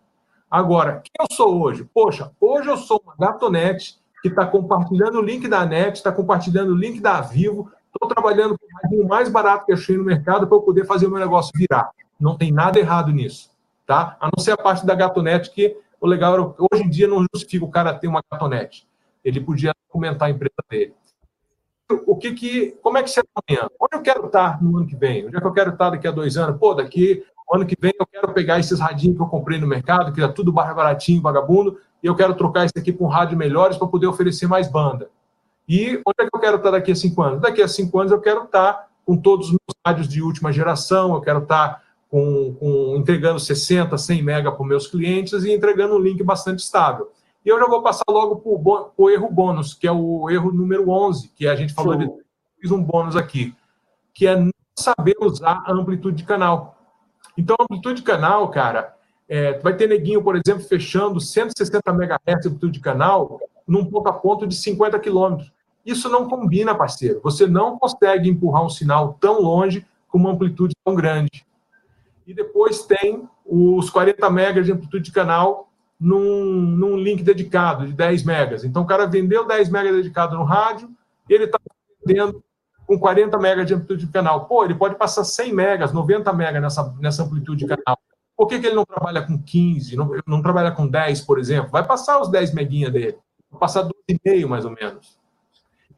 Agora, quem eu sou hoje? Poxa, hoje eu sou uma gatonete que está compartilhando o link da NET, está compartilhando o link da Vivo. Estou trabalhando com o mais barato que achei no mercado para eu poder fazer o meu negócio virar. Não tem nada errado nisso, tá? A não ser a parte da gatonete, que o legal era, hoje em dia não justifica o cara ter uma gatonete. Ele podia documentar a empresa dele. O que que, como é que está amanhã? Onde eu quero estar no ano que vem? Onde é que eu quero estar daqui a dois anos? Pô, daqui ano que vem eu quero pegar esses radinhos que eu comprei no mercado, que é tudo baratinho, vagabundo, e eu quero trocar isso aqui por um rádio melhores para poder oferecer mais banda. E onde é que eu quero estar daqui a cinco anos? Daqui a cinco anos eu quero estar com todos os meus rádios de última geração, eu quero estar com, com entregando 60, 100 mega para os meus clientes e entregando um link bastante estável. E eu já vou passar logo para o erro bônus, que é o erro número 11, que a gente falou, de, fiz um bônus aqui, que é não saber usar a amplitude de canal. Então, a amplitude de canal, cara, é, vai ter neguinho, por exemplo, fechando 160 MHz de amplitude de canal num ponto a ponto de 50 km. Isso não combina, parceiro. Você não consegue empurrar um sinal tão longe com uma amplitude tão grande. E depois tem os 40 megas de amplitude de canal num, num link dedicado de 10 megas. Então, o cara vendeu 10 megas dedicado no rádio, ele está vendendo com 40 megas de amplitude de canal. Pô, ele pode passar 100 megas, 90 megas nessa, nessa amplitude de canal. Por que, que ele não trabalha com 15, não, não trabalha com 10, por exemplo? Vai passar os 10 meguinha dele. Vai passar 12,5 mais ou menos.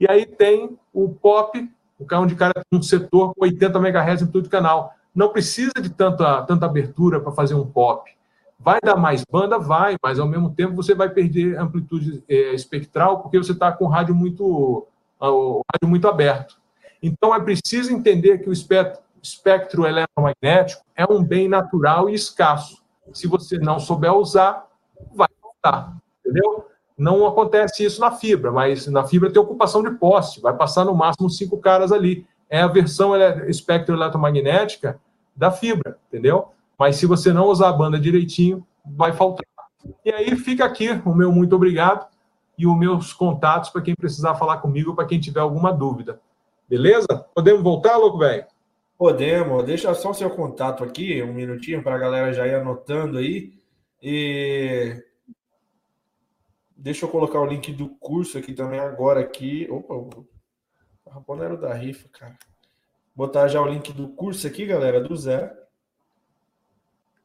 E aí tem o POP, o carro de cara tem um setor com 80 MHz em todo o canal. Não precisa de tanta, tanta abertura para fazer um POP. Vai dar mais banda? Vai, mas ao mesmo tempo você vai perder amplitude é, espectral porque você está com o rádio muito, o rádio muito aberto. Então é preciso entender que o espectro, espectro eletromagnético é um bem natural e escasso. Se você não souber usar, vai faltar, entendeu? Não acontece isso na fibra, mas na fibra tem ocupação de poste, vai passar no máximo cinco caras ali. É a versão espectro eletromagnética da fibra, entendeu? Mas se você não usar a banda direitinho, vai faltar. E aí fica aqui o meu muito obrigado e os meus contatos para quem precisar falar comigo, para quem tiver alguma dúvida. Beleza? Podemos voltar, louco velho? Podemos, deixa só o seu contato aqui, um minutinho para a galera já ir anotando aí. E deixa eu colocar o link do curso aqui também agora aqui. Opa, o Rapona era da rifa, cara. Botar já o link do curso aqui, galera, do Zé.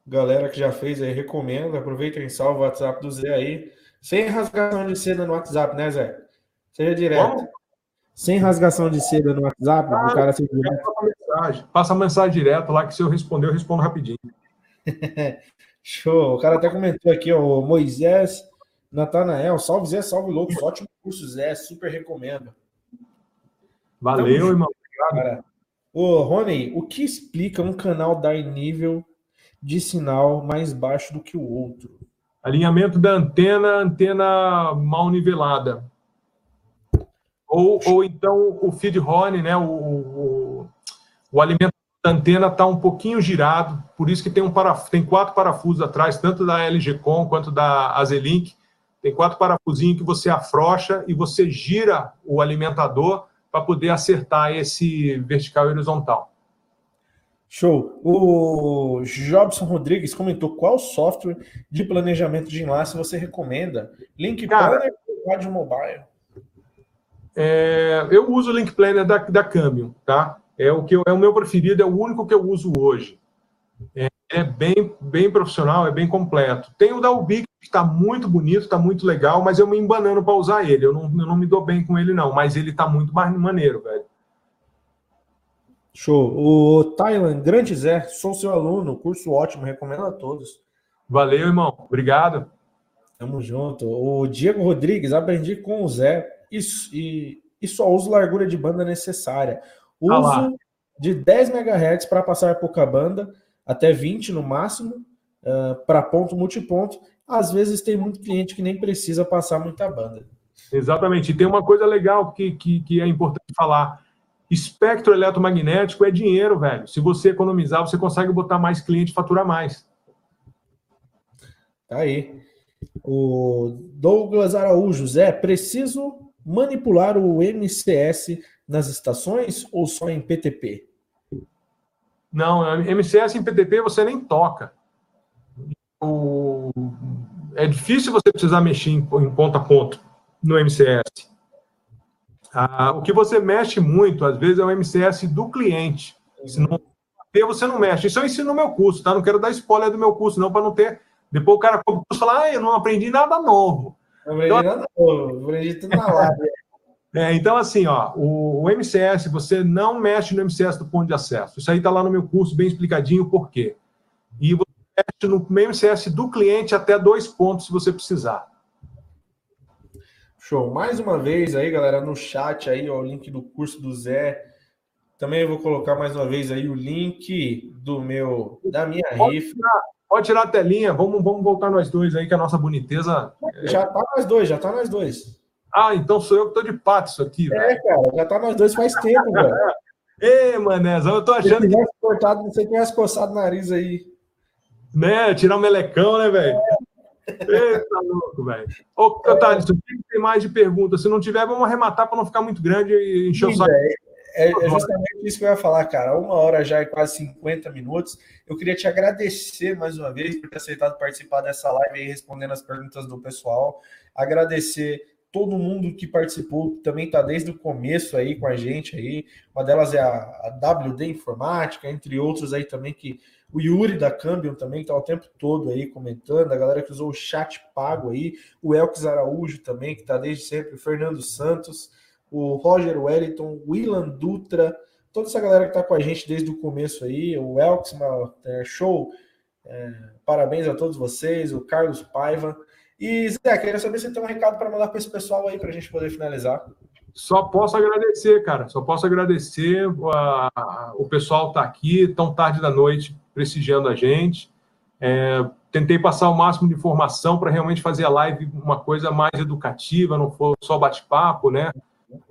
Galera que já fez aí, recomendo. Aproveitem e salve o WhatsApp do Zé aí. Sem rasgação de seda no WhatsApp, né, Zé? Seja direto. Bom? Sem rasgação de seda no WhatsApp, ah, o cara se direto mensagem. Passa a mensagem direto lá, que se eu responder, eu respondo rapidinho. Show. O cara até comentou aqui, ó, o Moisés Natanael, salve Zé, salve loucos. Ótimo curso, Zé. Super recomendo. Valeu, irmão. Cara. Ô, Rony, o que explica um canal dar nível de sinal mais baixo do que o outro? Alinhamento da antena, antena mal nivelada. Ou, ou então o feed horn, né? O, o, o alimento da antena está um pouquinho girado, por isso que tem, um paraf tem quatro parafusos atrás, tanto da LG Com quanto da Azelink. Tem quatro parafusinhos que você afrouxa e você gira o alimentador para poder acertar esse vertical e horizontal. Show. O Jobson Rodrigues comentou qual software de planejamento de enlace você recomenda? Link Planner ou Rádio Mobile? É, eu uso o Link Planner da, da Cambium, tá? É o que eu, é o meu preferido, é o único que eu uso hoje. É, é bem, bem profissional, é bem completo. Tem o da Ubic, que está muito bonito, está muito legal, mas eu me embanando para usar ele. Eu não, eu não me dou bem com ele, não, mas ele está muito mais maneiro, velho. Show. O Thailand, grande Zé, sou seu aluno, curso ótimo, recomendo a todos. Valeu, irmão. Obrigado. Tamo junto. O Diego Rodrigues, aprendi com o Zé isso, e, e só uso largura de banda necessária. Uso ah de 10 MHz para passar pouca banda, até 20 no máximo, uh, para ponto multiponto. Às vezes tem muito cliente que nem precisa passar muita banda. Exatamente. E tem uma coisa legal que, que, que é importante falar Espectro eletromagnético é dinheiro, velho. Se você economizar, você consegue botar mais cliente e faturar mais. Tá aí. O Douglas Araújo, Zé, preciso manipular o MCS nas estações ou só em PTP? Não, MCS em PTP você nem toca. O... É difícil você precisar mexer em ponto a ponto no MCS. Ah, o que você mexe muito, às vezes, é o MCS do cliente. Se não você não mexe. Isso eu ensino no meu curso, tá? Não quero dar spoiler do meu curso, não, para não ter. Depois o cara compra o curso e fala, ah, eu não aprendi nada novo. Não aprendi então, nada novo, aprendi tudo na live. É, então, assim, ó, o, o, MCS, você não mexe no MCS do ponto de acesso. Isso aí está lá no meu curso, bem explicadinho por quê. E você mexe no MCS do cliente até dois pontos, se você precisar. Show. Mais uma vez aí, galera, no chat aí, ó, o link do curso do Zé. Também vou colocar mais uma vez aí o link do meu, da minha pode rifa. Tirar, pode tirar a telinha, vamos, vamos voltar nós dois aí, que a nossa boniteza. Já tá nós dois, já tá nós dois. Ah, então sou eu que tô de pato isso aqui, É, velho. cara, já tá nós dois faz tempo, velho. Ê, manezão, eu tô achando se tivesse que. Cortado, você tivesse coçado o nariz aí. Né, tirar um melecão, né, velho? Eita, louco, velho. Ô, Tadson, o que tem mais de perguntas? Se não tiver, vamos arrematar para não ficar muito grande e encher o saco. É, é, justamente isso que eu ia falar, cara. Uma hora já e quase 50 minutos. Eu queria te agradecer mais uma vez por ter aceitado participar dessa live e respondendo as perguntas do pessoal. Agradecer todo mundo que participou, também está desde o começo aí com a gente aí. Uma delas é a, a WD Informática, entre outros aí também que o Yuri da Cambium também está o tempo todo aí comentando, a galera que usou o chat pago aí, o Elks Araújo também, que está desde sempre, o Fernando Santos, o Roger Wellington, o Willan Dutra, toda essa galera que está com a gente desde o começo aí, o Elks, é, show, é, parabéns a todos vocês, o Carlos Paiva. E Zé, queria saber se tem um recado para mandar para esse pessoal aí para a gente poder finalizar. Só posso agradecer, cara. Só posso agradecer. O pessoal está aqui tão tarde da noite prestigiando a gente. É, tentei passar o máximo de informação para realmente fazer a live uma coisa mais educativa, não for só bate-papo, né?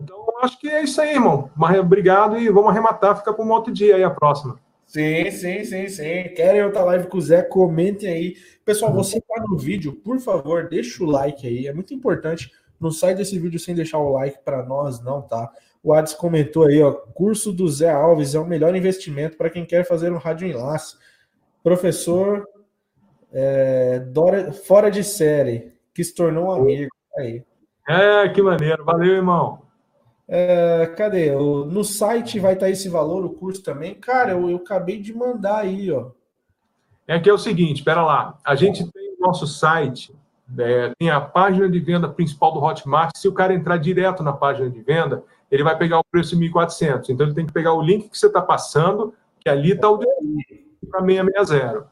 Então, acho que é isso aí, irmão. Mas obrigado e vamos arrematar. Fica para um outro dia aí a próxima. Sim, sim, sim, sim. Querem outra live com o Zé? Comentem aí. Pessoal, você está no vídeo, por favor, deixa o like aí. É muito importante não sai desse vídeo sem deixar o like para nós, não, tá? O Ades comentou aí, ó, curso do Zé Alves é o melhor investimento para quem quer fazer um rádio enlace. Professor é, Dora, fora de série, que se tornou um amigo. Aí. É, que maneiro. Valeu, irmão. É, cadê? No site vai estar esse valor, o curso também. Cara, eu, eu acabei de mandar aí, ó. É que é o seguinte, espera lá. A gente tem o nosso site, é, tem a página de venda principal do Hotmart. Se o cara entrar direto na página de venda, ele vai pegar o preço de 1.400. Então, ele tem que pegar o link que você está passando, que ali está o para 660.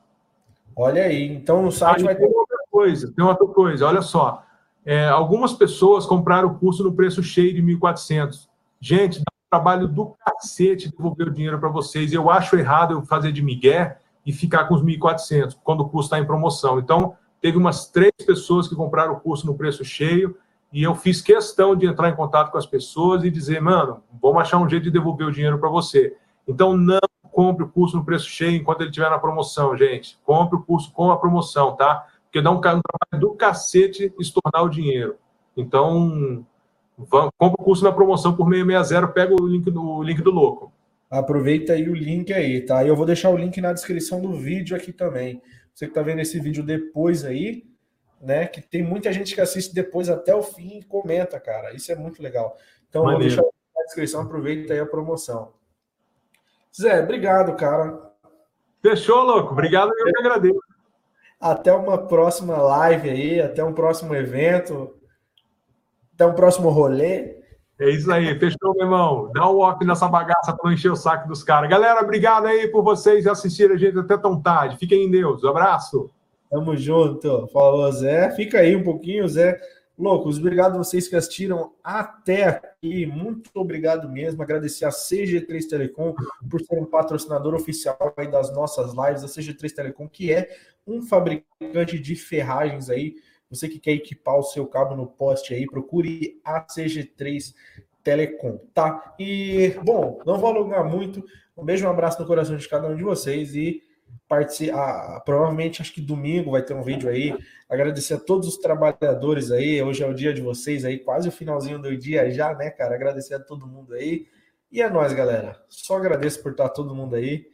Olha aí. Então, no site vai ter... outra coisa. Tem outra coisa. Olha só. É, algumas pessoas compraram o curso no preço cheio de 1.400. Gente, dá um trabalho do cacete devolver o dinheiro para vocês. Eu acho errado eu fazer de migué e ficar com os 1.400 quando o curso está em promoção. Então, teve umas três pessoas que compraram o curso no preço cheio e eu fiz questão de entrar em contato com as pessoas e dizer, mano, vamos achar um jeito de devolver o dinheiro para você. Então, não compre o curso no preço cheio enquanto ele estiver na promoção, gente. Compre o curso com a promoção, tá? Porque dá um, um trabalho do cacete estornar o dinheiro. Então, compra o curso na promoção por 660, pega o link do, o link do louco. Aproveita aí o link aí, tá? E eu vou deixar o link na descrição do vídeo aqui também. Você que está vendo esse vídeo depois aí, né? Que tem muita gente que assiste depois até o fim e comenta, cara. Isso é muito legal. Então, Maneiro. vou deixar na descrição, aproveita aí a promoção. Zé, obrigado, cara. Fechou, louco. Obrigado, eu que agradeço. Até uma próxima live aí, até um próximo evento, até um próximo rolê. É isso aí, fechou, meu irmão. Dá um off nessa bagaça para não encher o saco dos caras. Galera, obrigado aí por vocês assistirem a gente até tão tarde. Fiquem em Deus. Um abraço. Tamo junto. Falou, Zé. Fica aí um pouquinho, Zé. Loucos, obrigado a vocês que assistiram até aqui. Muito obrigado mesmo. Agradecer a CG3 Telecom por ser um patrocinador oficial aí das nossas lives. A CG3 Telecom, que é um fabricante de ferragens aí você que quer equipar o seu cabo no poste aí, procure a CG3 Telecom, tá? E, bom, não vou alongar muito. Um beijo, um abraço no coração de cada um de vocês e participar. provavelmente, acho que domingo vai ter um vídeo aí. Agradecer a todos os trabalhadores aí. Hoje é o dia de vocês aí, quase o finalzinho do dia já, né, cara? Agradecer a todo mundo aí. E é nóis, galera. Só agradeço por estar todo mundo aí.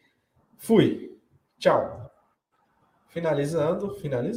Fui. Tchau. Finalizando, finalizando.